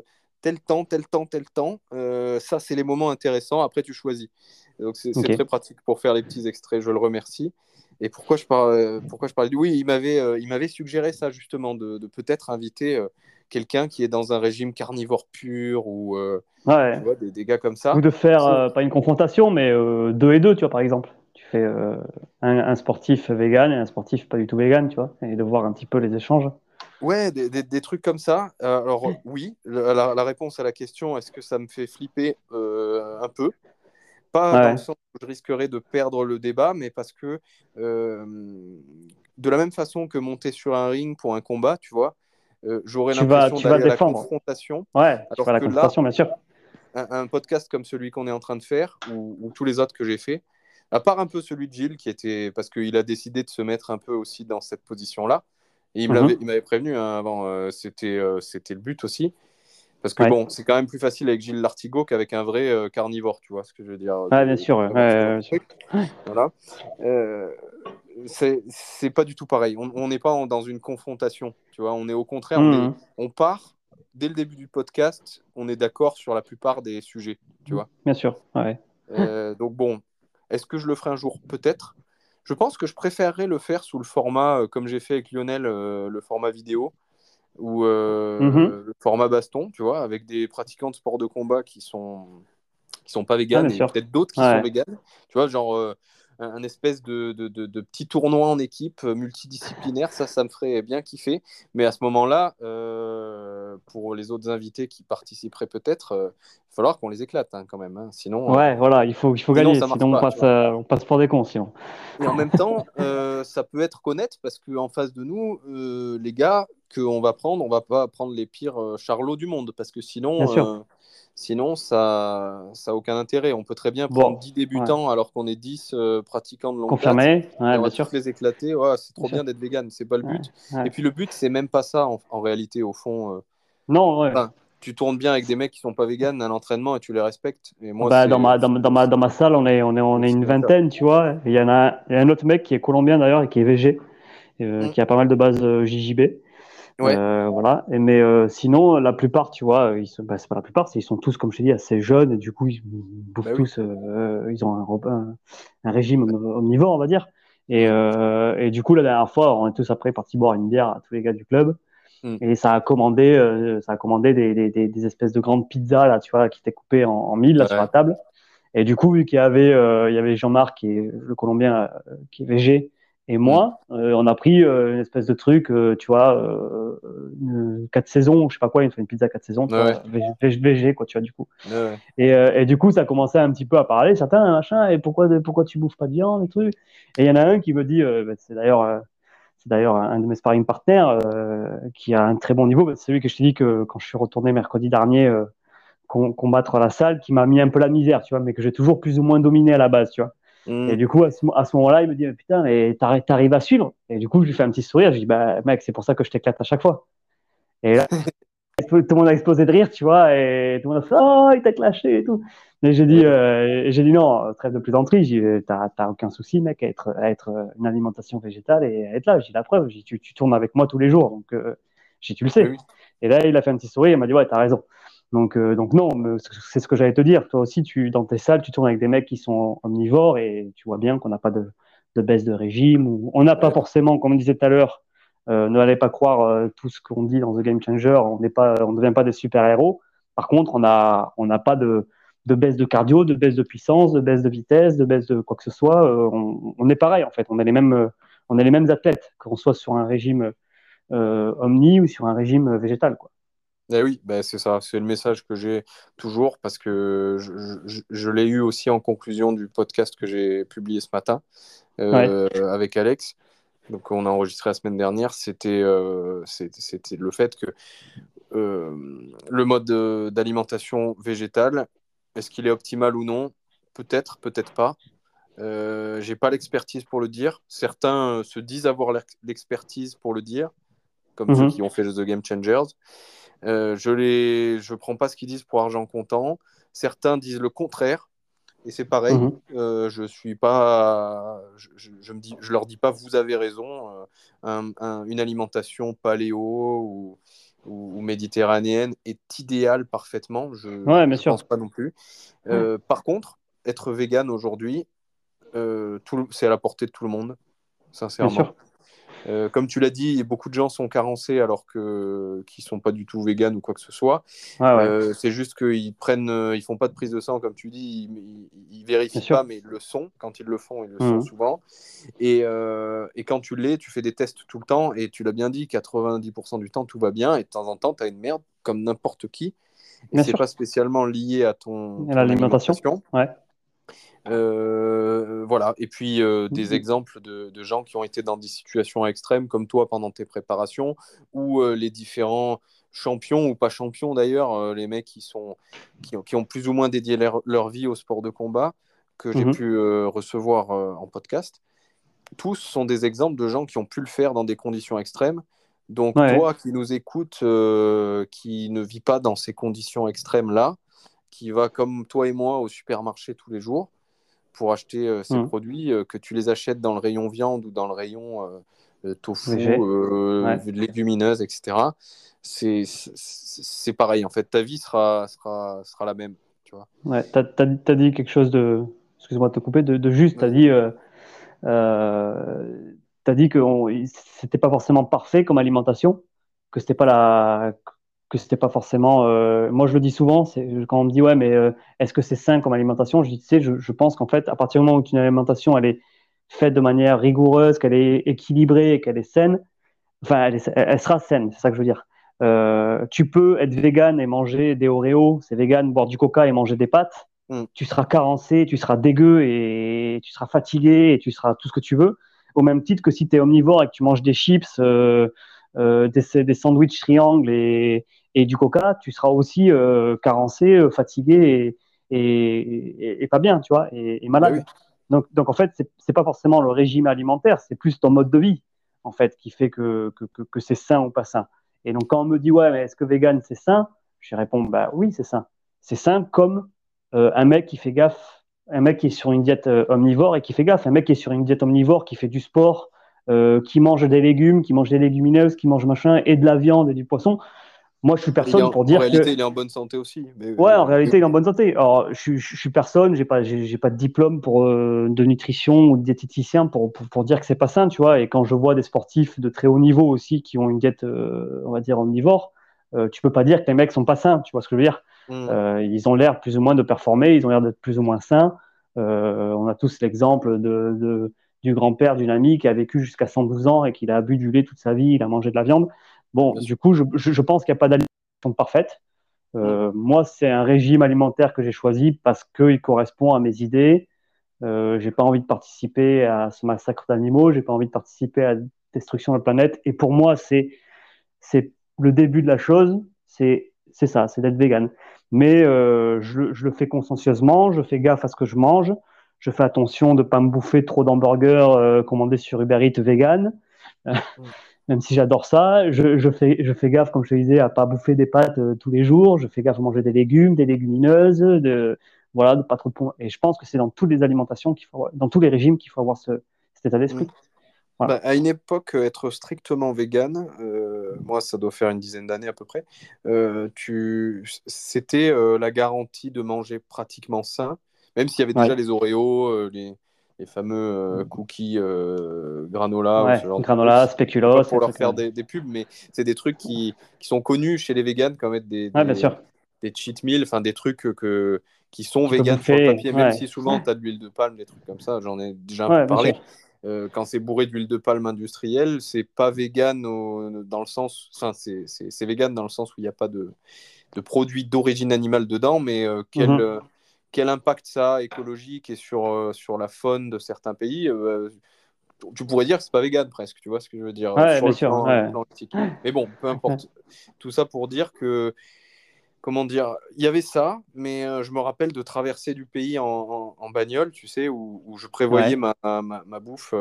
tel temps, tel temps, tel temps. Ça, c'est les moments intéressants. Après, tu choisis. Donc, c'est très pratique pour faire les petits extraits. Je le remercie. Et pourquoi je parle, pourquoi je parlais de- Oui, il m'avait, euh, suggéré ça justement, de, de peut-être inviter euh, quelqu'un qui est dans un régime carnivore pur ou ouais. vois, des, des, gars comme ça. Ou de faire, pas une confrontation, mais deux et deux, tu vois, par exemple. Tu fais un, un, sportif vegan et un sportif pas du tout vegan, tu vois, et de voir un petit peu les échanges. Ouais, des, des, des, trucs comme ça. alors oui, la, la, réponse à la question, est-ce que ça me fait flipper? Un peu pas ouais. dans le sens où je risquerais de perdre le débat, mais parce que euh, de la même façon que monter sur un ring pour un combat, tu vois, euh, j'aurais l'impression d'aller à la confrontation. Ouais, alors la confrontation, là, bien sûr. Un, un, podcast comme celui qu'on est en train de faire, ou, ou tous les autres que j'ai fait, à part un peu celui de Gilles, qui était parce qu'il a décidé de se mettre un peu aussi dans cette position-là. Et il m'avait mm -hmm. prévenu hein, avant, euh, c'était euh, c'était le but aussi. Parce que ouais. bon, c'est quand même plus facile avec Gilles Lartigot qu'avec un vrai euh, carnivore, tu vois ce que je veux dire. Ah, bien sûr. Ouais, bien sûr. Voilà. Euh, c'est pas du tout pareil. On n'est pas en, dans une confrontation, tu vois. On est au contraire, mmh. on, est, on, part dès le début du podcast, on est d'accord sur la plupart des sujets, tu vois. Bien sûr. Ouais. Euh, donc bon, est-ce que je le ferai un jour? Peut-être. Je pense que je préférerais le faire sous le format, comme j'ai fait avec Lionel, le format vidéo ou euh, mm -hmm. le format baston, tu vois, avec des pratiquants de sport de combat qui sont qui sont pas véganes ah, et peut-être d'autres qui ouais. sont véganes, tu vois, genre euh, un, espèce de, de, de, de, petit tournoi en équipe multidisciplinaire, ça, ça me ferait bien kiffer. Mais à ce moment-là, euh, pour les autres invités qui participeraient peut-être, il va falloir qu'on les éclate hein, quand même, hein. sinon. Ouais, voilà, il faut, il faut sinon, gagner, sinon pas, on, passe, on passe pour des cons, sinon. Et en même temps, ça peut être honnête parce qu'en face de nous, les gars, qu'on va prendre, on va pas prendre les pires euh, charlots du monde parce que sinon, euh, sinon ça n'a aucun intérêt. On peut très bien prendre bon, 10 débutants ouais. alors qu'on est 10 euh, pratiquants de longue Confirmé, ouais, on va sûr. les éclater. Ouais, c'est trop bien, bien d'être vegan, c'est pas le but. Et puis le but, c'est même pas ça en, en réalité au fond. non, ouais. Enfin, tu tournes bien avec des mecs qui sont pas véganes à l'entraînement et tu les respectes. Et moi, bah, dans, ma, dans, dans, ma, dans ma salle, on est, on est, on est une vingtaine, tu vois. Il y en a, il y a un autre mec qui est colombien d'ailleurs et qui est végé, euh, mmh. qui a pas mal de bases euh, JJB. Ouais. Euh, voilà. Et, mais euh, sinon, la plupart, tu vois, ils sont, bah, c'est pas la plupart, c'est ils sont tous, comme je te dis, assez jeunes et du coup, ils bouffent bah oui. tous, euh, ils ont un, un, un, régime omnivore, on va dire. Et, euh, et, du coup, la dernière fois, on est tous après partis boire une bière à tous les gars du club. Mm. Et ça a commandé, euh, ça a commandé des, des, des, espèces de grandes pizzas là, tu vois, qui étaient coupées en, en mille là ouais. sur la table. Et du coup, vu qu'il y avait, euh, il y avait Jean-Marc le Colombien qui est végé, et moi, euh, on a pris euh, une espèce de truc, euh, tu vois, une, quatre saisons, je sais pas quoi, une, une pizza quatre saisons, ouais. VG, quoi, tu vois, du coup. Ouais. Et, et, du coup, ça commençait un petit peu à parler, certains, machin, et pourquoi, pourquoi tu bouffes pas de viande, et trucs. Et il y en a un qui me dit, bah, c'est d'ailleurs, c'est d'ailleurs un de mes sparring partners qui a un très bon niveau, c'est celui que je t'ai dit que quand je suis retourné mercredi dernier combattre la salle, qui m'a mis un peu la misère, tu vois, mais que j'ai toujours plus ou moins dominé à la base, tu vois. Mmh. Et du coup, à ce, à ce moment-là, il me dit Putain, mais t'arrives à suivre Et du coup, je lui fais un petit sourire. Je dis Bah, mec, c'est pour ça que je t'éclate à chaque fois. Et là, tout le monde a explosé de rire, tu vois, et tout le monde a fait Oh, il t'a clashé et tout. Mais j'ai dit, euh, j'ai dit non, trêve de plaisanterie. T'as aucun souci, mec, à être, à être une alimentation végétale et à être là. J'ai la preuve. Tu, tu tournes avec moi tous les jours, donc euh, tu le sais. Oui. Et là, il a fait un petit sourire. Il m'a dit Ouais, t'as raison. Donc, euh, donc non, c'est ce que j'allais te dire. Toi aussi, tu, dans tes salles, tu tournes avec des mecs qui sont omnivores et tu vois bien qu'on n'a pas de, de, baisse de régime. Ou on n'a pas forcément, comme on disait tout à l'heure, euh, ne allez pas croire euh, tout ce qu'on dit dans The Game Changer. On n'est pas, on ne devient pas des super-héros. Par contre, on n'a on n'a pas de, de baisse de cardio, de baisse de puissance, de baisse de vitesse, de baisse de quoi que ce soit. On, on, est pareil en fait. On est les mêmes, on est les mêmes athlètes, qu'on soit sur un régime omni ou sur un régime végétal. Quoi. Eh oui, ben c'est ça, c'est le message que j'ai toujours parce que je, je, je l'ai eu aussi en conclusion du podcast que j'ai publié ce matin euh, ouais. avec Alex. Donc on a enregistré la semaine dernière, c'était euh, c'était le fait que euh, le mode d'alimentation végétale, est-ce qu'il est optimal ou non? Peut-être, peut-être pas. J'ai pas l'expertise pour le dire. Certains se disent avoir l'expertise pour le dire, comme ceux qui ont fait The Game Changers. Euh, je ne je prends pas ce qu'ils disent pour argent comptant. Certains disent le contraire. Et c'est pareil. -hmm. euh, je suis pas, je, je, je, me dis, je leur dis pas vous avez raison. Euh, un, un, une alimentation paléo ou, ou, ou, méditerranéenne est idéale parfaitement. Je ne ouais, pense pas non plus. Par contre, être vegan aujourd'hui, c'est à la portée de tout le monde, sincèrement. Euh, comme tu l'as dit, beaucoup de gens sont carencés alors que qui sont pas du tout véganes ou quoi que ce soit. Euh, c'est juste qu'ils prennent, ils font pas de prise de sang comme tu dis, ils, vérifient pas, mais ils le sont. Quand ils le font, ils le sont mhm. souvent. Et, et, quand tu l'es, tu fais des tests tout le temps et tu l'as bien dit, 90% du temps tout va bien et de temps en temps tu as une merde comme n'importe qui. Et c'est pas spécialement lié à ton, l'alimentation. Ouais. Euh, voilà. Et puis euh, des mhm. exemples de, gens qui ont été dans des situations extrêmes comme toi pendant tes préparations ou euh, les différents champions ou pas champions d'ailleurs, les mecs qui, sont, qui, ont, plus ou moins dédié leur, vie au sport de combat que j'ai mhm. pu recevoir en podcast. Tous sont des exemples de gens qui ont pu le faire dans des conditions extrêmes. Donc toi qui nous écoutes, qui ne vis pas dans ces conditions extrêmes-là, qui va comme toi et moi au supermarché tous les jours, pour acheter euh, ces mmh. produits, euh, que tu les achètes dans le rayon viande ou dans le rayon euh, tofu, légumineuse, etc. C'est pareil, en fait, ta vie sera, sera, sera la même. Tu vois. Ouais, tu as, dit quelque chose de, excuse-moi de te couper, de, juste, tu as dit, as dit que c'était pas forcément parfait comme alimentation, que c'était pas la que c'était pas forcément. Euh, moi, je le dis souvent, c'est quand on me dit ouais, mais euh, est-ce que c'est sain comme alimentation? Je dis, tu sais, je, je pense qu'en fait, à partir du moment où une alimentation elle est faite de manière rigoureuse, qu'elle est équilibrée et qu'elle est saine, enfin, elle, elle, sera saine, c'est ça que je veux dire. Euh, tu peux être vegan et manger des Oreos, c'est vegan, boire du coca et manger des pâtes. Mm. Tu seras carencé, tu seras dégueu et tu seras fatigué et tu seras tout ce que tu veux. Au même titre que si tu es omnivore et que tu manges des chips, des, des sandwichs triangles et, et, du coca, tu seras aussi euh, carencé, euh, fatigué et, et, pas bien, tu vois, et, malade. Donc, donc, en fait, c'est pas forcément le régime alimentaire, c'est plus ton mode de vie, en fait, qui fait que, que, que, c'est sain ou pas sain. Et donc, quand on me dit, ouais, mais est-ce que vegan, c'est sain? Je réponds, bah oui, c'est sain. C'est sain comme un mec qui fait gaffe, un mec qui est sur une diète omnivore et qui fait gaffe, un mec qui est sur une diète omnivore, qui fait du sport, euh, qui mange des légumes, qui mange des légumineuses, qui mange machin, et de la viande et du poisson. Moi, je suis personne pour dire que. En réalité, il est en bonne santé aussi. Ouais, en réalité, il est en bonne santé. Alors, je, je, suis personne, j'ai pas, j'ai, pas de diplôme pour euh, de nutrition ou de diététicien pour, pour, dire que c'est pas sain, tu vois. Et quand je vois des sportifs de très haut niveau aussi qui ont une diète, euh, on va dire omnivore, tu peux pas dire que les mecs sont pas sains, tu vois ce que je veux dire. Hmm. ils ont l'air plus ou moins de performer, ils ont l'air d'être plus ou moins sains. on a tous l'exemple de, de du grand-père d'une amie qui a vécu jusqu'à 112 ans et qui a bu du lait toute sa vie, il a mangé de la viande. Bon, du coup, je, pense qu'il n'y a pas d'alimentation parfaite. Euh, moi, c'est un régime alimentaire que j'ai choisi parce qu'il correspond à mes idées. Euh, j'ai pas envie de participer à ce massacre d'animaux, j'ai pas envie de participer à la destruction de la planète. Et pour moi, c'est c'est le début de la chose. C'est c'est ça, c'est d'être vegan. Mais euh, je, je, le fais consciencieusement, je fais gaffe à ce que je mange je fais attention de ne pas me bouffer trop d'hamburgers euh, commandés sur Uber Eats vegan, mm. Même si j'adore ça. Je, fais, je fais gaffe, comme je te disais, à pas bouffer des pâtes euh, tous les jours. Je fais gaffe à manger des légumes, des légumineuses, de, voilà, de pas trop Et je pense que c'est dans toutes les alimentations qu'il faut, dans tous les régimes qu'il faut avoir ce, cet état d'esprit. Bah, à une époque, être strictement vegan, euh, moi ça doit faire une dizaine d'années à peu près, tu... c'était la garantie de manger pratiquement sain même s'il y avait déjà les Oreos, euh, les, les, fameux euh, cookies euh, granola. Ouais, granola, spéculoos. Pour leur faire des, des, pubs, mais c'est des trucs qui, qui, sont connus chez les vegans comme être des, des, des cheat meals, enfin des trucs que, qui sont véganes sur le papier, même si souvent tu as de l'huile de palme, des trucs comme ça, j'en ai déjà un peu parlé. quand c'est bourré d'huile de palme industrielle, c'est pas vegan dans le sens, enfin c'est vegan dans le sens où il n'y a pas de, de produits d'origine animale dedans, mais quel, mhm quel impact ça a écologique et sur, euh, sur la faune de certains pays euh, tu pourrais dire que c'est pas vegan presque, tu vois ce que je veux dire sur Mais bon, peu importe. Tout ça pour dire que, comment dire, il y avait ça, mais euh, je me rappelle de traverser du pays en, en, bagnole, tu sais, où, où je prévoyais ma, ma, ma, bouffe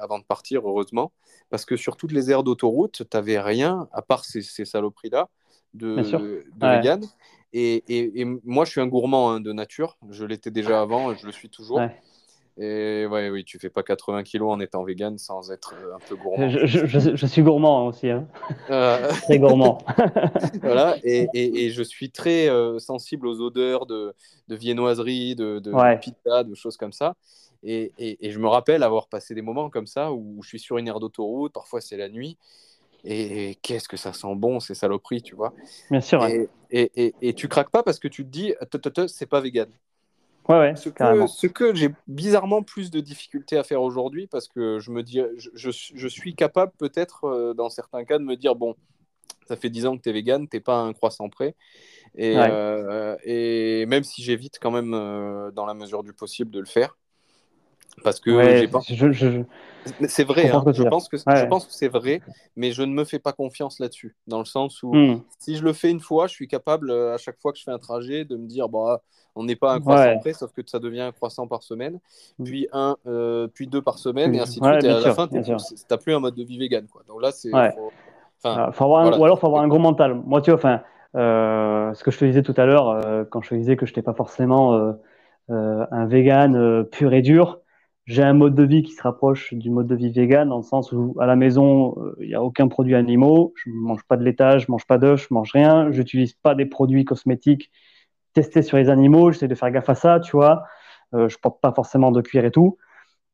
avant de partir, heureusement, parce que sur toutes les aires d'autoroute, tu n'avais rien, à part ces, ces saloperies-là, de, de vegan. Et, et, moi, je suis un gourmand hein, de nature. Je l'étais déjà avant, je le suis toujours. Et ouais, oui, tu fais pas 80 kilos en étant vegan sans être euh, un peu gourmand. Je, je, je, suis gourmand aussi. Hein. Euh... très gourmand. voilà, et, et, je suis très euh, sensible aux odeurs de, de viennoiserie, de, de pizza, de choses comme ça. Et, je me rappelle avoir passé des moments comme ça où je suis sur une aire d'autoroute, parfois c'est la nuit, et qu'est-ce que ça sent bon ces saloperies, tu vois. Bien sûr. Et, et, et, tu craques pas parce que tu te dis, c'est pas vegan. Ouais, ouais, ce, que, ce que j'ai bizarrement plus de difficultés à faire aujourd'hui parce que je me dis, je, je, je suis capable peut-être euh, dans certains cas de me dire, bon, ça fait 10 ans que tu es vegan, tu pas un croissant prêt. Et, Ouais. euh, et même si j'évite quand même euh, dans la mesure du possible de le faire. Parce que Ouais, j'ai pas... je, je- c'est vrai, hein, je, pense que, Ouais. je pense que c'est vrai, mais je ne me fais pas confiance là-dessus. Dans le sens où Hmm. si je le fais une fois, je suis capable euh, à chaque fois que je fais un trajet de me dire bah, on n'est pas un croissant Ouais. près, sauf que ça devient un croissant par semaine, Mm. puis un, euh, puis deux par semaine, et ainsi de suite. Et à la fin, tu n'as plus un mode de vie vegan. Quoi. Donc là, c'est. Ouais. faut- Enfin, faut avoir un- voilà. ou alors faut avoir un gros mental. Moi, tu vois, enfin, euh, ce que je te disais tout à l'heure, euh, quand je te disais que je n'étais pas forcément euh, un vegan pur et dur, j'ai un mode de vie qui se rapproche du mode de vie vegan dans le sens où à la maison, euh, il n'y a aucun produit animaux, je mange pas de laitage, je mange pas d'œufs, je mange rien, j'utilise pas des produits cosmétiques testés sur les animaux, j'essaie de faire gaffe à ça, tu vois. Euh, je porte pas forcément de cuir et tout.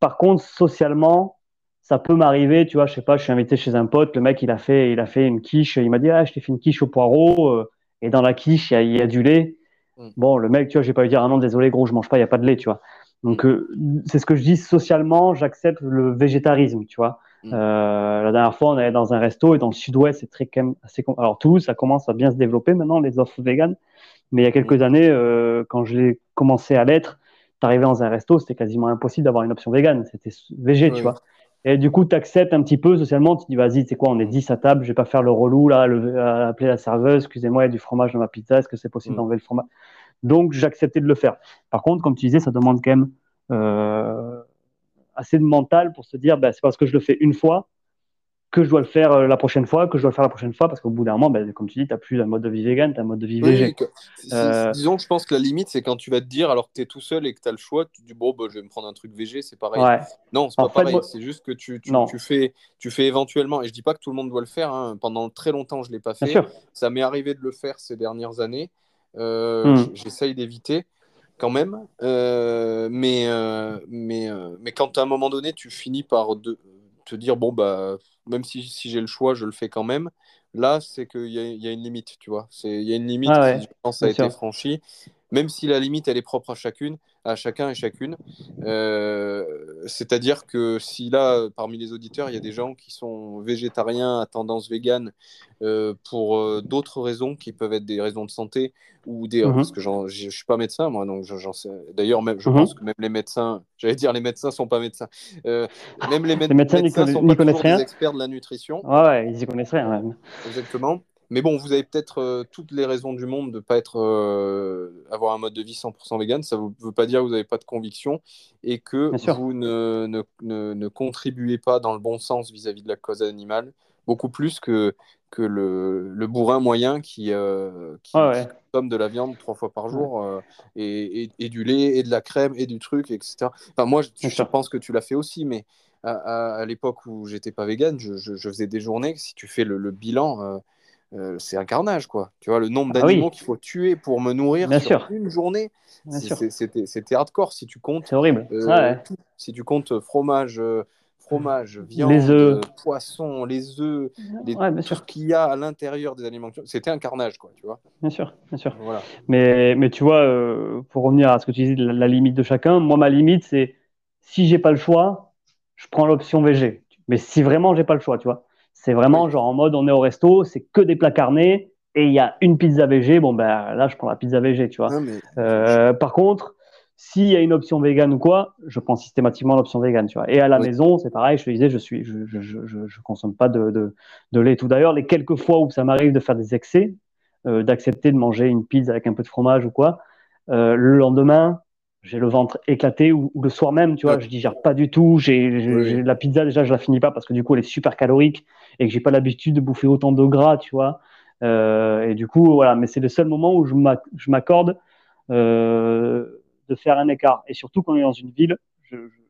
Par contre, socialement, ça peut m'arriver, tu vois, je sais pas, je suis invité chez un pote, le mec il a fait, il a fait une quiche, il m'a dit ah je t'ai fait une quiche au poireau euh, et dans la quiche il y a, il y a du lait. Mm. Bon, le mec, tu vois, je vais pas lui dire ah non désolé gros, je mange pas, il y a pas de lait, tu vois. Donc euh, c'est ce que je dis socialement, j'accepte le végétarisme, tu vois. Mm. Euh, la dernière fois on allait dans un resto et dans le sud-ouest c'est très quand même assez. Alors Toulouse ça commence à bien se développer maintenant les offres véganes, mais il y a quelques années euh, quand j'ai commencé à l'être, t'arrivais dans un resto c'était quasiment impossible d'avoir une option végane, c'était végé, tu vois. Et du coup, tu acceptes un petit peu socialement, tu dis, vas-y, c'est quoi, on est 10 à table, je vais pas faire le relou, là, le- à appeler la serveuse, excusez-moi, il y a du fromage dans ma pizza, est-ce que c'est possible Mm. d'enlever le fromage? Donc, j'ai accepté de le faire. Par contre, comme tu disais, ça demande quand même euh, assez de mental pour se dire, bah, c'est parce que je le fais une fois que je dois le faire euh, la prochaine fois, que je dois le faire la prochaine fois, parce qu'au bout d'un moment, bah, comme tu dis, tu n'as plus un mode de vie vegan, tu as un mode de vie végé. Euh, Disons que je pense que la limite, c'est quand tu vas te dire, alors que tu es tout seul et que tu as le choix, tu te dis, bon, bah, je vais me prendre un truc végé, c'est pareil. Ouais. Non, c'est pas fait, pareil. moi- C'est juste que tu, tu, Non. tu fais, tu fais éventuellement, et je dis pas que tout le monde doit le faire, hein, pendant très longtemps, je l'ai pas fait. Ça m'est arrivé de le faire ces dernières années. Euh, Mm. j- J'essaye d'éviter quand même. Euh, mais, euh, mais, euh, mais quand à un moment donné, tu finis par de- te dire, bon, bah, même si, si j'ai le choix, je le fais quand même. Là, c'est qu'il y y a une limite, tu vois. C'est- Il y a une limite Ah ouais, qui, je pense, a été franchie. Même si la limite, elle est propre à chacune, à chacun et chacune. Euh, C'est-à-dire que si là, parmi les auditeurs, il y a des gens qui sont végétariens à tendance végane euh, pour euh, d'autres raisons qui peuvent être des raisons de santé ou des Mhm. parce que je je suis pas médecin moi donc j'en sais d'ailleurs même je Mhm. pense que même les médecins j'allais dire les médecins sont pas médecins même les, Les médecins médecins conna- sont pas des experts de la nutrition Ouais, ouais, ils y connaissent rien. ouais. Exactement. Mais bon, vous avez peut-être euh, toutes les raisons du monde de ne pas être, euh, avoir un mode de vie 100% vegan. Ça ne veut pas dire que vous n'avez pas de conviction et que vous ne, ne, ne, ne contribuez pas dans le bon sens vis-à-vis de la cause animale, beaucoup plus que, que le, le bourrin moyen qui, euh, qui, Ouais, ouais. qui consomme de la viande trois fois par jour euh, et, et, et du lait et de la crème et du truc, etc. Enfin, moi, je, pense que tu l'as fait aussi, mais à, à- à l'époque où j'étais pas vegan, je, je- je faisais des journées. Si tu fais le, le bilan, euh, c'est un carnage, quoi. Tu vois, le nombre Ah oui. d'animaux qu'il faut tuer pour me nourrir Bien sur sûr. une journée, c'était hardcore. Si tu comptes, C'est horrible. euh, ouais. tout. si tu comptes fromage, euh, fromage, viande, Les œufs. euh, poisson, les œufs, les- Ouais, bien tout ce qu'il y a à l'intérieur des aliments, c'était un carnage, quoi. Tu vois. Bien sûr, bien sûr. Voilà. Mais, mais tu vois, euh, pour revenir à ce que tu disais, la, la limite de chacun, moi, ma limite, c'est si j'ai pas le choix, je prends l'option VG. Mais si vraiment j'ai pas le choix, tu vois, c'est vraiment Oui. genre en mode on est au resto, c'est que des plats carnés et il y a une pizza VG, bon, ben là, je prends la pizza VG, tu vois. Non, mais Euh, par contre, s'il y a une option vegan ou quoi, je prends systématiquement l'option vegan, tu vois. Et à la Oui. maison, c'est pareil, je te disais, je suis, je, je, je consomme pas de, de, de lait. Tout d'ailleurs, les quelques fois où ça m'arrive de faire des excès, euh, d'accepter de manger une pizza avec un peu de fromage ou quoi, euh, le lendemain, j'ai le ventre éclaté ou, ou le soir même, tu vois, je digère pas du tout. J'ai, Oui. la pizza déjà, je la finis pas parce que du coup, elle est super calorique et que j'ai pas l'habitude de bouffer autant de gras, tu vois. Euh, et du coup, voilà. Mais c'est le seul moment où je m'ac- je m'accorde euh, de faire un écart. Et surtout quand on est dans une ville, je, je-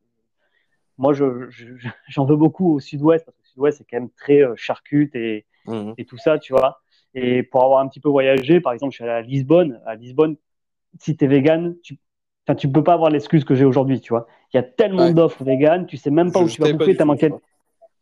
moi, je- je- je- j'en veux beaucoup au sud-ouest parce que le sud-ouest c'est quand même très euh, charcute et, Mhm. et tout ça, tu vois. Et pour avoir un petit peu voyagé, par exemple, je suis allé à Lisbonne. À Lisbonne, si tu es vegan, tu enfin, tu peux pas avoir l'excuse que j'ai aujourd'hui, tu vois. Il y a tellement d'offres véganes, tu sais même pas où tu vas bouffer, t'as manqué.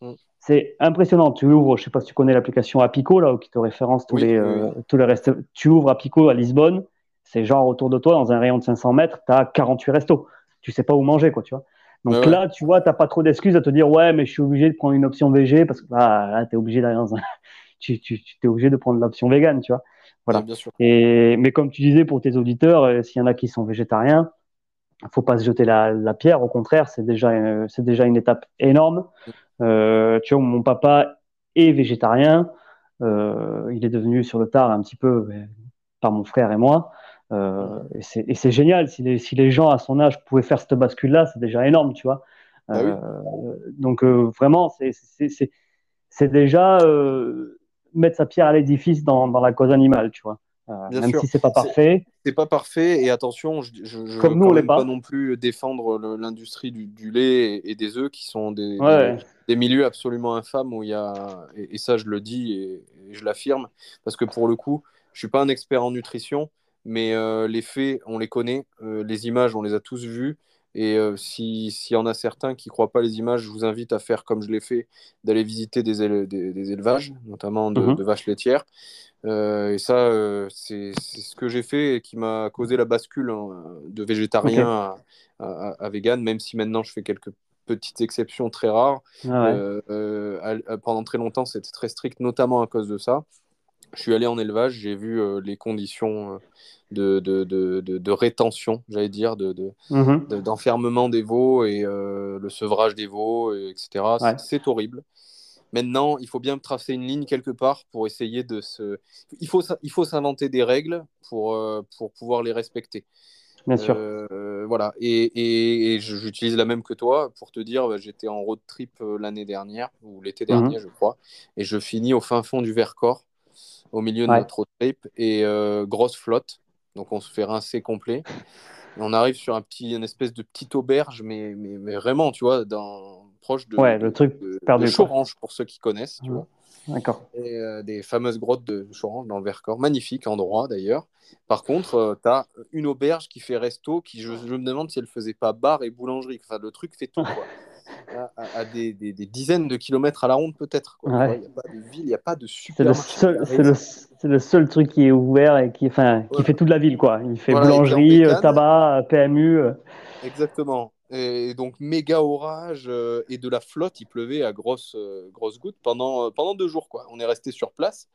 Mm. C'est impressionnant. Tu ouvres, je sais pas si tu connais l'application Apico, là, qui te référence tous les, euh, tous les restes. Tu ouvres Apico à Lisbonne, c'est genre autour de toi, dans un rayon de 500 mètres, tu as 48 restos. Tu sais pas où manger, quoi, tu vois. Donc là, tu vois, tu pas trop d'excuses à te dire, ouais, mais je suis obligé de prendre une option VG parce que bah, là, tu es obligé d'aller dans un. tu, tu, es obligé de prendre l'option végane, tu vois. Voilà. bien sûr. Et, mais comme tu disais pour tes auditeurs, euh, s'il y en a qui sont végétariens, faut pas se jeter la, la pierre. Au contraire, c'est déjà, euh, c'est déjà une étape énorme. Euh, tu vois, mon papa est végétarien. Il est devenu sur le tard un petit peu par mon frère et moi. Et c'est génial. Si les, si les, gens à son âge pouvaient faire cette bascule-là, c'est déjà énorme, tu vois. Ah donc vraiment, c'est déjà mettre sa pierre à l'édifice dans, dans, la cause animale, tu vois. même si c'est pas parfait. C'est pas parfait et attention, je, je, Comme nous, on pas. pas non plus défendre l'industrie du, du, lait et, des œufs qui sont des, des milieux absolument infâmes où il y a, et, ça je le dis et, je l'affirme, parce que pour le coup, je suis pas un expert en nutrition, mais euh, les faits, on les connaît, euh, les images, on les a tous vues, et euh, s'il y en a certains qui ne croient pas les images, je vous invite à faire comme je l'ai fait, d'aller visiter des, des, élevages, notamment de, mhm. vaches laitières. et ça, c'est ce que j'ai fait et qui m'a causé la bascule hein, de végétarien à, à, à, vegan, même si maintenant je fais quelques petite exception très rare. Ah euh, euh, pendant très longtemps, c'était très strict, notamment à cause de ça. Je suis allé en élevage, j'ai vu euh, les conditions de, de, de, de rétention, j'allais dire, mhm. d'enfermement des veaux et le sevrage des veaux, etc. C'est horrible. Maintenant, il faut bien tracer une ligne quelque part pour essayer de se. Il faut, il faut s'inventer des règles pour, pour pouvoir les respecter. Bien sûr. Euh, voilà. Et, et, j'utilise la même que toi pour te dire, bah, j'étais en road trip euh, l'année dernière, ou l'été mhm. dernier, je crois, et je finis au fin fond du Vercors, au milieu de notre road trip, et euh, grosse flotte. Donc on se fait rincer complet. on arrive sur un petit, une espèce de petite auberge, mais, mais, mais vraiment, tu vois, dans, proche de, ouais, le truc de, perdu, Chorange, pour ceux qui connaissent, tu vois. D'accord. Et euh, des fameuses grottes de Chorange dans le Vercors, magnifique endroit d'ailleurs. Par contre, euh, tu as une auberge qui fait resto, qui je, me demande si elle faisait pas bar et boulangerie. Enfin, le truc fait tout, quoi. à, des, des, dizaines de kilomètres à la ronde peut-être. Il n'y a pas de ville, il n'y a pas de supermarché. C'est le, seul truc qui est ouvert et qui, enfin, qui fait toute la ville. Quoi. Il fait boulangerie, euh, tabac, PMU. Exactement. Et donc méga orage euh, et de la flotte, il pleuvait à grosses euh, gouttes pendant, euh, pendant deux jours. Quoi. On est resté sur place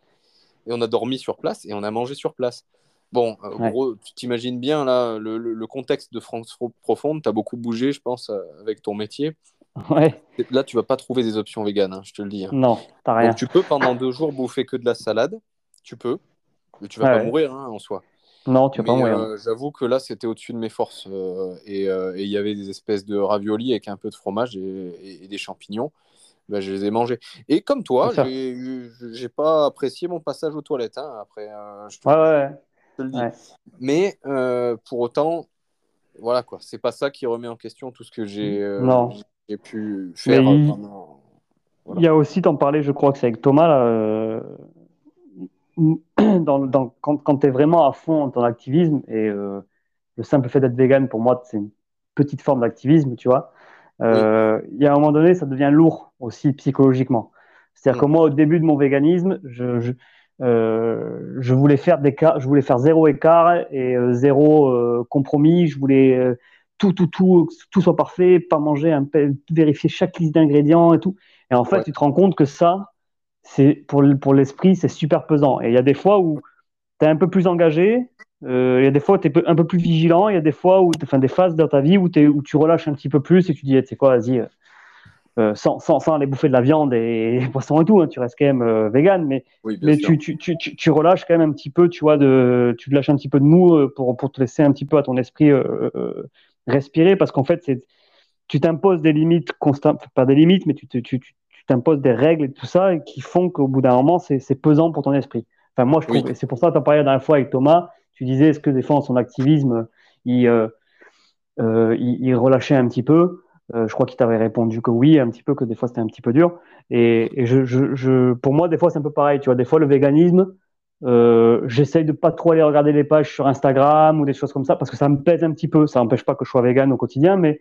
et on a dormi sur place et on a mangé sur place. Bon, gros, tu t'imagines bien là le, le, contexte de France profonde, tu as beaucoup bougé, je pense, avec ton métier. Ouais. Là, tu vas pas trouver des options véganes, hein, je te le dis. Hein. Non, t'as rien. Donc, tu peux pendant deux jours bouffer que de la salade, tu peux, mais tu vas pas mourir hein, en soi. Non, tu pas euh, J'avoue que là, c'était au-dessus de mes forces. Euh, euh, et il y avait des espèces de raviolis avec un peu de fromage et, des champignons. Bah, je les ai mangés. Et comme toi, j'ai pas apprécié mon passage aux toilettes. Après, je te, ouais, le dis. Mais pour autant, voilà quoi. C'est pas ça qui remet en question tout ce que j'ai pu faire. Il y a aussi, t'en parlais, je crois que c'est avec Thomas. Là, dans, quand, quand tu es vraiment à fond dans ton activisme, et euh, le simple fait d'être vegan, pour moi, c'est une petite forme d'activisme, tu vois, euh, il y a un moment donné, ça devient lourd aussi psychologiquement. C'est-à-dire que mm. moi, au début de mon véganisme, je, je, euh, je voulais faire des cas, je voulais faire zéro écart et zéro compromis. Je voulais tout, tout, tout, tout soit parfait, pas manger, un, vérifier chaque liste d'ingrédients et tout. Et en fait, tu te rends compte que ça, c'est pour, pour l'esprit, c'est super pesant. Et il y a des fois où tu es un peu plus engagé, euh, il y a des fois où tu es un peu plus vigilant, il y a des fois où, enfin, des phases dans ta vie où, où tu relâches un petit peu plus et tu dis, tu sais quoi, vas-y, euh, euh, sans, sans, sans, aller bouffer de la viande et, des poissons et tout, hein, tu restes quand même vegan, mais, mais tu, tu, tu, tu, relâches quand même un petit peu, tu vois, de, tu lâches un petit peu de mou pour, pour te laisser un petit peu à ton esprit respirer parce qu'en fait, c'est tu t'imposes des limites constantes, pas des limites, mais tu, t'imposes des règles et tout ça qui font qu'au bout d'un moment, c'est pesant pour ton esprit. Enfin, moi, je trouve, c'est pour ça que tu as parlé la dernière fois avec Thomas, tu disais, est-ce que des fois, son activisme, il, euh, euh, il, relâchait un petit peu? Euh, Je crois qu'il t'avait répondu que oui, un petit peu, que des fois, c'était un petit peu dur. Et, je, je, je, pour moi, des fois, c'est un peu pareil. Tu vois, des fois, le véganisme, Euh, J'essaye de pas trop aller regarder les pages sur Instagram ou des choses comme ça parce que ça me pèse un petit peu. Ça n'empêche pas que je sois vegan au quotidien, mais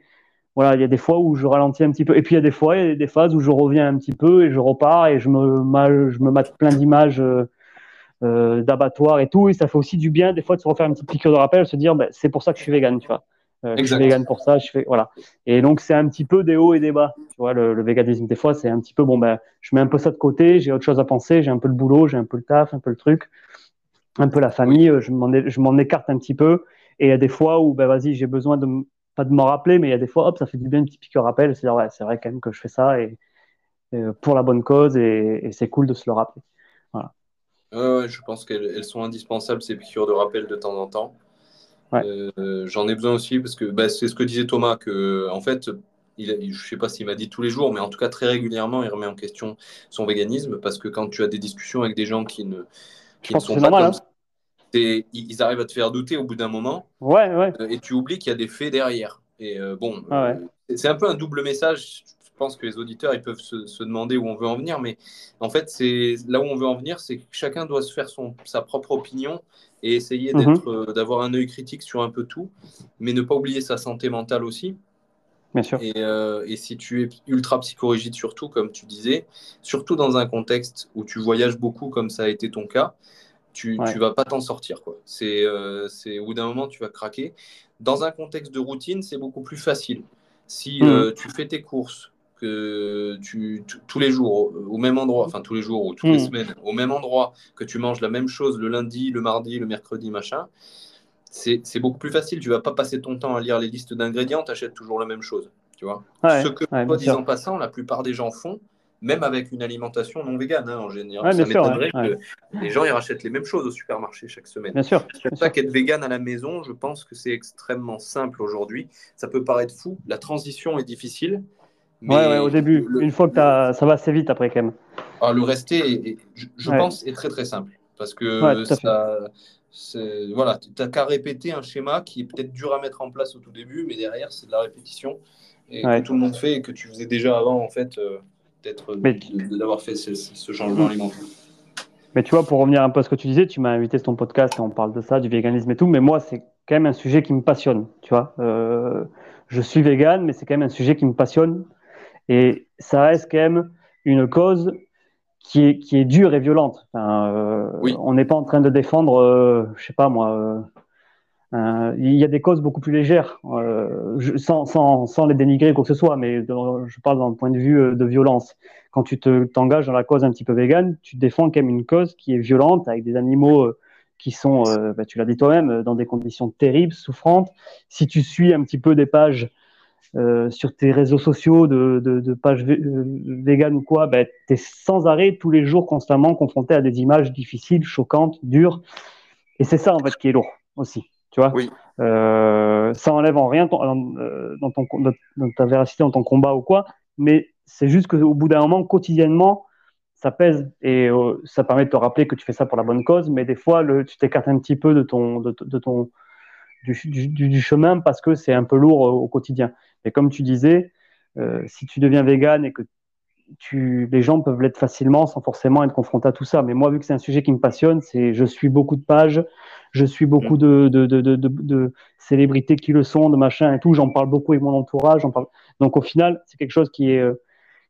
voilà, il y a des fois où je ralentis un petit peu. Et puis il y a des fois, il y a des phases où je reviens un petit peu et je repars et je me, je me plein d'images euh, euh, d'abattoirs et tout. Et ça fait aussi du bien des fois de se refaire une petite piqûre de rappel, de se dire, ben, c'est pour ça que je suis vegan, tu vois. Euh, je suis vegan pour ça, je fais voilà. Et donc c'est un petit peu des hauts et des bas. Tu vois, le, le véganisme des fois c'est un petit peu bon ben, je mets un peu ça de côté, j'ai autre chose à penser, j'ai un peu le boulot, j'ai un peu le taf, un peu le truc, un peu la famille, euh, je m'en écarte un petit peu. Et il y a des fois où ben vas-y j'ai besoin de pas de m'en rappeler, mais il y a des fois hop ça fait du bien un petit piqûre rappel, c'est ouais, c'est vrai quand même que je fais ça et, pour la bonne cause et, et c'est cool de se le rappeler. Voilà. Je pense qu'elles sont indispensables ces piqûres de rappel de temps en temps. Euh, j'en ai besoin aussi parce que bah, c'est ce que disait Thomas, que en fait, il, je ne sais pas s'il m'a dit tous les jours, mais en tout cas très régulièrement, il remet en question son véganisme parce que quand tu as des discussions avec des gens qui ne, qui ne sont pas normal, comme hein. ils arrivent à te faire douter au bout d'un moment. Ouais, ouais. Euh, et tu oublies qu'il y a des faits derrière. Et euh, bon, ah c'est un peu un double message. Pense que les auditeurs ils peuvent se, se, demander où on veut en venir, mais en fait, c'est là où on veut en venir, c'est que chacun doit se faire son, sa propre opinion et essayer euh, d'avoir un œil critique sur un peu tout, mais ne pas oublier sa santé mentale aussi. Bien sûr. Et, euh, et, si tu es ultra psychorigide, surtout, comme tu disais, surtout dans un contexte où tu voyages beaucoup, comme ça a été ton cas, tu ne vas pas t'en sortir. C'est euh, au bout d'un moment, tu vas craquer. Dans un contexte de routine, c'est beaucoup plus facile. Si mhm. euh, tu fais tes courses, que tu, tous les jours au, même endroit, enfin tous les jours ou toutes les hmm. semaines au même endroit, que tu manges la même chose le lundi, le mardi, le mercredi, machin, c'est beaucoup plus facile. Tu vas pas passer ton temps à lire les listes d'ingrédients, tu achètes toujours la même chose. Tu vois Ce que, ouais, disant passant, la plupart des gens font, même avec une alimentation non végane hein, en général. ça m'étonnerait que les gens ils rachètent les mêmes choses au supermarché chaque semaine. Bien sûr. C'est ça qu'être vegan à la maison, je pense que c'est extrêmement simple aujourd'hui. Ça peut paraître fou, la transition est difficile, ouais, au début. Une fois que as... ça va assez vite après, quand même. Ah, le rester, je, pense, est très très simple. Parce que ça, voilà, tu n'as qu'à répéter un schéma qui est peut-être dur à mettre en place au tout début, mais derrière, c'est de la répétition. Et que tout le monde fait et que tu faisais déjà avant, en fait, euh, peut-être d'avoir fait ce, changement mmh. alimentaire. Mais tu vois, pour revenir un peu à ce que tu disais, tu m'as invité sur ton podcast et on parle de ça, du véganisme et tout, mais moi, c'est quand même un sujet qui me passionne, tu vois. Euh, je suis vegan, mais c'est quand même un sujet qui me passionne et ça reste quand même une cause qui est, qui est dure et violente. Euh, on n'est pas en train de défendre, euh, je sais pas moi, euh, il y a des causes beaucoup plus légères, sans, sans, sans, les dénigrer quoi que ce soit, mais je parle d'un point de vue de violence. Quand tu t'engages dans la cause un petit peu végane, tu défends quand même une cause qui est violente avec des animaux qui sont, bah, tu l'as dit toi-même, dans des conditions terribles, souffrantes. Si tu suis un petit peu des pages euh, sur tes réseaux sociaux de, de, de pages euh, vegan ou quoi, ben, tu es sans arrêt tous les jours constamment confronté à des images difficiles, choquantes, dures. Et c'est ça en fait qui est lourd aussi. Tu vois oui. euh, ça enlève en rien euh, dans, ton, dans ta véracité dans ton combat ou quoi, mais c'est juste qu'au bout d'un moment, quotidiennement, ça pèse et ça permet de te rappeler que tu fais ça pour la bonne cause, mais des fois, le, tu t'écartes un petit peu de ton, de, de ton, du, du, du, chemin parce que c'est un peu lourd au quotidien. Et comme tu disais, euh, si tu deviens vegan et que tu, les gens peuvent l'être facilement sans forcément être confrontés à tout ça. Mais moi, vu que c'est un sujet qui me passionne, c'est je suis beaucoup de pages, je suis beaucoup de, de, de, de, célébrités qui le sont, de machin et tout. J'en parle beaucoup avec mon entourage. Parle... Donc au final, c'est quelque chose qui est, euh,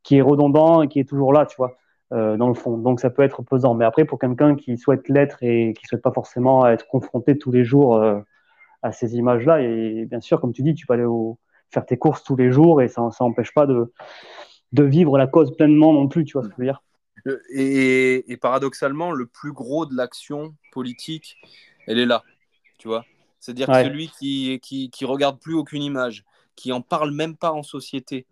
qui est redondant et qui est toujours là, tu vois, euh, dans le fond. Donc ça peut être pesant. Mais après, pour quelqu'un qui souhaite l'être et qui souhaite pas forcément être confronté tous les jours euh, à ces images-là, et bien sûr, comme tu dis, tu peux aller au faire tes courses tous les jours et ça n'empêche pas de, de vivre la cause pleinement non plus, tu vois ce que je veux dire. Et, et, paradoxalement, le plus gros de l'action politique, elle est là, tu vois. C'est-à-dire que celui qui, qui, qui regarde plus aucune image, qui en parle même pas en société,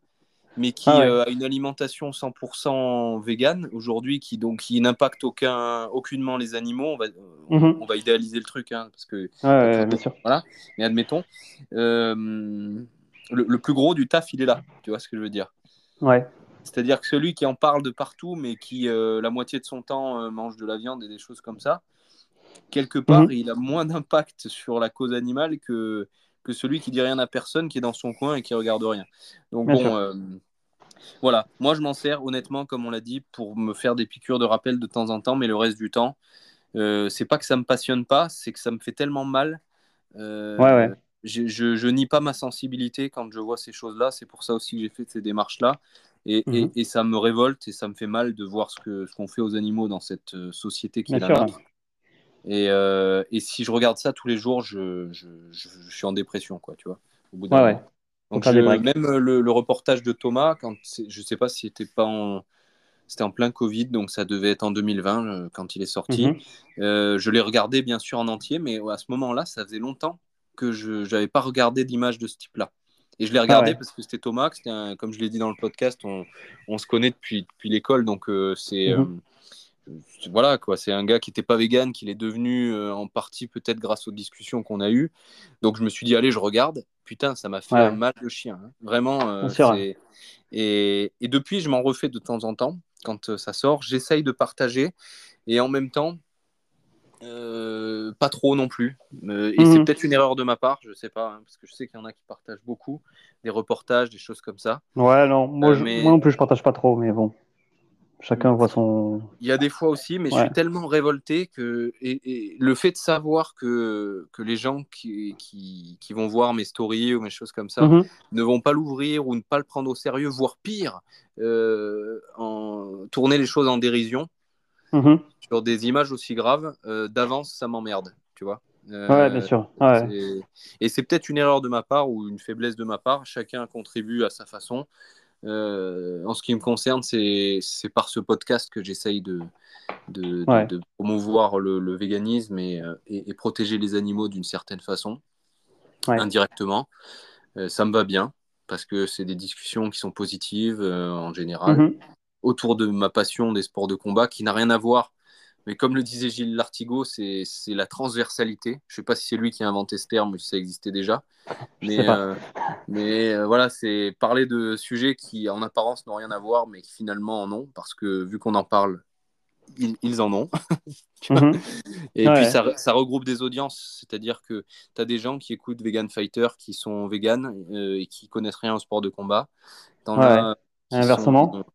mais qui ah euh, a une alimentation 100% végane aujourd'hui, qui donc qui n'impacte aucun, aucunement les animaux. On va, mhm. on, va idéaliser le truc, hein, parce que bien sûr. Voilà, mais admettons. Euh, le, plus gros du taf, il est là. Tu vois ce que je veux dire Ouais. C'est-à-dire que celui qui en parle de partout, mais qui euh, la moitié de son temps mange de la viande et des choses comme ça, quelque part, mhm. il a moins d'impact sur la cause animale que, que celui qui dit rien à personne, qui est dans son coin et qui regarde rien. Donc bon, voilà. Moi, je m'en sers honnêtement, comme on l'a dit, pour me faire des piqûres de rappel de temps en temps, mais le reste du temps, Euh, c'est pas que ça me passionne pas, c'est que ça me fait tellement mal. Euh, ouais, ouais. Je, je, je, nie pas ma sensibilité quand je vois ces choses-là. C'est pour ça aussi que j'ai fait ces démarches-là. Et, et, mhm. et, ça me révolte et ça me fait mal de voir ce qu'on ce qu'on fait aux animaux dans cette euh, société qui est la nôtre. Et, euh, et, si je regarde ça tous les jours, je, je, je, suis en dépression, quoi, tu vois. Au bout ouais, ouais. Donc, même le, le, reportage de Thomas, quand je sais pas si c'était pas en, c'était en plein Covid, donc ça devait être en 2020 euh, quand il est sorti. Mm -hmm. euh, je l'ai regardé bien sûr en entier, mais à ce moment-là, ça faisait longtemps que je n'avais pas regardé d'image de ce type-là. Et je l'ai regardé ah ouais. parce que c'était Thomas, un, comme je l'ai dit dans le podcast, on, on se connaît depuis, depuis l'école, donc euh, c'est. Mm -hmm voilà quoi, c'est un gars qui n'était pas vegan, qu'il est devenu euh, en partie peut-être grâce aux discussions qu'on a eues. Donc je me suis dit allez, je regarde. Putain, ça m'a fait ouais. un mal de chien, hein. vraiment. Euh, et, et, depuis, je m'en refais de temps en temps quand euh, ça sort. J'essaye de partager et en même temps, pas trop non plus. Et mmh. c'est peut-être une erreur de ma part, je sais pas, hein, parce que je sais qu'il y en a qui partagent beaucoup des reportages, des choses comme ça. Ouais, non, moi, je, mais... moi non plus, je partage pas trop, mais bon. Chacun voit son. Il y a des fois aussi, mais ouais. je suis tellement révolté que. Et, et, le fait de savoir que, que les gens qui, qui, qui, vont voir mes stories ou mes choses comme ça mm -hmm. ne vont pas l'ouvrir ou ne pas le prendre au sérieux, voire pire, euh, en... tourner les choses en dérision mm -hmm. sur des images aussi graves, euh, d'avance, ça m'emmerde, tu vois. Euh, ouais, bien sûr. Ouais. Et c'est peut-être une erreur de ma part ou une faiblesse de ma part. Chacun contribue à sa façon. Euh, en ce qui me concerne, c'est par ce podcast que j'essaye de, de, ouais. de, de, promouvoir le, le véganisme et, euh, et, et, protéger les animaux d'une certaine façon, ouais. indirectement. Euh, ça me va bien parce que c'est des discussions qui sont positives euh, en général mm -hmm. autour de ma passion des sports de combat qui n'a rien à voir mais comme le disait Gilles Lartigot, c'est la transversalité. Je ne sais pas si c'est lui qui a inventé ce terme ou si ça existait déjà. Mais, euh, mais euh, voilà, c'est parler de sujets qui, en apparence, n'ont rien à voir, mais qui finalement en ont, parce que vu qu'on en parle, ils, ils en ont. mm -hmm. Et ouais. puis, ça, ça, regroupe des audiences. C'est-à-dire que tu as des gens qui écoutent Vegan Fighter, qui sont véganes euh, et qui connaissent rien au sport de combat. Inversement sont,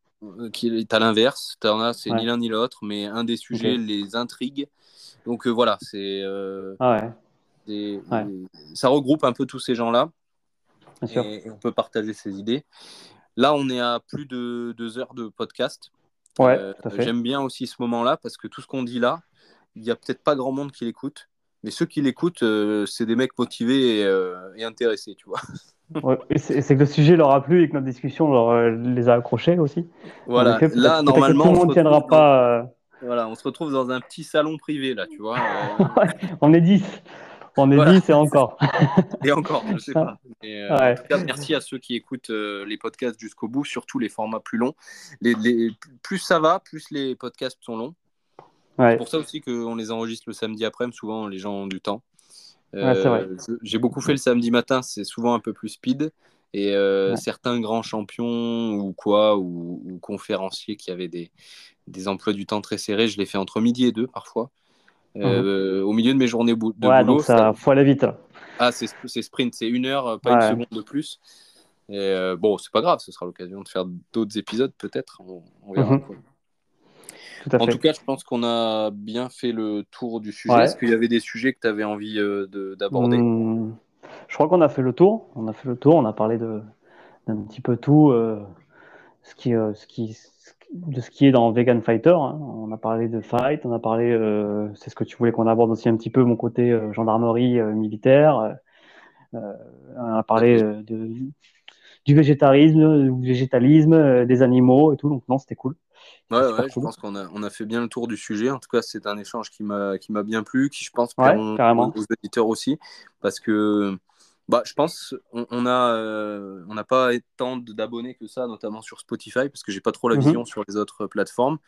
qui est à l'inverse. C'est ouais. ni l'un ni l'autre, mais un des sujets okay. les intrigue. Donc euh, voilà, c'est. Euh, ah ouais. Ça regroupe un peu tous ces gens-là. Et, et, on peut partager ses idées. Là, on est à plus de deux heures de podcast. Ouais, euh, J'aime bien aussi ce moment-là parce que tout ce qu'on dit là, il n'y a peut-être pas grand monde qui l'écoute. Mais ceux qui l'écoutent, euh, c'est des mecs motivés et, euh, et intéressés, tu vois. Ouais, c'est que le sujet leur a plu et que notre discussion leur, euh, les a accrochés aussi. Voilà, effet, là, normalement, tout le monde ne tiendra dans... pas. Euh, voilà, on se retrouve dans un petit salon privé, là, tu vois. on est 10. On est voilà. 10 et encore. et encore, je ne sais pas. Et, euh, ouais. En tout cas, merci à ceux qui écoutent euh, les podcasts jusqu'au bout, surtout les formats plus longs. Les, les, plus ça va, plus les podcasts sont longs. Ouais. C'est pour ça aussi qu'on les enregistre le samedi après-midi. Souvent, les gens ont du temps. Euh, J'ai beaucoup fait le samedi matin, c'est souvent un peu plus speed. Et euh, ouais. certains grands champions ou quoi, ou, ou, conférenciers qui avaient des, des emplois du temps très serrés, je les fais entre midi et deux parfois. Euh, mmh. Au milieu de mes journées bou de ouais, boulot. Donc ça, ça... faut aller vite. Ah, c'est sprint, c'est une heure, pas ouais. une seconde de plus. Et euh, bon, c'est pas grave, ce sera l'occasion de faire d'autres épisodes peut-être. On, on, verra. Mmh. Tout en fait. tout cas, je pense qu'on a bien fait le tour du sujet. Ouais. Est-ce qu'il y avait des sujets que tu avais envie euh, d'aborder? Mmh, Je crois qu'on a fait le tour. On a fait le tour. On a parlé d'un petit peu tout, euh, ce, qui, euh, ce, qui, de ce qui est dans Vegan Fighter. Hein. On a parlé de fight. On a parlé, c'est ce que tu voulais qu'on aborde aussi un petit peu, mon côté gendarmerie militaire. on a parlé de, du végétarisme, du végétalisme, des animaux et tout. Donc non, c'était cool. Ouais, ouais, cool. je pense qu'on a, on a fait bien le tour du sujet. En tout cas, c'est un échange qui m'a bien plu, qui je pense ouais, carrément. aux éditeurs aussi, parce que bah, je pense on, on a euh, on n'a pas tant d'abonnés que ça, notamment sur Spotify, parce que j'ai pas trop la vision mm -hmm. sur les autres plateformes.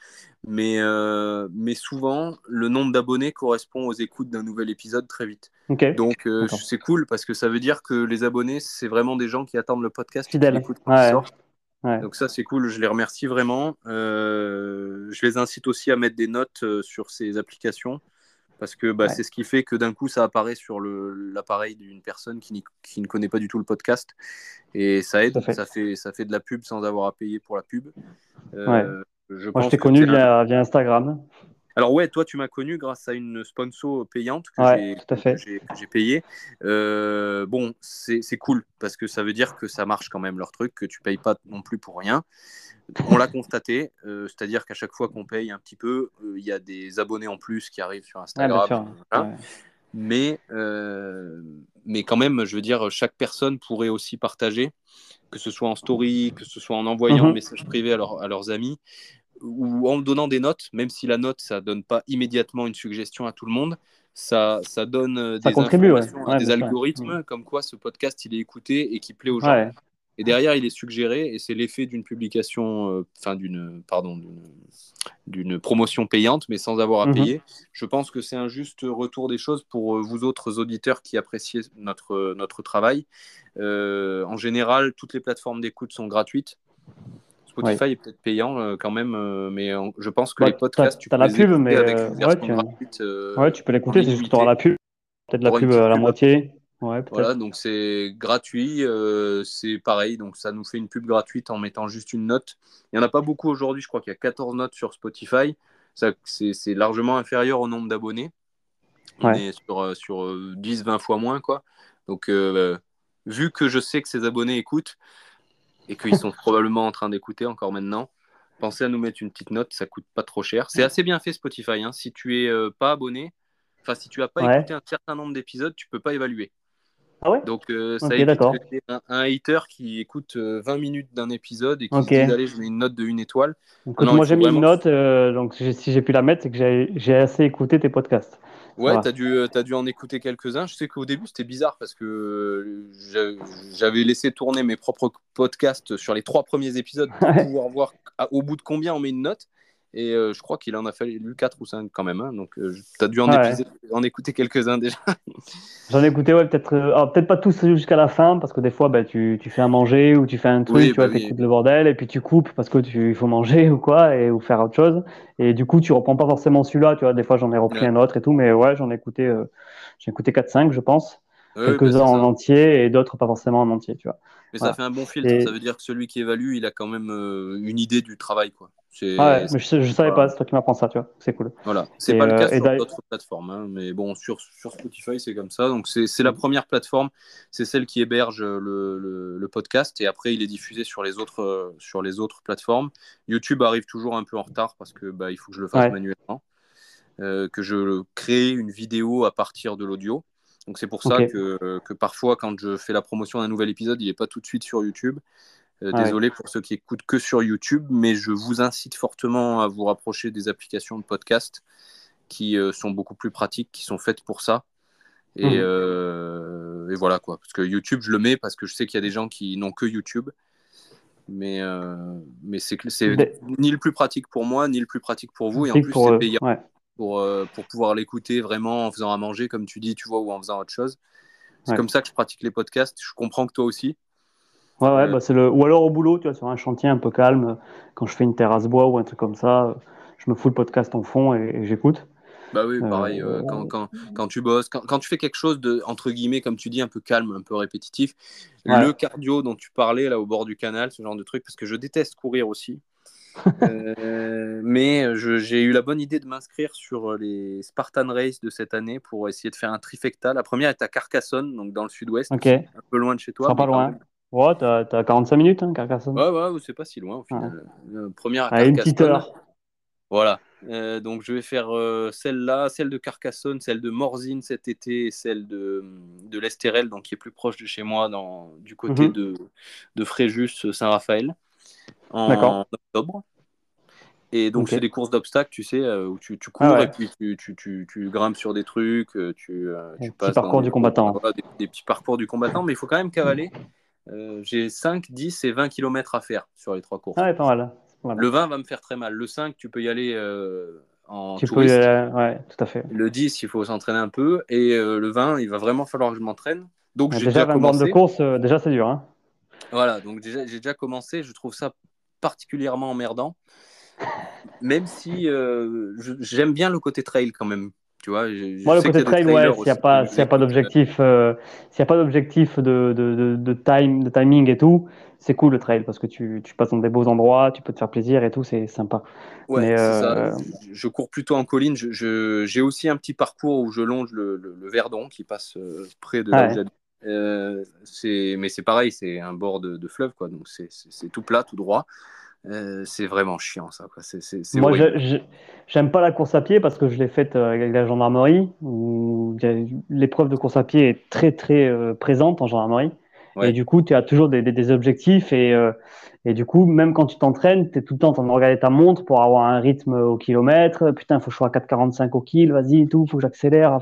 Mais, euh, mais souvent, le nombre d'abonnés correspond aux écoutes d'un nouvel épisode très vite. Okay. Donc euh, c'est cool parce que ça veut dire que les abonnés, c'est vraiment des gens qui attendent le podcast, Fidèle. qui quand ouais. Ouais. Donc ça c'est cool, je les remercie vraiment. Euh, je les incite aussi à mettre des notes euh, sur ces applications parce que bah, ouais. c'est ce qui fait que d'un coup ça apparaît sur l'appareil d'une personne qui, qui, ne connaît pas du tout le podcast et ça aide, fait. ça fait ça fait de la pub sans avoir à payer pour la pub. Euh, ouais. je Moi je t'ai connu via, Instagram. Alors ouais, toi tu m'as connu grâce à une sponsor payante que Ouais, j'ai- tout à fait. que j'ai- que j'ai payé. Euh, bon, c'est cool parce que ça veut dire que ça marche quand même leur truc, que tu payes pas non plus pour rien. On l'a constaté, euh, c'est-à-dire qu'à chaque fois qu'on paye un petit peu, euh, il y a des abonnés en plus qui arrivent sur Instagram. sûr. voilà. Ouais. Mais, mais quand même, je veux dire, chaque personne pourrait aussi partager, que ce soit en story, que ce soit en envoyant Mhm. un message privé à, leur- à leurs amis, ou en donnant des notes, même si la note, ça donne pas immédiatement une suggestion à tout le monde, ça, ça donne euh, Ça des contribue, ouais. informations, Ouais, des bien sûr. algorithmes, comme quoi ce podcast, il est écouté et qui plaît aux gens. Et derrière, il est suggéré, et c'est l'effet d'une publication, euh, enfin d'une, pardon, d'une, d'une promotion payante, mais sans avoir à Mhm. payer. Je pense que c'est un juste retour des choses pour euh, vous autres auditeurs qui appréciez notre, notre travail. Euh, en général, toutes les plateformes d'écoute sont gratuites. Spotify est peut-être payant euh, quand même, euh, mais je pense que Ouais, les podcasts, tu peux la les pub, mais, avec euh, une ouais, tu- gratuite. Ouais, tu peux l'écouter, c'est juste que tu auras la pub. Peut-être la pub à la pub. moitié. Voilà, donc c'est gratuit, c'est pareil, donc ça nous fait une pub gratuite en mettant juste une note. Il n'y en a pas beaucoup aujourd'hui, je crois qu'il y a 14 notes sur Spotify. C'est, largement inférieur au nombre d'abonnés. On est sur, sur euh, 10-20 fois moins, quoi. Donc, vu que je sais que ces abonnés écoutent et qu'ils sont probablement en train d'écouter encore maintenant, pensez à nous mettre une petite note, ça coûte pas trop cher. C'est assez bien fait Spotify. hein. Si tu es euh, pas abonné, enfin si tu as pas Ouais. écouté un certain nombre d'épisodes, tu peux pas évaluer. Ah ouais Donc euh, ça Ok, évite que un, un hater qui écoute euh, 20 minutes d'un épisode et qui Ok. se dise allez je mets une note de une étoile. Écoute, non, moi j'ai mis une note, euh, donc si j'ai pu la mettre, c'est que j'ai assez écouté tes podcasts. Ouais, va. t'as dû, euh, t'as dû en écouter quelques-uns. Je sais qu'au début c'était bizarre parce que euh, j'a- j'avais laissé tourner mes propres podcasts sur les trois premiers épisodes pour pouvoir voir au bout de combien on met une note. Et euh, je crois qu'il en a fallu 4 ou 5 quand même. hein. Donc euh, t'as dû en, Ouais. épiser- en écouter quelques-uns déjà. J'en ai écouté, ouais, peut-être euh, peut-être pas tous jusqu'à la fin, parce que des fois, bah, tu, tu fais à manger ou tu fais un truc, Oui, tu vois, bah oui. t'écoutes le bordel, et puis tu coupes parce que tu il faut manger ou quoi, et, ou faire autre chose. Et du coup, tu reprends pas forcément celui-là, tu vois. Des fois, j'en ai repris Ouais. un autre et tout, mais ouais, j'en ai écouté, euh, j'ai écouté 4-5, je pense. Bah, Quelques-uns en ça. entier et d'autres pas forcément en entier, tu vois. Mais Voilà. ça fait un bon filtre. Et- Ça veut dire que celui qui évalue, il a quand même euh, une idée du travail. Quoi. Ah ouais, mais je, je savais pas- c'est toi qui m'apprends ça, tu vois. C'est cool. Voilà, c'est pas le euh, cas sur d'autres plateformes, hein, mais bon, sur, sur Spotify, c'est comme ça. Donc, c'est c'est la première plateforme, c'est celle qui héberge le, le- le podcast, et après, il est diffusé sur les autres, euh, sur les autres plateformes. YouTube arrive toujours un peu en retard parce que bah, il faut que je le fasse Ouais. manuellement, euh, que je crée une vidéo à partir de l'audio. Donc, c'est pour ça que, que parfois, quand je fais la promotion d'un nouvel épisode, il n'est pas tout de suite sur YouTube. Euh, Ah ouais. désolé pour ceux qui écoutent que sur YouTube, mais je vous incite fortement à vous rapprocher des applications de podcast qui euh, sont beaucoup plus pratiques, qui sont faites pour ça. Et, Mhm. euh, et voilà quoi. Parce que YouTube, je le mets parce que je sais qu'il y a des gens qui n'ont que YouTube. Mais, mais c'est Mais- ni le plus pratique pour moi, ni le plus pratique pour vous. Et en plus, pour, c'est payant ouais. Pour, euh, pour pouvoir l'écouter vraiment en faisant à manger, comme tu dis, tu vois, ou en faisant autre chose. C'est Ouais. comme ça que je pratique les podcasts. Je comprends que toi aussi. Ouais, ouais, Euh, bah c'est le. Ou alors au boulot, tu vois, sur un chantier un peu calme, quand je fais une terrasse bois ou un truc comme ça, je me fous le podcast en fond et, et j'écoute. Bah oui, pareil, euh, quand, quand, quand tu bosses, quand, quand tu fais quelque chose de, entre guillemets, comme tu dis, un peu calme, un peu répétitif, Ouais. le cardio dont tu parlais là au bord du canal, ce genre de truc, parce que je déteste courir aussi. Euh, mais je- j'ai eu la bonne idée de m'inscrire sur les Spartan Race de cette année pour essayer de faire un trifecta. La première est à Carcassonne, donc dans le sud-ouest, Ok, un peu loin de chez toi. pas loin. même. Ouais, t'as t'as 45 minutes, hein, Carcassonne. Ouais, ouais, c'est pas si loin au final. Euh, première à Allez, une petite heure. Voilà. Euh, donc je vais faire euh, celle-là, celle de Carcassonne, celle de Morzine cet été et celle de, de l'Estérel, donc qui est plus proche de chez moi, dans, du côté Mhm. de, de Fréjus, Saint-Raphaël, en octobre. Et donc Ok. c'est des courses d'obstacles, tu sais, euh, où tu, tu cours Ah ouais. et puis tu, tu, tu, grimpes sur des trucs, euh, tu, euh, passes parcours des- du combattant. voilà, des, des petits parcours du combattant, mais il faut quand même cavaler. Euh, J'ai 5, 10 et 20 km à faire sur les trois courses. Ah ouais, pas mal. mal. Le 20 va me faire très mal. Le 5, tu peux y aller euh, en Tu peux touriste. y aller, ouais, tout à fait. Le 10, il faut s'entraîner un peu. Et euh, le 20, il va vraiment falloir que je m'entraîne. Donc j'ai déjà, déjà, 20 bornes de course, déjà, c'est dur. Hein. Voilà, donc déjà, j'ai déjà commencé. Je trouve ça particulièrement emmerdant. Même si euh, j'aime bien le côté trail quand même. Tu vois, Moi, le côté trail, ouais, s'il n'y a pas, s'il a pas d'objectif, euh, s'il a pas d'objectif de, de, de, time, de timing et tout, c'est cool le trail parce que tu, tu, passes dans des beaux endroits, tu peux te faire plaisir et tout, c'est sympa. Ouais, ça. Je cours plutôt en colline. J'ai aussi un petit parcours où je longe le, le, Verdon qui passe près de là euh, mais c'est pareil, c'est un bord de, de fleuve, quoi. Donc c'est tout plat, tout droit. Euh, c'est vraiment chiant ça. Quoi. Moi, j'aime pas la course à pied parce que je l'ai faite euh, avec la gendarmerie où l'épreuve de course à pied est très très euh, présente en gendarmerie. Et du coup, tu as toujours des, des, objectifs et, et du coup, même quand tu t'entraînes, tu es tout le temps en train de regarder ta montre pour avoir un rythme au kilomètre. Putain, faut que je sois à 4,45 au kill, vas-y, tout, faut que j'accélère.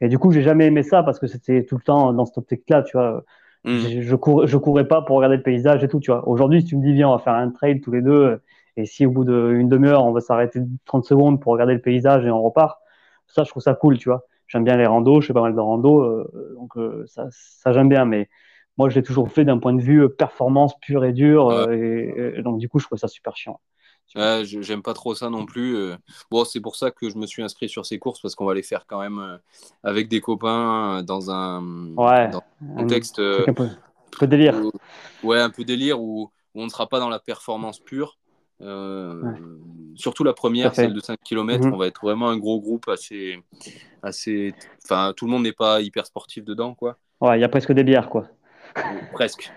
Et du coup, j'ai jamais aimé ça parce que c'était tout le temps dans cette optique-là, tu vois. Mm. Je, je, je courais pas pour regarder le paysage et tout, tu vois. Aujourd'hui, si tu me dis, viens, on va faire un trail tous les deux, et si au bout d'une demi-heure, on va s'arrêter 30 secondes pour regarder le paysage et on repart, ça, je trouve ça cool, tu vois. J'aime bien les randos, je fais pas mal de randos, euh, donc euh, ça, ça j'aime bien, mais moi, je l'ai toujours fait d'un point de vue performance pure et dure, euh, et, donc du coup, je trouve ça super chiant. Ouais, j'aime pas trop ça non plus. Euh. Bon, c'est pour ça que je me suis inscrit sur ces courses parce qu'on va les faire quand même euh, avec des copains dans un, contexte. un peu, délire. ouais, un peu délire où, on ne sera pas dans la performance pure. Surtout la première, celle de 5 km, mhm. on va être vraiment un gros groupe assez. assez... Enfin, tout le monde n'est pas hyper sportif dedans, quoi. Ouais, il y a presque des bières, quoi. Presque.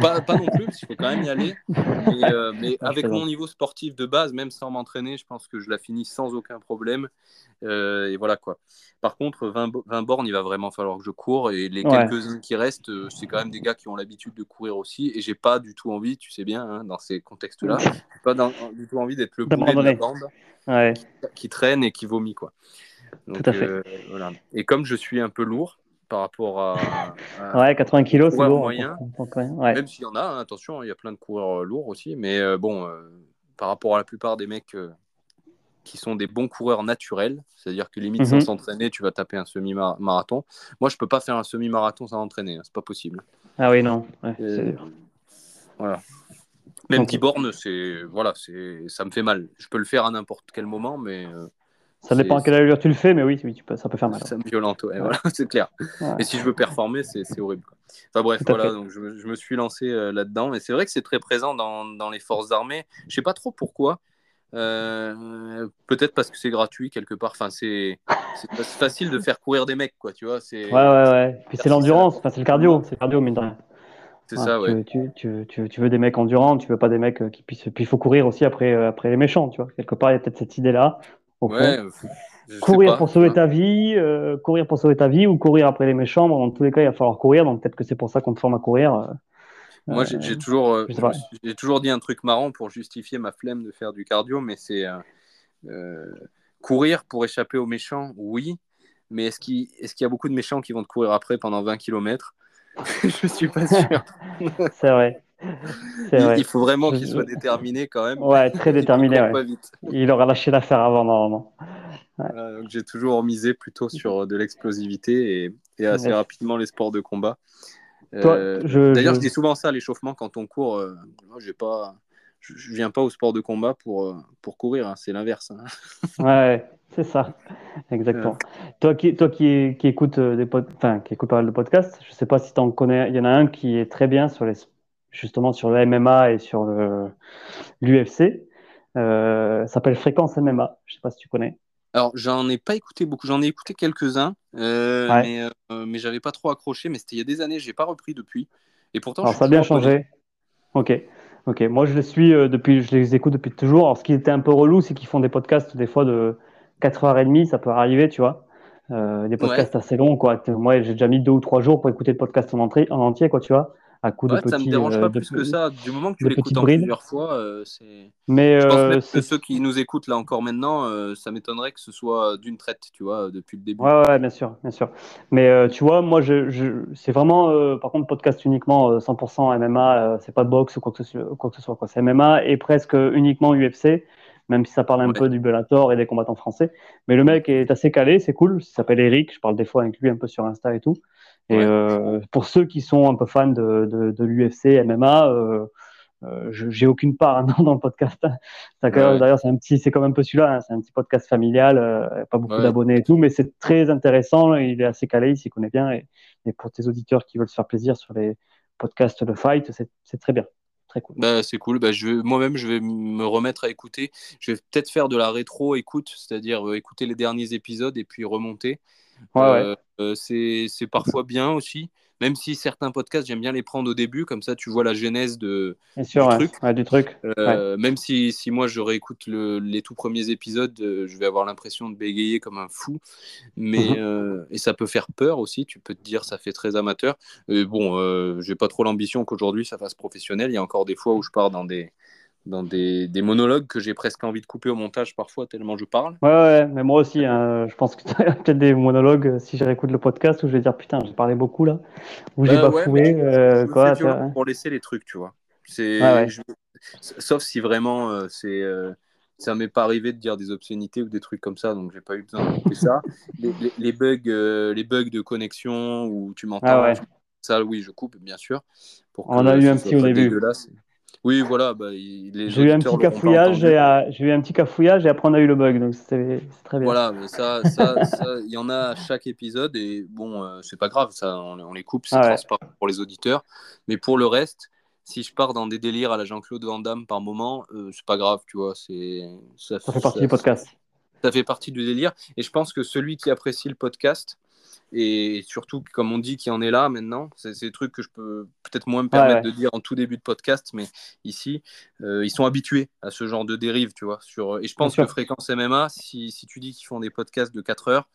Pas, pas, non plus, parce qu'il faut quand même y aller. Mais, euh, avec mon niveau sportif de base, même sans m'entraîner, je pense que je la finis sans aucun problème. Euh, et voilà quoi. Par contre, 20, 20, bornes, il va vraiment falloir que je cours. Et les quelques-uns qui restent, euh, c'est quand même des gars qui ont l'habitude de courir aussi. Et j'ai pas du tout envie, tu sais bien, hein, dans ces contextes-là, pas du tout envie d'être le boulet de la bande qui, traîne et qui vomit. Quoi. tout à fait. voilà. Et comme je suis un peu lourd, par rapport à, ouais 80 kilos c'est lourd moyen. même s'il y en a hein, attention il y a plein de coureurs euh, lourds aussi mais euh, bon euh, par rapport à la plupart des mecs qui sont des bons coureurs naturels c'est-à-dire que limite sans mhm. s'entraîner tu vas taper un semi-marathon. Moi je peux pas faire un semi-marathon sans entraîner hein, c'est pas possible. Ah oui non voilà. Même okay. borne c'est voilà c'est ça me fait mal. Je peux le faire à n'importe quel moment mais ça dépend à quelle allure tu le fais, mais oui, oui tu peux, ça peut faire mal. C'est violent, ouais, Voilà, c'est clair. Et si je veux performer, c'est horrible. Enfin bref, voilà, donc je me, je me, suis lancé euh, là-dedans. Et c'est vrai que c'est très présent dans, dans, les forces armées. Je sais pas trop pourquoi. Euh, peut-être parce que c'est gratuit quelque part. Enfin, c'est facile de faire courir des mecs, quoi. Tu vois, ouais, ouais, ouais. Puis c'est l'endurance, enfin, c'est le cardio, c'est le cardio, mine de rien. C'est ça, ouais. Tu, tu, tu, tu, veux des mecs endurants, tu veux pas des mecs euh, qui puissent. Puis il faut courir aussi après, après les méchants, tu vois. Quelque part, il y a peut-être cette idée-là ouais, courir pour sauver ta vie, euh, courir pour sauver ta vie ou courir après les méchants. Dans tous les cas, il va falloir courir. Donc peut-être que c'est pour ça qu'on te forme à courir. Euh, Moi, j'ai euh, toujours, j'ai toujours dit un truc marrant pour justifier ma flemme de faire du cardio, mais c'est courir pour échapper aux méchants, oui. Mais est-ce qu'il est y a beaucoup de méchants qui vont te courir après pendant 20 km Je suis pas sûr. c'est vrai. Il, faut vraiment qu'il soit déterminé quand même. Ouais, très déterminé. Il aura lâché l'affaire avant normalement. J'ai toujours misé plutôt sur de l'explosivité et, assez rapidement les sports de combat. Euh, d'ailleurs, je... dis souvent ça à l'échauffement quand on court. Euh, j'ai pas, je, viens pas au sport de combat pour, euh, pour courir, hein, c'est l'inverse. Hein. ouais, c'est ça, exactement. Toi qui, toi qui, qui écoutes des enfin, qui écoute pas mal de podcasts, je sais pas si tu en connais. Il y en a un qui est très bien sur les justement sur le MMA et sur l'UFC. Euh, s'appelle Fréquence MMA. Je sais pas si tu connais. Alors, j'en ai pas écouté beaucoup. J'en ai écouté quelques-uns, euh, mais, euh, mais j'avais pas trop accroché. Mais c'était il y a des années. J'ai pas repris depuis. Et pourtant, Alors, ça a bien changé. Ok. Ok. Moi, je les suis euh, depuis. Je les écoute depuis toujours. Alors, ce qui était un peu relou, c'est qu'ils font des podcasts des fois de 4h30. Ça peut arriver, tu vois. des podcasts assez longs, quoi. Moi, j'ai déjà mis deux ou trois jours pour écouter le podcast en, entrée, en entier, quoi, tu vois à coup de Ça me dérange pas euh, plus que ça. Du moment que tu l'écoutes en plusieurs fois, euh, c'est. Mais je pense euh, que ceux qui nous écoutent là encore maintenant, ça m'étonnerait que ce soit d'une traite, tu vois, depuis le début. Ouais, ouais, bien sûr, bien sûr. Mais tu vois, moi, je, c'est vraiment, par contre, podcast uniquement 100% MMA. c'est pas de boxe ou quoi que ce, quoi que ce soit. Quoi. C'est MMA et presque uniquement UFC même si ça parle un peu du Bellator et des combattants français. Mais le mec est assez calé, c'est cool. Il s'appelle Eric, je parle des fois avec lui un peu sur Insta et tout. Et euh, pour ceux qui sont un peu fans de, de, de l'UFC, MMA, euh, euh, j'ai aucune part hein, dans le podcast. D'ailleurs, c'est un petit, c'est comme un peu celui-là, hein, c'est un petit podcast familial, euh, pas beaucoup d'abonnés et tout, mais c'est très intéressant. Il est assez calé, il s'y connaît bien. Et, pour tes auditeurs qui veulent se faire plaisir sur les podcasts de fight, c'est très bien. Très cool. Bah, c'est cool. Bah, je moi-même, je vais me remettre à écouter. Je vais peut-être faire de la rétro écoute, c'est-à-dire euh, écouter les derniers épisodes et puis remonter. C'est parfois bien aussi même si certains podcasts, j'aime bien les prendre au début, comme ça tu vois la genèse de, du, truc. du, truc. Euh, même si, si, moi je réécoute le, les tout premiers épisodes, euh, je vais avoir l'impression de bégayer comme un fou. Mais, mhm. euh, et ça peut faire peur aussi, tu peux te dire ça fait très amateur. Et bon, j'ai pas trop l'ambition qu'aujourd'hui ça fasse professionnel. Il y a encore des fois où je pars dans des, dans des, des, monologues que j'ai presque envie de couper au montage parfois, tellement je parle. Ouais, ouais mais moi aussi, hein, je pense que tu as peut-être des monologues, euh, si je réécoute le podcast, où je vais dire putain, j'ai parlé beaucoup là, où j'ai euh, bafoué. Euh, quoi, pour laisser les trucs, tu vois. C'est, Sauf si vraiment euh, c'est. ça m'est pas arrivé de dire des obscénités ou des trucs comme ça, donc j'ai pas eu besoin de couper ça. Les, les, bugs, les bugs de connexion où tu m'entends, ah ça oui, je coupe bien sûr. Pour On a eu un petit au début. Oui, voilà. Bah, j'ai eu un petit cafouillage et j'ai eu un petit cafouillage et après on a eu le bug, donc c'est très bien. Voilà, mais ça, ça, il y en a à chaque épisode et bon, euh, c'est pas grave, ça, on, les coupe, c'est ah transparent pour les auditeurs. Mais pour le reste, si je pars dans des délires à la Jean-Claude Van Damme par moment, euh, c'est pas grave, tu vois. C'est ça, ça fait partie du podcast. Ça fait partie du délire et je pense que celui qui apprécie le podcast et surtout, comme on dit, qui en est là maintenant, c'est des trucs que je peux peut-être moins me permettre de dire en tout début de podcast, mais ici, euh, ils sont habitués à ce genre de dérive, tu vois. Sur... Et je pense que Fréquence MMA, si, si tu dis qu'ils font des podcasts de 4 heures,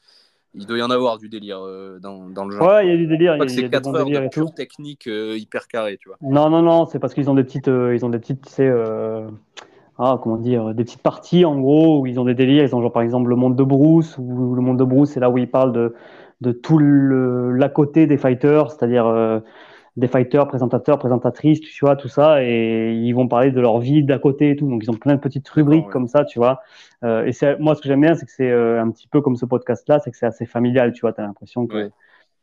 il doit y en avoir du délire euh, dans, dans, le genre. Ouais, il y a du délire. C'est 4 heures de pure technique euh, hyper carré, tu vois. Non, non, non, c'est parce qu'ils ont des petites, ils ont des petites, tu sais, ah, comment dire, des petites parties en gros où ils ont des délires. Ils ont genre par exemple le monde de Bruce, où le monde de Bruce, c'est là où ils parlent de de tout l'à côté des fighters, c'est-à-dire euh, des fighters, présentateurs, présentatrices, tu vois, tout ça, et ils vont parler de leur vie d'à côté et tout. Donc, ils ont plein de petites rubriques comme ça, tu vois. Euh, et c'est, moi, ce que j'aime bien, c'est que c'est euh, un petit peu comme ce podcast-là, c'est que c'est assez familial, tu vois. Tu as l'impression que,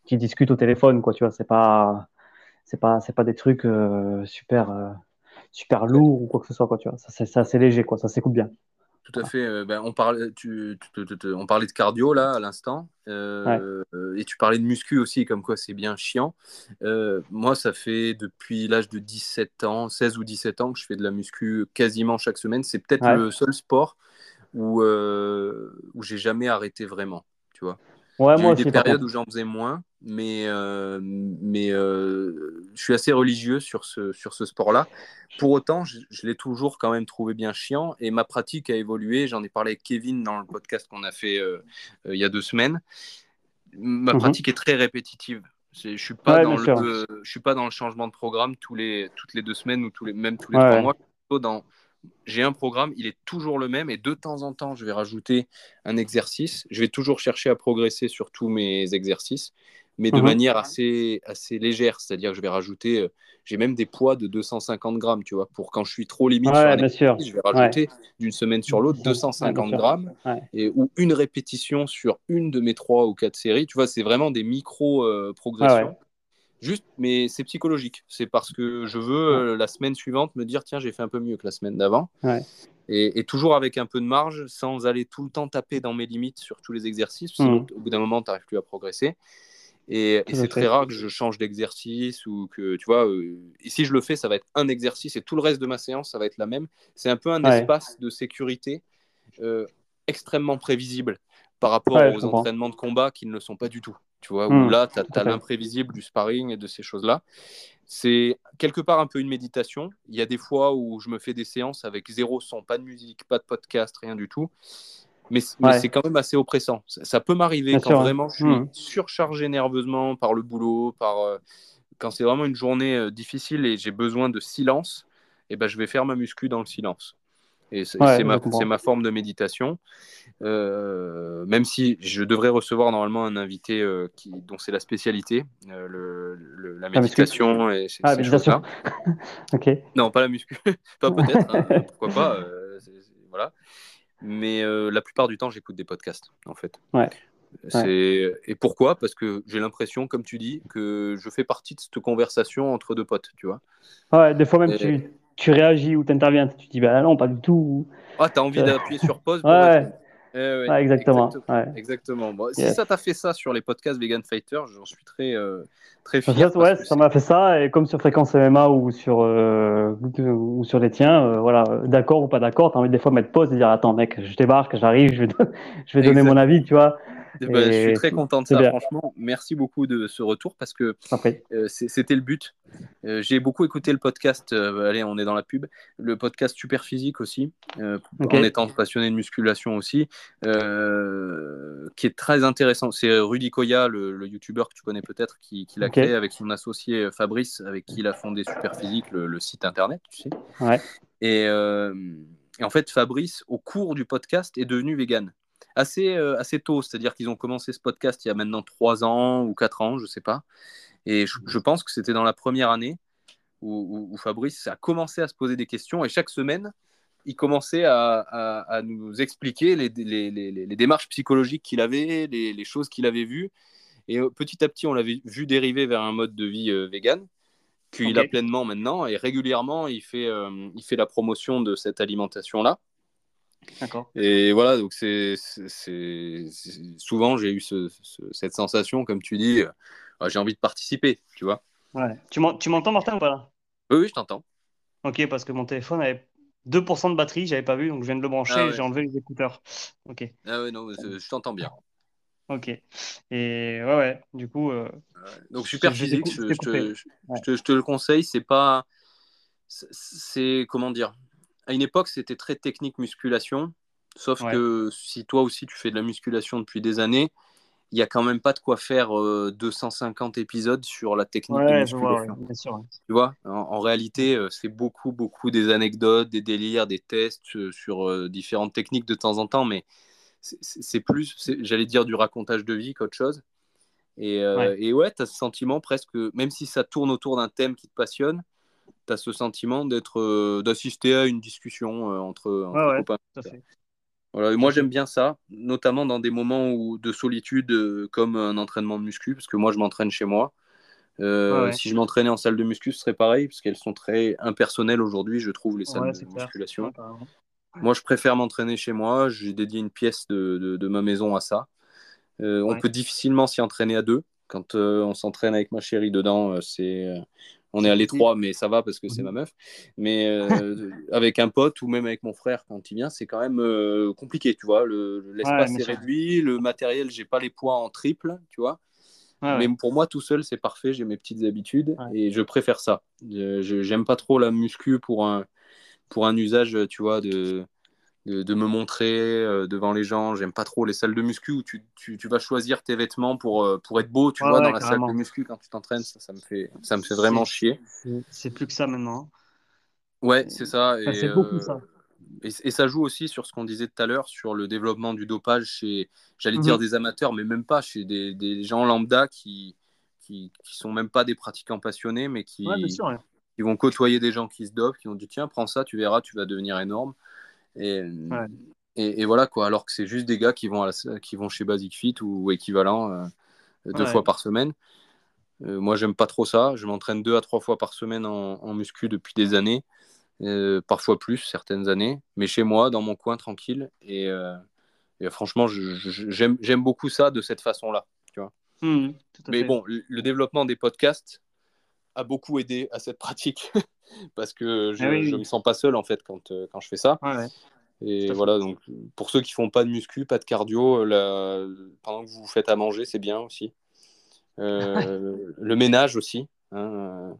qu'ils discutent au téléphone, quoi, tu vois. C'est pas, c'est pas, c'est pas des trucs super, super lourds ou quoi que ce soit, quoi, tu vois. Ça, c'est assez léger, quoi. Ça s'écoute bien. Tout à fait. Euh, ben, on, parlait, tu, on parlait de cardio là à l'instant. Euh, et tu parlais de muscu aussi, comme quoi c'est bien chiant. Euh, moi, ça fait depuis l'âge de 17 ans, 16 ou 17 ans que je fais de la muscu quasiment chaque semaine. C'est peut-être le seul sport où, où j'ai jamais arrêté vraiment. Tu vois. Ouais, J'ai eu des périodes où j'en faisais moins, mais, euh, mais euh, je suis assez religieux sur ce, sur ce sport-là. Pour autant, je, l'ai toujours quand même trouvé bien chiant et ma pratique a évolué. J'en ai parlé avec Kevin dans le podcast qu'on a fait euh, il y a deux semaines. Ma mhm. pratique est très répétitive. Je ne suis, pas dans le, je suis pas dans le changement de programme tous les, toutes les deux semaines ou tous les, même tous les trois mois. Plutôt dans j'ai un programme, il est toujours le même et de temps en temps, je vais rajouter un exercice. Je vais toujours chercher à progresser sur tous mes exercices, mais de mhm. manière assez, assez légère. C'est-à-dire que je vais rajouter, euh, j'ai même des poids de 250 grammes, tu vois, pour quand je suis trop limite sur un exercice, je vais rajouter d'une semaine sur l'autre 250 grammes et, ou une répétition sur une de mes trois ou quatre séries. Tu vois, c'est vraiment des micro-progressions. Euh, Juste, mais c'est psychologique. C'est parce que je veux euh, la semaine suivante me dire tiens, j'ai fait un peu mieux que la semaine d'avant. Et, toujours avec un peu de marge, sans aller tout le temps taper dans mes limites sur tous les exercices. Sinon, mmh. au bout d'un moment, tu n'arrives plus à progresser. Et, c'est très rare que je change d'exercice ou que, tu vois, euh, si je le fais, ça va être un exercice et tout le reste de ma séance, ça va être la même. C'est un peu un espace de sécurité euh, extrêmement prévisible par rapport aux entraînements de combat qui ne le sont pas du tout. Tu vois, où hmm. là, tu as, l'imprévisible du sparring et de ces choses-là. C'est quelque part un peu une méditation. Il y a des fois où je me fais des séances avec zéro son, pas de musique, pas de podcast, rien du tout. Mais, c'est quand même assez oppressant. Ça, peut m'arriver quand vraiment je suis hmm. surchargé nerveusement par le boulot, par, euh, quand c'est vraiment une journée euh, difficile et j'ai besoin de silence, et eh ben, je vais faire ma muscu dans le silence. Et c'est ma, ma, forme de méditation. Euh, même si je devrais recevoir normalement un invité euh, qui, dont c'est la spécialité, euh, le, la méditation et ah, méditation. ok. Non, pas la muscu. pas peut-être, hein, pourquoi pas. voilà. Mais la plupart du temps, j'écoute des podcasts, en fait. Ouais. Et pourquoi? Parce que j'ai l'impression, comme tu dis, que je fais partie de cette conversation entre deux potes, tu vois. Ouais, des fois même tu tu réagis ou tu interviens. Tu te dis, bah non, pas du tout. Ah, tu as envie d'appuyer sur pause pour ouais. Eh ouais, ouais, exactement. Exactement. Bon, Si ça t'a fait ça sur les podcasts Vegan Fighter, j'en suis très, euh, très fier. Ouais, ça m'a fait ça. Et comme sur Fréquence MMA ou sur, euh, ou sur les tiens, euh, voilà, d'accord ou pas d'accord, tu as envie des fois de mettre pause et dire Attends, mec, je débarque, j'arrive, je vais, je vais donner mon avis, tu vois. Eh ben, je suis très content de ça, franchement. Merci beaucoup de ce retour parce que euh, c'était le but. Euh, j'ai beaucoup écouté le podcast, euh, allez, on est dans la pub, le podcast Super Physique aussi, en étant passionné de musculation aussi, qui est très intéressant. C'est Rudy Koya, le, le youtubeur que tu connais peut-être, qui, l'a créé avec son associé Fabrice, avec qui il a fondé Super Physique, le, site internet, tu sais. Et, et en fait, Fabrice, au cours du podcast, est devenu vegan assez, euh, assez tôt. C'est-à-dire qu'ils ont commencé ce podcast il y a maintenant trois ans ou quatre ans, je ne sais pas. Et je, pense que c'était dans la première année où, Fabrice a commencé à se poser des questions et chaque semaine, il commençait à, à, nous expliquer les, les, les, démarches psychologiques qu'il avait, les, choses qu'il avait vues. Et euh, petit à petit, on l'avait vu dériver vers un mode de vie euh, vegan qu'il a pleinement maintenant. Et régulièrement, il fait, il fait la promotion de cette alimentation-là. D'accord. Et voilà, donc c'est souvent j'ai eu cette sensation, comme tu dis, euh, j'ai envie de participer, tu vois. Ouais. Tu m'entends, Martin, ou pas là? Oui, oui, je t'entends. Ok, parce que mon téléphone avait 2% de batterie, j'avais pas vu, donc je viens de le brancher ah et j'ai enlevé les écouteurs. Ok. Ah ouais, non, je t'entends bien. Ok. Et ouais, ouais, du coup. Euh, donc super physique, je, je, te, le conseille, c'est pas. C'est comment dire? À une époque, c'était très technique musculation. Sauf que si toi aussi tu fais de la musculation depuis des années, il n'y a quand même pas de quoi faire 250 euh, épisodes sur la technique de musculation. Tu vois, en, réalité, euh, c'est beaucoup, beaucoup des anecdotes, des délires, des tests euh, sur différentes techniques de temps en temps, mais c'est plus, j'allais dire, du racontage de vie qu'autre chose. Et, et ouais, tu as ce sentiment presque, même si ça tourne autour d'un thème qui te passionne, tu as ce sentiment d'être euh, d'assister à une discussion euh, entre, copains. Voilà, moi j'aime bien ça, notamment dans des moments où, de solitude euh, comme un entraînement de muscu, parce que moi je m'entraîne chez moi. Si je m'entraînais en salle de muscu, ce serait pareil, parce qu'elles sont très impersonnelles aujourd'hui, je trouve, les salles de musculation. moi je préfère m'entraîner chez moi, j'ai dédié une pièce de, de, ma maison à ça. on peut difficilement s'y entraîner à deux. Quand on s'entraîne avec ma chérie dedans, c'est on est à l'étroit, mais ça va parce que c'est ma meuf. Mais euh, avec un pote ou même avec mon frère quand il vient, c'est quand même euh, compliqué, tu vois. L'espace est réduit, le matériel, j'ai pas les poids en triple, tu vois. mais pour moi, tout seul, c'est parfait. J'ai mes petites habitudes et je préfère ça. Je j'aime pas trop la muscu pour un pour un usage, tu vois, de de, me montrer euh, devant les gens. J'aime pas trop les salles de muscu où tu, tu, vas choisir tes vêtements pour, euh, pour être beau, tu vois, dans la salle de muscu quand tu t'entraînes. Ça, ça, me fait, ça me fait vraiment chier. C'est plus que ça maintenant. Ouais, c'est ça. c'est beaucoup euh, ça. Et, ça joue aussi sur ce qu'on disait tout à l'heure, sur le développement du dopage chez, j'allais dire mhm. des amateurs, mais même pas, chez des, des gens lambda qui, qui, qui, sont même pas des pratiquants passionnés, mais qui, qui vont côtoyer des gens qui se dopent, qui ont dit tiens, prends ça, tu verras, tu vas devenir énorme. Et, et, voilà quoi, alors que c'est juste des gars qui vont, à qui vont chez Basic Fit ou, équivalent euh, deux fois par semaine. Euh, moi, j'aime pas trop ça. Je m'entraîne deux à trois fois par semaine en, muscu depuis des années, euh, parfois plus, certaines années, mais chez moi, dans mon coin, tranquille. Et, franchement, j'aime beaucoup ça de cette façon-là. Tu vois. Mmh, mais bon, le, développement des podcasts a beaucoup aidé à cette pratique parce que je ne ah me sens pas seul en fait quand, quand je fais ça. Et voilà, donc pour ceux qui font pas de muscu, pas de cardio, pendant que vous vous faites à manger, c'est bien aussi. Euh, le ménage aussi. Hein,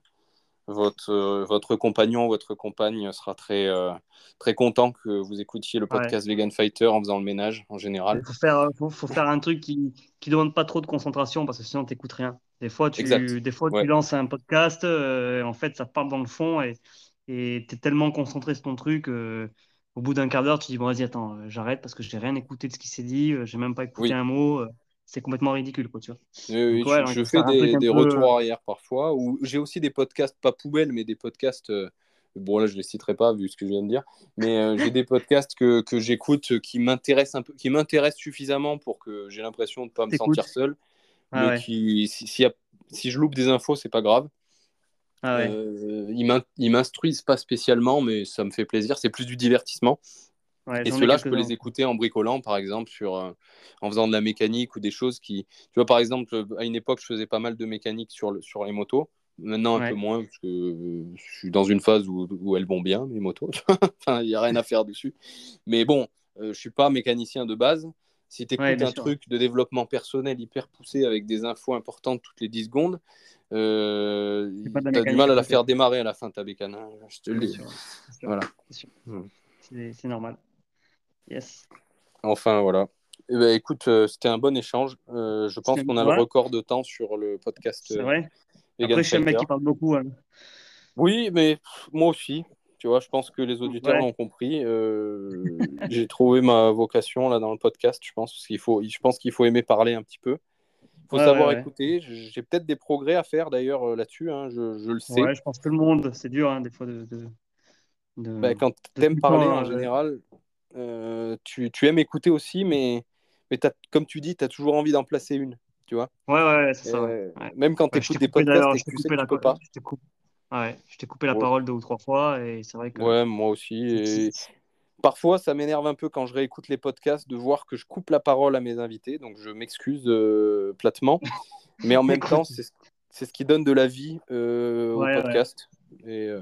votre, votre compagnon, votre compagne sera très, euh, très content que vous écoutiez le podcast Vegan Fighter en faisant le ménage en général. Il faut faire, faut, faire un truc qui ne demande pas trop de concentration parce que sinon tu n'écoutes rien. Des fois, tu, des fois, tu lances un podcast, euh, en fait, ça part dans le fond et tu es tellement concentré sur ton truc au bout d'un quart d'heure, tu dis, bon, vas-y, attends, euh, j'arrête parce que je n'ai rien écouté de ce qui s'est dit, euh, j'ai même pas écouté un mot. Euh, c'est complètement ridicule, quoi, tu vois. Oui, je, fais des, retours arrière parfois, ou j'ai aussi des podcasts, pas poubelles, mais des podcasts, bon là je les citerai pas vu ce que je viens de dire, mais j'ai des podcasts que, que j'écoute qui m'intéressent un peu, qui m'intéressent suffisamment pour que j'ai l'impression de ne pas me sentir seul, ah mais qui, si, si, si, je loupe des infos, c'est pas grave. Ah ouais. Euh, ils m'in- ils m'instruisent pas spécialement, mais ça me fait plaisir. C'est plus du divertissement. Ouais, Et ceux-là, je peux les écouter en bricolant, par exemple, sur, euh, en faisant de la mécanique ou des choses qui. Tu vois, par exemple, à une époque, je faisais pas mal de mécanique sur, le- sur les motos. Maintenant, un Ouais. peu moins, parce que euh, je suis dans une phase où, où elles vont bien, mes motos. enfin, il n'y a rien à faire dessus. Mais bon, euh, je suis pas mécanicien de base. Si tu écoutes Ouais, un sûr. truc de développement personnel hyper poussé avec des infos importantes toutes les 10 secondes, euh, tu as du mal à la faire démarrer à la fin, ta bécane. hein, je te le dis. Voilà. c'est. Hmm. C'est normal. Yes. Enfin, voilà. Eh ben, écoute, euh, c'était un bon échange. Euh, je pense qu'on a ouais. le record de temps sur le podcast. C'est vrai. Après, je suis un mec qui parle beaucoup. hein. Oui, mais pff, moi aussi. Tu vois, je pense que les auditeurs Ouais. l'ont compris. Euh, J'ai trouvé ma vocation là dans le podcast. Je pense qu'il faut, je pense qu'il faut aimer parler un petit peu. Il faut savoir ouais, écouter. J'ai peut-être des progrès à faire d'ailleurs euh, là-dessus. hein, je, je le sais. Ouais, je pense que tout le monde, c'est dur hein, des fois de. de, de- Bah, quand de tu aimes parler en euh, général, euh, tu, tu aimes écouter aussi, mais, comme tu dis, tu as toujours envie d'en placer une. Tu vois Ouais, ouais, c'est ça. Euh, Ouais. Même quand tu écoutes des podcasts tu sais que tu peux pas. je t'ai coupé- Ouais, je t'ai coupé la Ouais. parole deux ou trois fois et c'est vrai que. Ouais, moi aussi. Et parfois, ça m'énerve un peu quand je réécoute les podcasts de voir que je coupe la parole à mes invités. Donc, je m'excuse euh, platement. Mais en même temps, c'est ce- qui donne de la vie euh, Ouais, au ouais. podcast. Et, euh,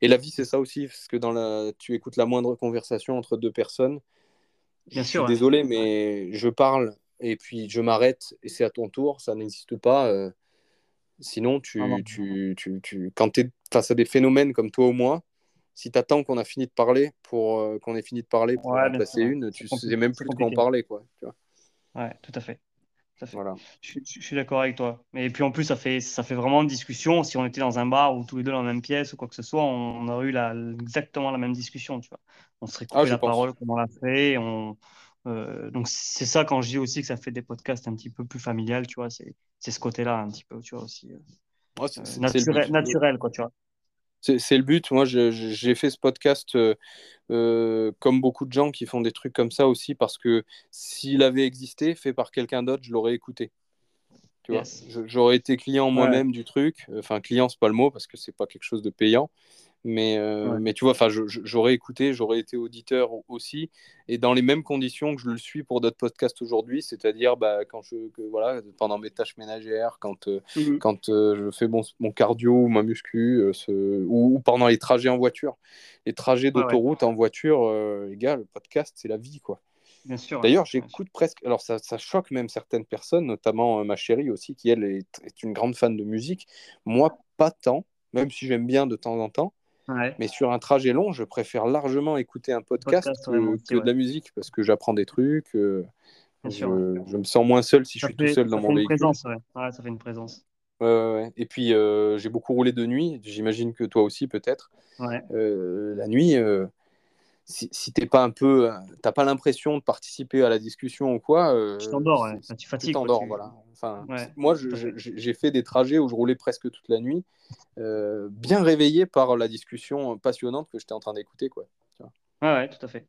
et la vie, c'est ça aussi. Parce que dans la... tu écoutes la moindre conversation entre deux personnes. Bien je sûr, suis désolé, mais je parle et puis je m'arrête et c'est à ton tour. Ça n'existe pas. Sinon, tu, Ah tu, tu, tu- quand tu es face à des phénomènes comme toi ou moi, si tu attends qu'on a fini de parler pour euh, qu'on ait fini de parler pour Ouais, en placer une, tu compliqué, sais même plus de quoi en parler. Quoi, tu vois. Ouais, tout à fait. Tout à fait. Voilà. Je, suis- je suis d'accord avec toi. Mais puis en plus, ça fait, ça fait vraiment une discussion. Si on était dans un bar ou tous les deux dans la même pièce ou quoi que ce soit, on, on aurait eu la, exactement la même discussion, tu vois. On serait coupé Ah, je la pense. parole comme on l'a fait. On, euh, donc c'est ça quand je dis aussi que ça fait des podcasts un petit peu plus familial, tu vois. C'est, c'est ce côté-là un petit peu, tu vois, aussi. euh, Ouais, euh, naturel, naturel, quoi, tu vois. C'est c'est le but. Moi, j'ai fait ce podcast euh, comme beaucoup de gens qui font des trucs comme ça aussi parce que s'il avait existé, fait par quelqu'un d'autre, je l'aurais écouté. Tu vois, Yes. J'aurais été client Ouais. moi-même du truc. Enfin, client, c'est pas le mot parce que c'est pas quelque chose de payant. Mais, euh, Ouais. mais tu vois, j'aurais écouté, j'aurais été auditeur aussi, et dans les mêmes conditions que je le suis pour d'autres podcasts aujourd'hui, c'est-à-dire bah, quand je, que, voilà, pendant mes tâches ménagères, quand, euh, Mhm. quand euh, je fais mon, mon cardio ou ma muscu, ce- ou, ou pendant les trajets en voiture. Les trajets ouais. d'autoroute en voiture, les gars, le podcast, c'est la vie, quoi. D'ailleurs, j'écoute presque. Alors, ça, ça choque même certaines personnes, notamment euh, ma chérie aussi, qui elle est, est une grande fan de musique. Moi, pas tant, même si j'aime bien de temps en temps. Ouais. Mais sur un trajet long, je préfère largement écouter un podcast, Podcast, que, ouais, de la musique parce que j'apprends des trucs. euh, je, me sens moins seul si je suis fait, tout seul dans mon véhicule. présence, ouais. Ça fait une présence. Et puis, euh, j'ai beaucoup roulé de nuit. J'imagine que toi aussi, peut-être. Euh, la nuit, si, si t'es pas un peu, euh, t'as pas l'impression de participer à la discussion ou quoi, euh, Tu t'endors, ouais. Enfin, tu tu fatigues. t'endors, tu- voilà. Enfin, Ouais, moi, j'ai fait des trajets où je roulais presque toute la nuit, euh, bien réveillé par la discussion passionnante que j'étais en train d'écouter, quoi. Ouais, ouais, tout à fait.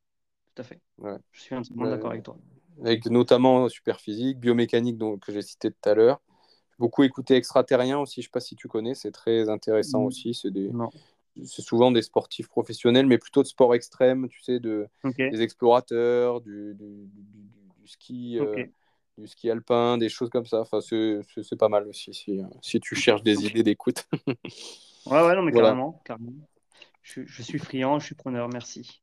Tout à fait. Ouais. Je suis entièrement d'accord avec toi. Avec notamment Superphysique, biomécanique donc, que j'ai cité tout à l'heure. J'ai beaucoup écouté Extraterrien aussi, je sais pas si tu connais, c'est très intéressant aussi. C'est des, Non. C'est souvent des sportifs professionnels, mais plutôt de sport extrême, tu sais, de, des explorateurs, du, du, du- du ski, euh, du ski alpin, des choses comme ça. Enfin, c'est, pas mal aussi si, si tu cherches des idées d'écoute. Ouais, ouais, non, mais Voilà. carrément. carrément. Je, je suis friand, je suis preneur, merci.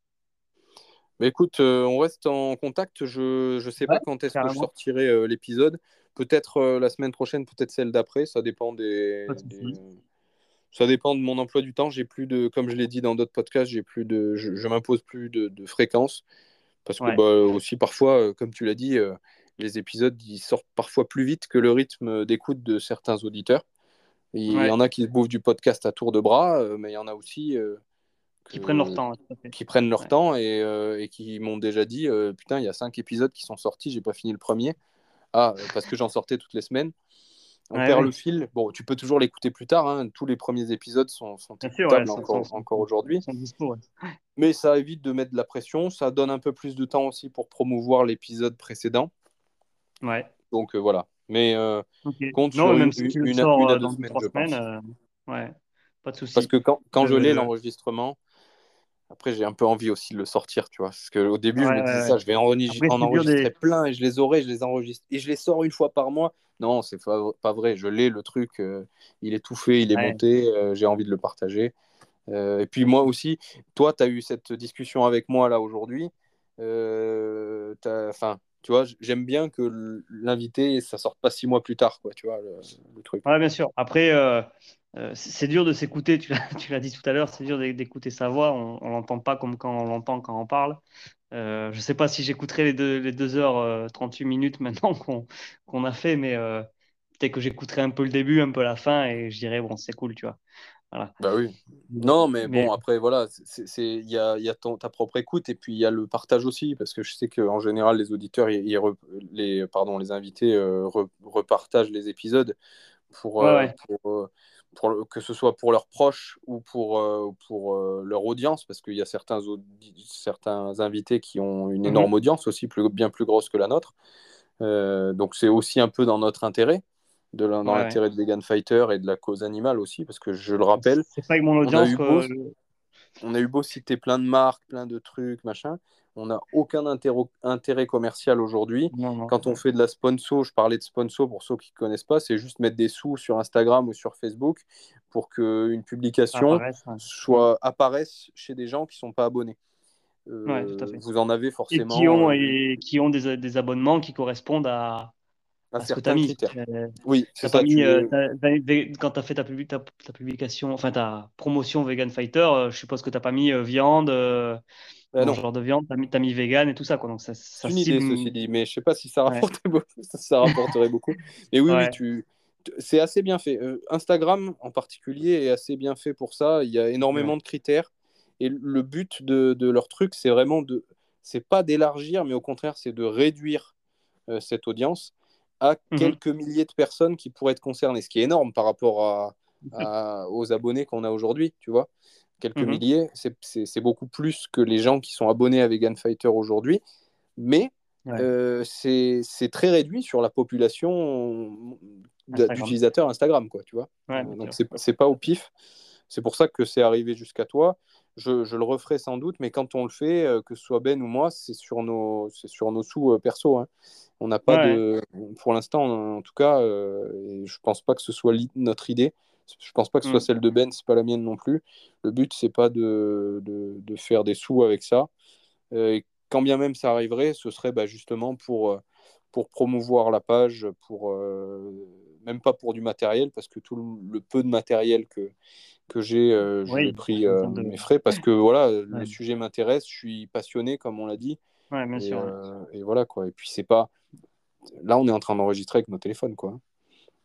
Mais écoute, euh, on reste en contact. Je ne sais pas quand est-ce que je sortirai euh, l'épisode. Peut-être euh, la semaine prochaine, peut-être celle d'après. Ça dépend des- Ça dépend de mon emploi du temps. J'ai plus de, comme je l'ai dit dans d'autres podcasts, j'ai plus de, je, je m'impose plus de, de fréquence parce que Ouais. bah, aussi parfois, euh, comme tu l'as dit, euh, les épisodes ils sortent parfois plus vite que le rythme d'écoute de certains auditeurs. Il Ouais. y en a qui se bouffent du podcast à tour de bras, euh, mais il y en a aussi euh, Qui prennent leur temps, qui prennent leur Ouais. temps et, et qui m'ont déjà dit putain il y a cinq épisodes qui sont sortis j'ai pas fini le premier ah parce que j'en sortais toutes les semaines on Ouais, perd ouais. le fil bon tu peux toujours l'écouter plus tard hein. tous les premiers épisodes sont, sont sûr, écoutables ouais, encore, encore aujourd'hui mais ça évite de mettre de la pression ça donne un peu plus de temps aussi pour promouvoir l'épisode précédent Ouais. donc euh, voilà mais euh. Compte non, sur même une- si tu le une- sors une à euh, deux semaines, je pense. euh, ouais. pas de souci. Parce que quand, quand je Euh, l'ai, l'enregistrement, après, j'ai un peu envie aussi de le sortir, tu vois. Parce qu'au début, je me disais ouais, ça, je vais Après, en enregistrer des- plein et je les aurai, je les enregistre. Et je les sors une fois par mois. Non, c'est pas, pas vrai. Je l'ai, le truc. euh, il est tout fait, il est Ouais. monté. euh, j'ai envie de le partager. Euh, et puis moi aussi, toi, tu as eu cette discussion avec moi là aujourd'hui. Enfin, tu vois, j'aime bien que l'invité, ça sorte pas six mois plus tard, quoi, tu vois, le, le truc. Ouais, bien sûr. Après, euh, c'est dur de s'écouter, tu l'as dit tout à l'heure, c'est dur d'é- d'écouter sa voix, on ne l'entend pas comme quand on l'entend quand on parle. Euh, je ne sais pas si j'écouterai les deux, les 2 heures euh, 38 minutes maintenant qu'on qu'on a fait, mais euh, peut-être que j'écouterai un peu le début, un peu la fin, et je dirais, bon, c'est cool, tu vois. Voilà. Bah oui. Non, mais, Mais- bon, après, voilà, il y a, il y a ton- ta propre écoute et puis il y a le partage aussi, parce que je sais qu'en général, les auditeurs, re- les, pardon, les invités re- repartagent les épisodes pour, Ouais, ouais. pour, pour le- que ce soit pour leurs proches ou pour, euh, pour euh, leur audience, parce qu'il y a certains, certains invités qui ont une Mhm. énorme audience aussi, plus, bien plus grosse que la nôtre. Euh, donc c'est aussi un peu dans notre intérêt, de la- dans Ouais, ouais. l'intérêt de Vegan Fighter et de la cause animale aussi, parce que je le rappelle, C'est pas avec mon audience que. On a eu beau citer plein de marques, plein de trucs, machin, on n'a aucun intérêt commercial aujourd'hui. Quand on fait de la sponsor, je parlais de sponsor pour ceux qui ne connaissent pas, c'est juste mettre des sous sur Instagram ou sur Facebook pour qu'une publication Apparaissent, ouais. soit, apparaisse chez des gens qui ne sont pas abonnés. Euh, Ouais, tout à fait. Vous en avez Et qui ont, et qui ont des, des abonnements qui correspondent à, à à ce que tu certains as mis. critères. Euh, Oui, c'est ça. mis, tu- euh, quand tu as fait ta, publi- ta, ta publication, enfin ta promotion Vegan Fighter, euh, je suppose que tu n'as pas mis euh, viande, non. genre de viande, tu as mis, vegan et tout ça. Quoi. Donc ça, ça C'est une idée, ceci dit, mais je sais pas si ça, Ouais. rapportait beaucoup, ça, rapporterait beaucoup. Mais oui, Ouais. oui, tu... c'est assez bien fait. Instagram, en particulier, est assez bien fait pour ça. Il y a énormément de critères. Et le but de, de leur truc, c'est vraiment de... C'est pas d'élargir, mais au contraire, c'est de réduire cette audience à Mhm. quelques milliers de personnes qui pourraient être concernées, ce qui est énorme par rapport à, à- aux abonnés qu'on a aujourd'hui, tu vois. Quelques Mhm. milliers, c'est- beaucoup plus que les gens qui sont abonnés à Vegan Fighter aujourd'hui, mais Ouais. euh, c'est très réduit sur la population Instagram. d'utilisateurs Instagram, quoi, tu vois. Ouais, Euh, donc c'est pas au pif. C'est pour ça que c'est arrivé jusqu'à toi. Je, je le referai sans doute, mais quand on le fait, euh, que ce soit Ben ou moi, c'est sur nos, c'est sur nos sous euh, perso. hein. On n'a pas Ouais. de, pour l'instant, en tout cas, euh, je pense pas que ce soit notre idée. Je pense pas que ce soit Mm. celle de Ben, c'est pas la mienne non plus. Le but, c'est pas de, de, de faire des sous avec ça. Euh, et quand bien même ça arriverait, ce serait bah, justement pour, pour promouvoir la page, pour, euh, même pas pour du matériel, parce que tout le, le peu de matériel que, que j'ai, euh, je Oui, l'ai pris euh, de- mes frais, parce que voilà, le sujet m'intéresse, je suis passionné, comme on l'a dit. Ouais, bien Et, sûr. ouais. euh, et voilà quoi. Et puis c'est pas. Là, on est en train d'enregistrer avec nos téléphones, quoi.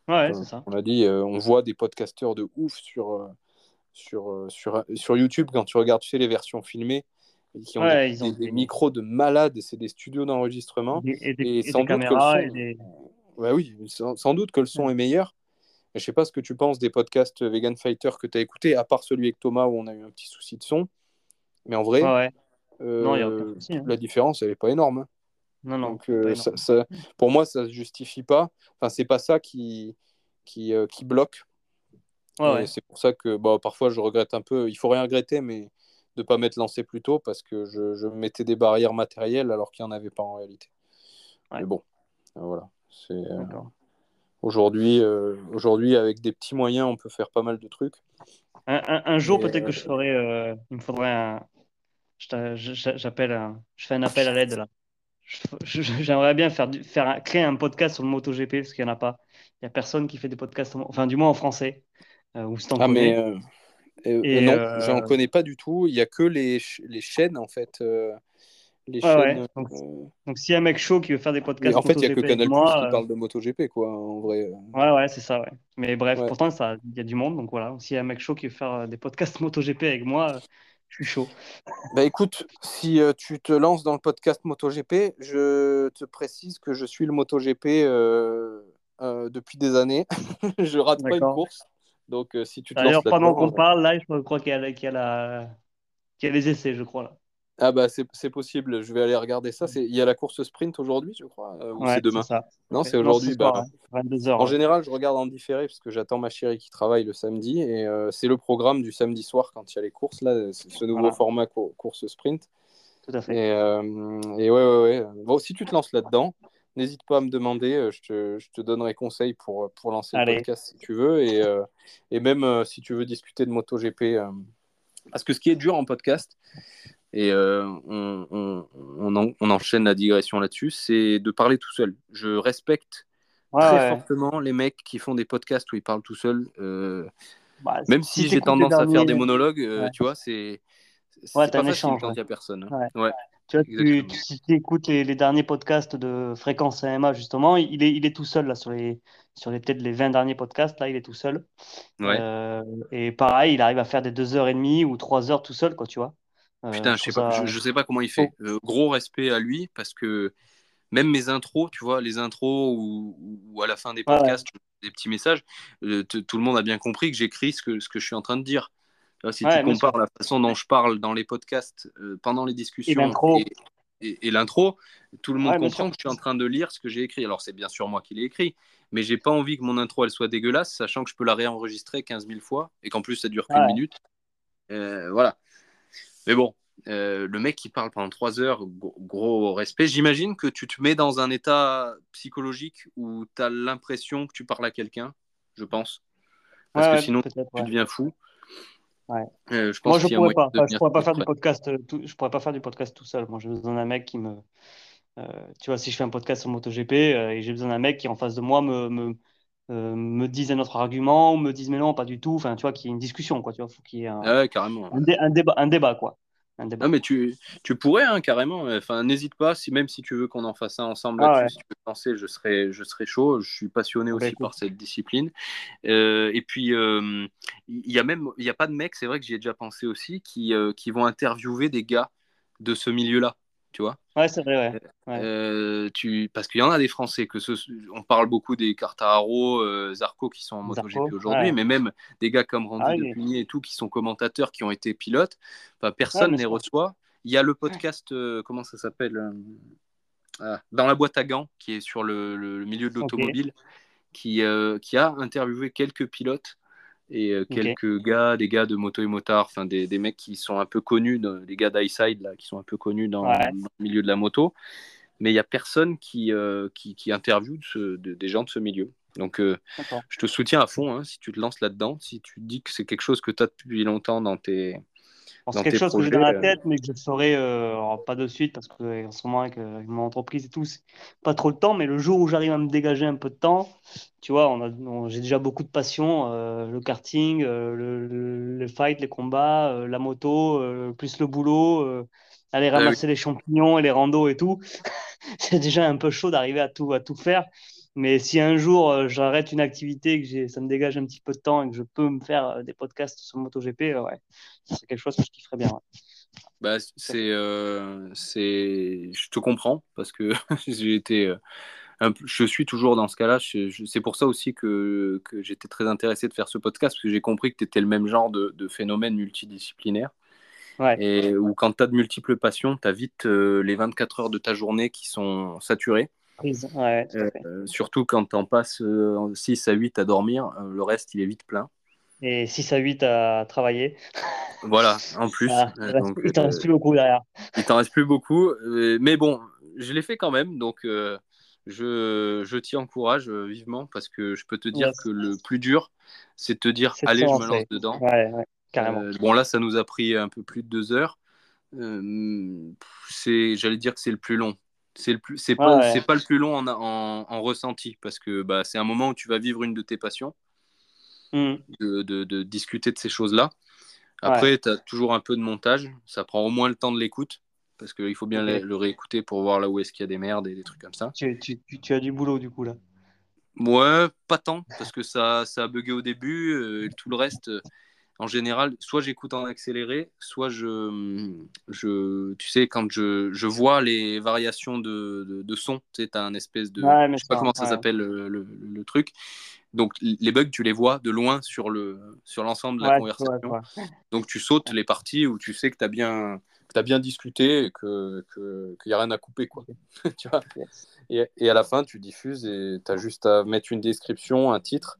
Ouais, c'est ça. On a dit, euh, on voit des podcasteurs de ouf sur, sur, sur, sur YouTube quand tu regardes, tu sais, les versions filmées, qui ont Ouais, des, ils ont des- micros de malades, c'est des studios d'enregistrement. Et, et Et et sans des doute que le caméras son- Ouais, oui, sans, sans doute que le son est meilleur. Je sais pas ce que tu penses des podcasts Vegan Fighter que tu as écoutés, à part celui avec Thomas où on a eu un petit souci de son. Mais en vrai, ouais. euh, Non, y a aucun souci, hein. la différence, elle est pas énorme. hein. Non, non. Donc, euh, ça- ça- pour moi, ça ne se justifie pas. Enfin, c'est pas ça qui, qui, euh, qui bloque. Ouais. C'est pour ça que bah, parfois, je regrette un peu. Il faut rien regretter, mais de ne pas m'être lancé plus tôt parce que je, je mettais des barrières matérielles alors qu'il n'y en avait pas en réalité. Ouais. Mais bon, voilà. Euh, aujourd'hui, euh, aujourd'hui, avec des petits moyens, on peut faire pas mal de trucs. Un, un- un jour, peut-être euh, que je ferai. euh, il me faudrait un. J'appelle un- Je fais un appel à l'aide là. J'aimerais bien faire, créer un podcast sur le MotoGP parce qu'il n'y en a pas. Il n'y a personne qui fait des podcasts, en- enfin, du moins en français. Euh, ou si t'en Ah, mais euh, euh, Et, non, euh, j'en connais pas du tout. Il y a que les chaînes, en fait. Euh, les Ouais, ouais. chaînes. Donc, euh, Donc, s'il y a un mec chaud qui veut faire des mais podcasts en fait, il n'y a que MotoGP avec Canal moi, qui euh, parle de MotoGP, quoi, en vrai. Ouais, ouais, c'est ça, ouais. Mais bref, Ouais. pourtant, ça, il y a du monde, donc voilà. S'il y a un mec chaud qui veut faire euh, des podcasts MotoGP avec moi, euh, je suis chaud. Bah écoute, si euh, tu te lances dans le podcast MotoGP, je te précise que je suis le MotoGP euh, euh, depuis des années. je rate pas une course. Donc euh, si tu te D'ailleurs, pendant qu'on parle, là, je crois qu'il y a, qu'il y qu'il y a les essais, je crois, là. Ah bah c'est possible, je vais aller regarder ça. Il y a la course sprint aujourd'hui, je crois, euh, ou c'est demain? ça. Non, c'est aujourd'hui. Bah, 22h. En général, je regarde en différé parce que j'attends ma chérie qui travaille le samedi et euh, c'est le programme du samedi soir quand il y a les courses. Là, c'est ce nouveau format course sprint. Tout à fait. Et, euh, et ouais, ouais, ouais. Bon, si tu te lances là-dedans, n'hésite pas à me demander. Je te, je te, donnerai conseil pour, pour lancer le podcast si tu veux. Et, et même si tu veux discuter de MotoGP. Parce que ce qui est dur en podcast, et euh, on, on, on, enchaîne la digression là-dessus, c'est de parler tout seul. Je respecte très fortement les mecs qui font des podcasts où ils parlent tout seul. Euh, bah, même si, j'ai tendance à faire des monologues, euh, tu vois, c'est ouais, pas facile quand il n'y a personne. Ouais. Tu vois, tu, si tu écoutes les, les, derniers podcasts de Fréquence AMA, justement, il est, il est tout seul là, sur les, sur les peut-être les 20 derniers podcasts. Là, il est tout seul. Euh, et pareil, il arrive à faire des 2h30 ou 3 heures tout seul, quoi, tu vois. Euh, Putain, je sais, pas, je, sais pas comment il fait. Euh, gros respect à lui parce que même mes intros, tu vois, les intros ou, à la fin des podcasts, des petits messages, euh, tout le monde a bien compris que j'écris ce que, ce que je suis en train de dire. si tu compares la façon dont je parle dans les podcasts pendant les discussions et l'intro, tout le monde comprend que je suis en train de lire ce que j'ai écrit. Alors c'est bien sûr moi qui l'ai écrit, mais j'ai pas envie que mon intro elle soit dégueulasse, sachant que je peux la réenregistrer 15 000 fois et qu'en plus ça dure qu'une minute. voilà. Mais bon, euh, le mec qui parle pendant trois heures, gros, respect. J'imagine que tu te mets dans un état psychologique où tu as l'impression que tu parles à quelqu'un, je pense. Parce que sinon, tu deviens fou. Ouais. Euh, je pense Moi, je pourrais pas. je pourrais pas faire du podcast. Euh, tout... Je pourrais pas faire du podcast tout seul. Moi, j'ai besoin d'un mec qui me. tu vois, si je fais un podcast sur MotoGP et j'ai besoin d'un mec qui en face de moi me, me, me dise un autre argument ou me dise mais non, pas du tout. Enfin, tu vois, qu'il y ait une discussion, quoi. Tu vois, faut qu'il y ait un, ah carrément. un, débat, un débat, quoi. Ah, mais tu, tu pourrais, hein, carrément. Enfin, n'hésite pas, si, même si tu veux qu'on en fasse un ensemble ah, si tu veux penser, je serais, je serais chaud. Je suis passionné aussi par cette discipline. Euh, et puis, euh, il y a même, il n'y a pas de mecs, c'est vrai que j'y ai déjà pensé aussi, qui, euh, qui vont interviewer des gars de ce milieu-là tu vois. Ouais, c'est vrai, ouais. Euh, tu... Parce qu'il y en a des Français, que ce... on parle beaucoup des Cartaro, euh, Zarco qui sont en MotoGP aujourd'hui, mais même des gars comme Randy ah, et tout qui sont commentateurs, qui ont été pilotes. Enfin, personne ne les reçoit. Il y a le podcast, euh, comment ça s'appelle ah, Dans la boîte à gants, qui est sur le, le milieu de l'automobile, qui, qui a interviewé quelques pilotes et euh, quelques gars, des gars de moto et motard, enfin des, des, mecs qui sont un peu connus, des gars d'Highside là, qui sont un peu connus dans, le milieu de la moto, mais il n'y a personne qui, euh, qui, qui interviewe des gens de ce milieu. Donc euh, je te soutiens à fond hein, si tu te lances là-dedans, si tu dis que c'est quelque chose que tu as depuis longtemps dans tes, c'est quelque chose que j'ai dans la tête, mais que je ferai euh, pas de suite parce qu'en ce moment, avec, mon entreprise et tout, c'est pas trop le temps. Mais le jour où j'arrive à me dégager un peu de temps, tu vois, on j'ai déjà beaucoup de passion euh, le karting, euh, le, le, fight, les combats, la moto, plus le boulot, aller ah ramasser les champignons et les randos et tout. c'est déjà un peu chaud d'arriver à tout, à tout faire. Mais si un jour euh, j'arrête une activité, que ça me dégage un petit peu de temps et que je peux me faire euh, des podcasts sur MotoGP, euh, ouais, c'est quelque chose que je kifferais bien. Bah, c'est, c'est, je te comprends parce que j'ai été, je suis toujours dans ce cas-là. c'est pour ça aussi que, que j'étais très intéressé de faire ce podcast parce que j'ai compris que tu étais le même genre de, de phénomène multidisciplinaire. Ouais. Et où quand tu as de multiples passions, tu as vite les 24 heures de ta journée qui sont saturées. Euh, surtout quand tu en passes 6 à 8 à dormir, euh, le reste il est vite plein. Et 6 à 8 à travailler. Voilà, en plus. Ah, il t'en reste plus beaucoup derrière. Il t'en reste plus beaucoup. mais bon, je l'ai fait quand même. Donc je, je t'y encourage vivement parce que je peux te dire que le plus dur, c'est de te dire allez, je me lance dedans. carrément. bon, là, ça nous a pris un peu plus de deux heures. c'est, j'allais dire que c'est le plus long. C'est le c'est pas, c'est pas le plus long en, en, ressenti parce que bah, c'est un moment où tu vas vivre une de tes passions, mm. de, de, discuter de ces choses-là. Après, tu as toujours un peu de montage, ça prend au moins le temps de l'écoute parce qu'il faut bien le, réécouter pour voir là où est-ce qu'il y a des merdes et des trucs comme ça. Tu, tu, tu, as du boulot du coup là Ouais, pas tant parce que ça, ça a bugué au début, euh, tout le reste en général, soit j'écoute en accéléré, soit je, je tu sais, quand je, je vois les variations de, de, son, tu sais, as un espèce de, je sais pas comment ça s'appelle le, le, truc. Donc les bugs, tu les vois de loin sur le sur l'ensemble de la conversation. Donc tu sautes les parties où tu sais que tu as bien as bien discuté et qu'il que, n'y a rien à couper. Quoi. tu vois et, et, à la fin, tu diffuses et tu as juste à mettre une description, un titre.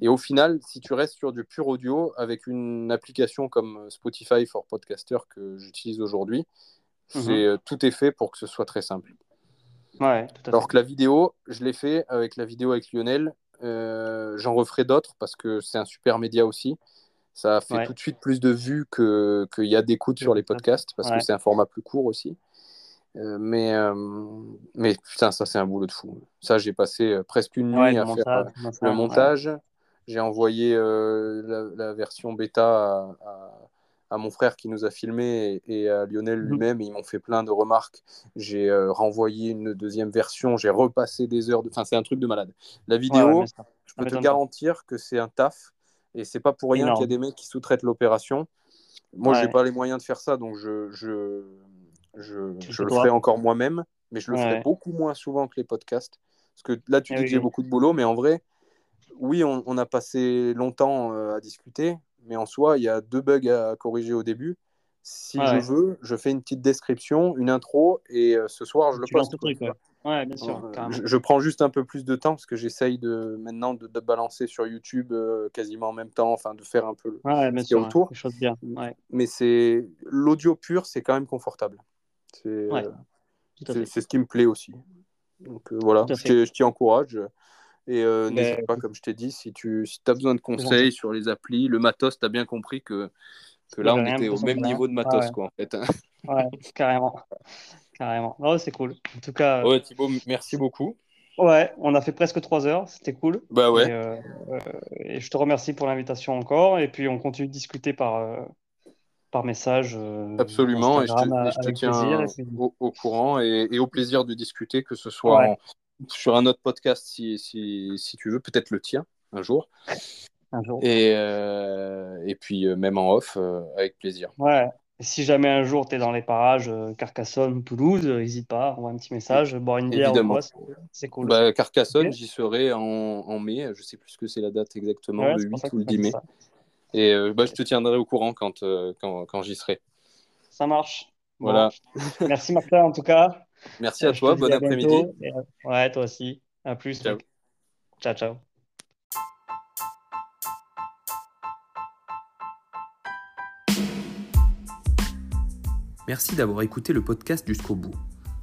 Et au final, si tu restes sur du pur audio avec une application comme Spotify for Podcaster que j'utilise aujourd'hui, mhm. euh, tout est fait pour que ce soit très simple. Ouais, tout à Alors que la vidéo, je l'ai fait avec la vidéo avec Lionel. Euh, j'en referai d'autres parce que c'est un super média aussi. Ça a fait tout de suite plus de vues qu'il y a d'écoute sur les podcasts parce que c'est un format plus court aussi. Euh, mais, euh, mais putain, ça c'est un boulot de fou. Ça, j'ai passé euh, presque une nuit à faire le montage. J'ai envoyé la, version bêta à, à, mon frère qui nous a filmé et, à Lionel mhm. lui-même. Ils m'ont fait plein de remarques. J'ai renvoyé une deuxième version. J'ai repassé des heures. De... Enfin, c'est un truc de malade. La vidéo, je peux te garantir que c'est un taf et c'est pas pour rien qu'il y a des mecs qui sous-traitent l'opération. Moi, je j'ai pas les moyens de faire ça, donc je, je, je, je le ferai encore moi-même, mais je le ferai beaucoup moins souvent que les podcasts. Parce que là, tu eh dis que j'ai beaucoup de boulot, mais en vrai, oui, on, on a passé longtemps euh, à discuter, mais en soi, il y a deux bugs à corriger au début. Si je veux, je fais une petite description, une intro, et euh, ce soir, je le poste. Ouais, bien sûr. Euh, je, prends juste un peu plus de temps parce que j'essaye de, maintenant de, balancer sur YouTube euh, quasiment en même temps, enfin de faire un peu le ouais, bien sûr, autour. bien. Mais c'est l'audio pur, c'est quand même confortable. C'est euh, c'est ce qui me plaît aussi. Donc voilà, je t'y encourage. Et n'hésite pas, comme je t'ai dit, si tu si as besoin de conseils sur les applis, le matos, tu as bien compris que, que là, on était au même niveau de matos, quoi, en fait. Hein. ouais, carrément. Carrément. Oh, c'est cool. En tout cas. Ouais, Thibaut, merci beaucoup. Ouais, on a fait presque trois heures, c'était cool. Bah ouais. Et, euh, euh, et, je te remercie pour l'invitation encore. Et puis on continue de discuter par, euh, par message. Absolument, et je te, tiens au, courant et, et, au plaisir de discuter, que ce soit sur un autre podcast si, si, si tu veux, peut-être le tien un jour. Un jour. Et, et puis même en off, avec plaisir. Ouais, si jamais un jour tu es dans les parages euh, Carcassonne, Toulouse, n'hésite pas, envoie un petit message, boire une bière ou c'est cool. Bah, Carcassonne, j'y serai en, en, mai, je sais plus ce que c'est la date exactement, le 8 ou le 10 mai. Et euh, bah, je te tiendrai au courant quand, euh, quand, quand j'y serai. Ça marche. Voilà. Merci Martin en tout cas. Merci à toi, bon après-midi. Ouais, toi aussi. À plus. Ciao, ciao. ciao. Merci d'avoir écouté le podcast jusqu'au bout.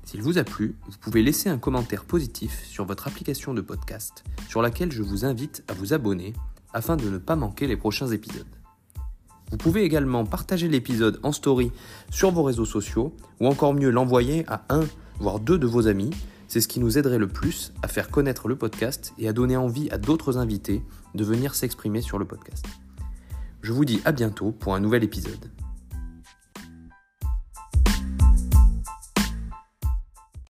S'il vous a plu, vous pouvez laisser un commentaire positif sur votre application de podcast, sur laquelle je vous invite à vous abonner afin de ne pas manquer les prochains épisodes. Vous pouvez également partager l'épisode en story sur vos réseaux sociaux ou encore mieux l'envoyer à un, voire deux de vos amis. C'est ce qui nous aiderait le plus à faire connaître le podcast et à donner envie à d'autres invités de venir s'exprimer sur le podcast. Je vous dis à bientôt pour un nouvel épisode.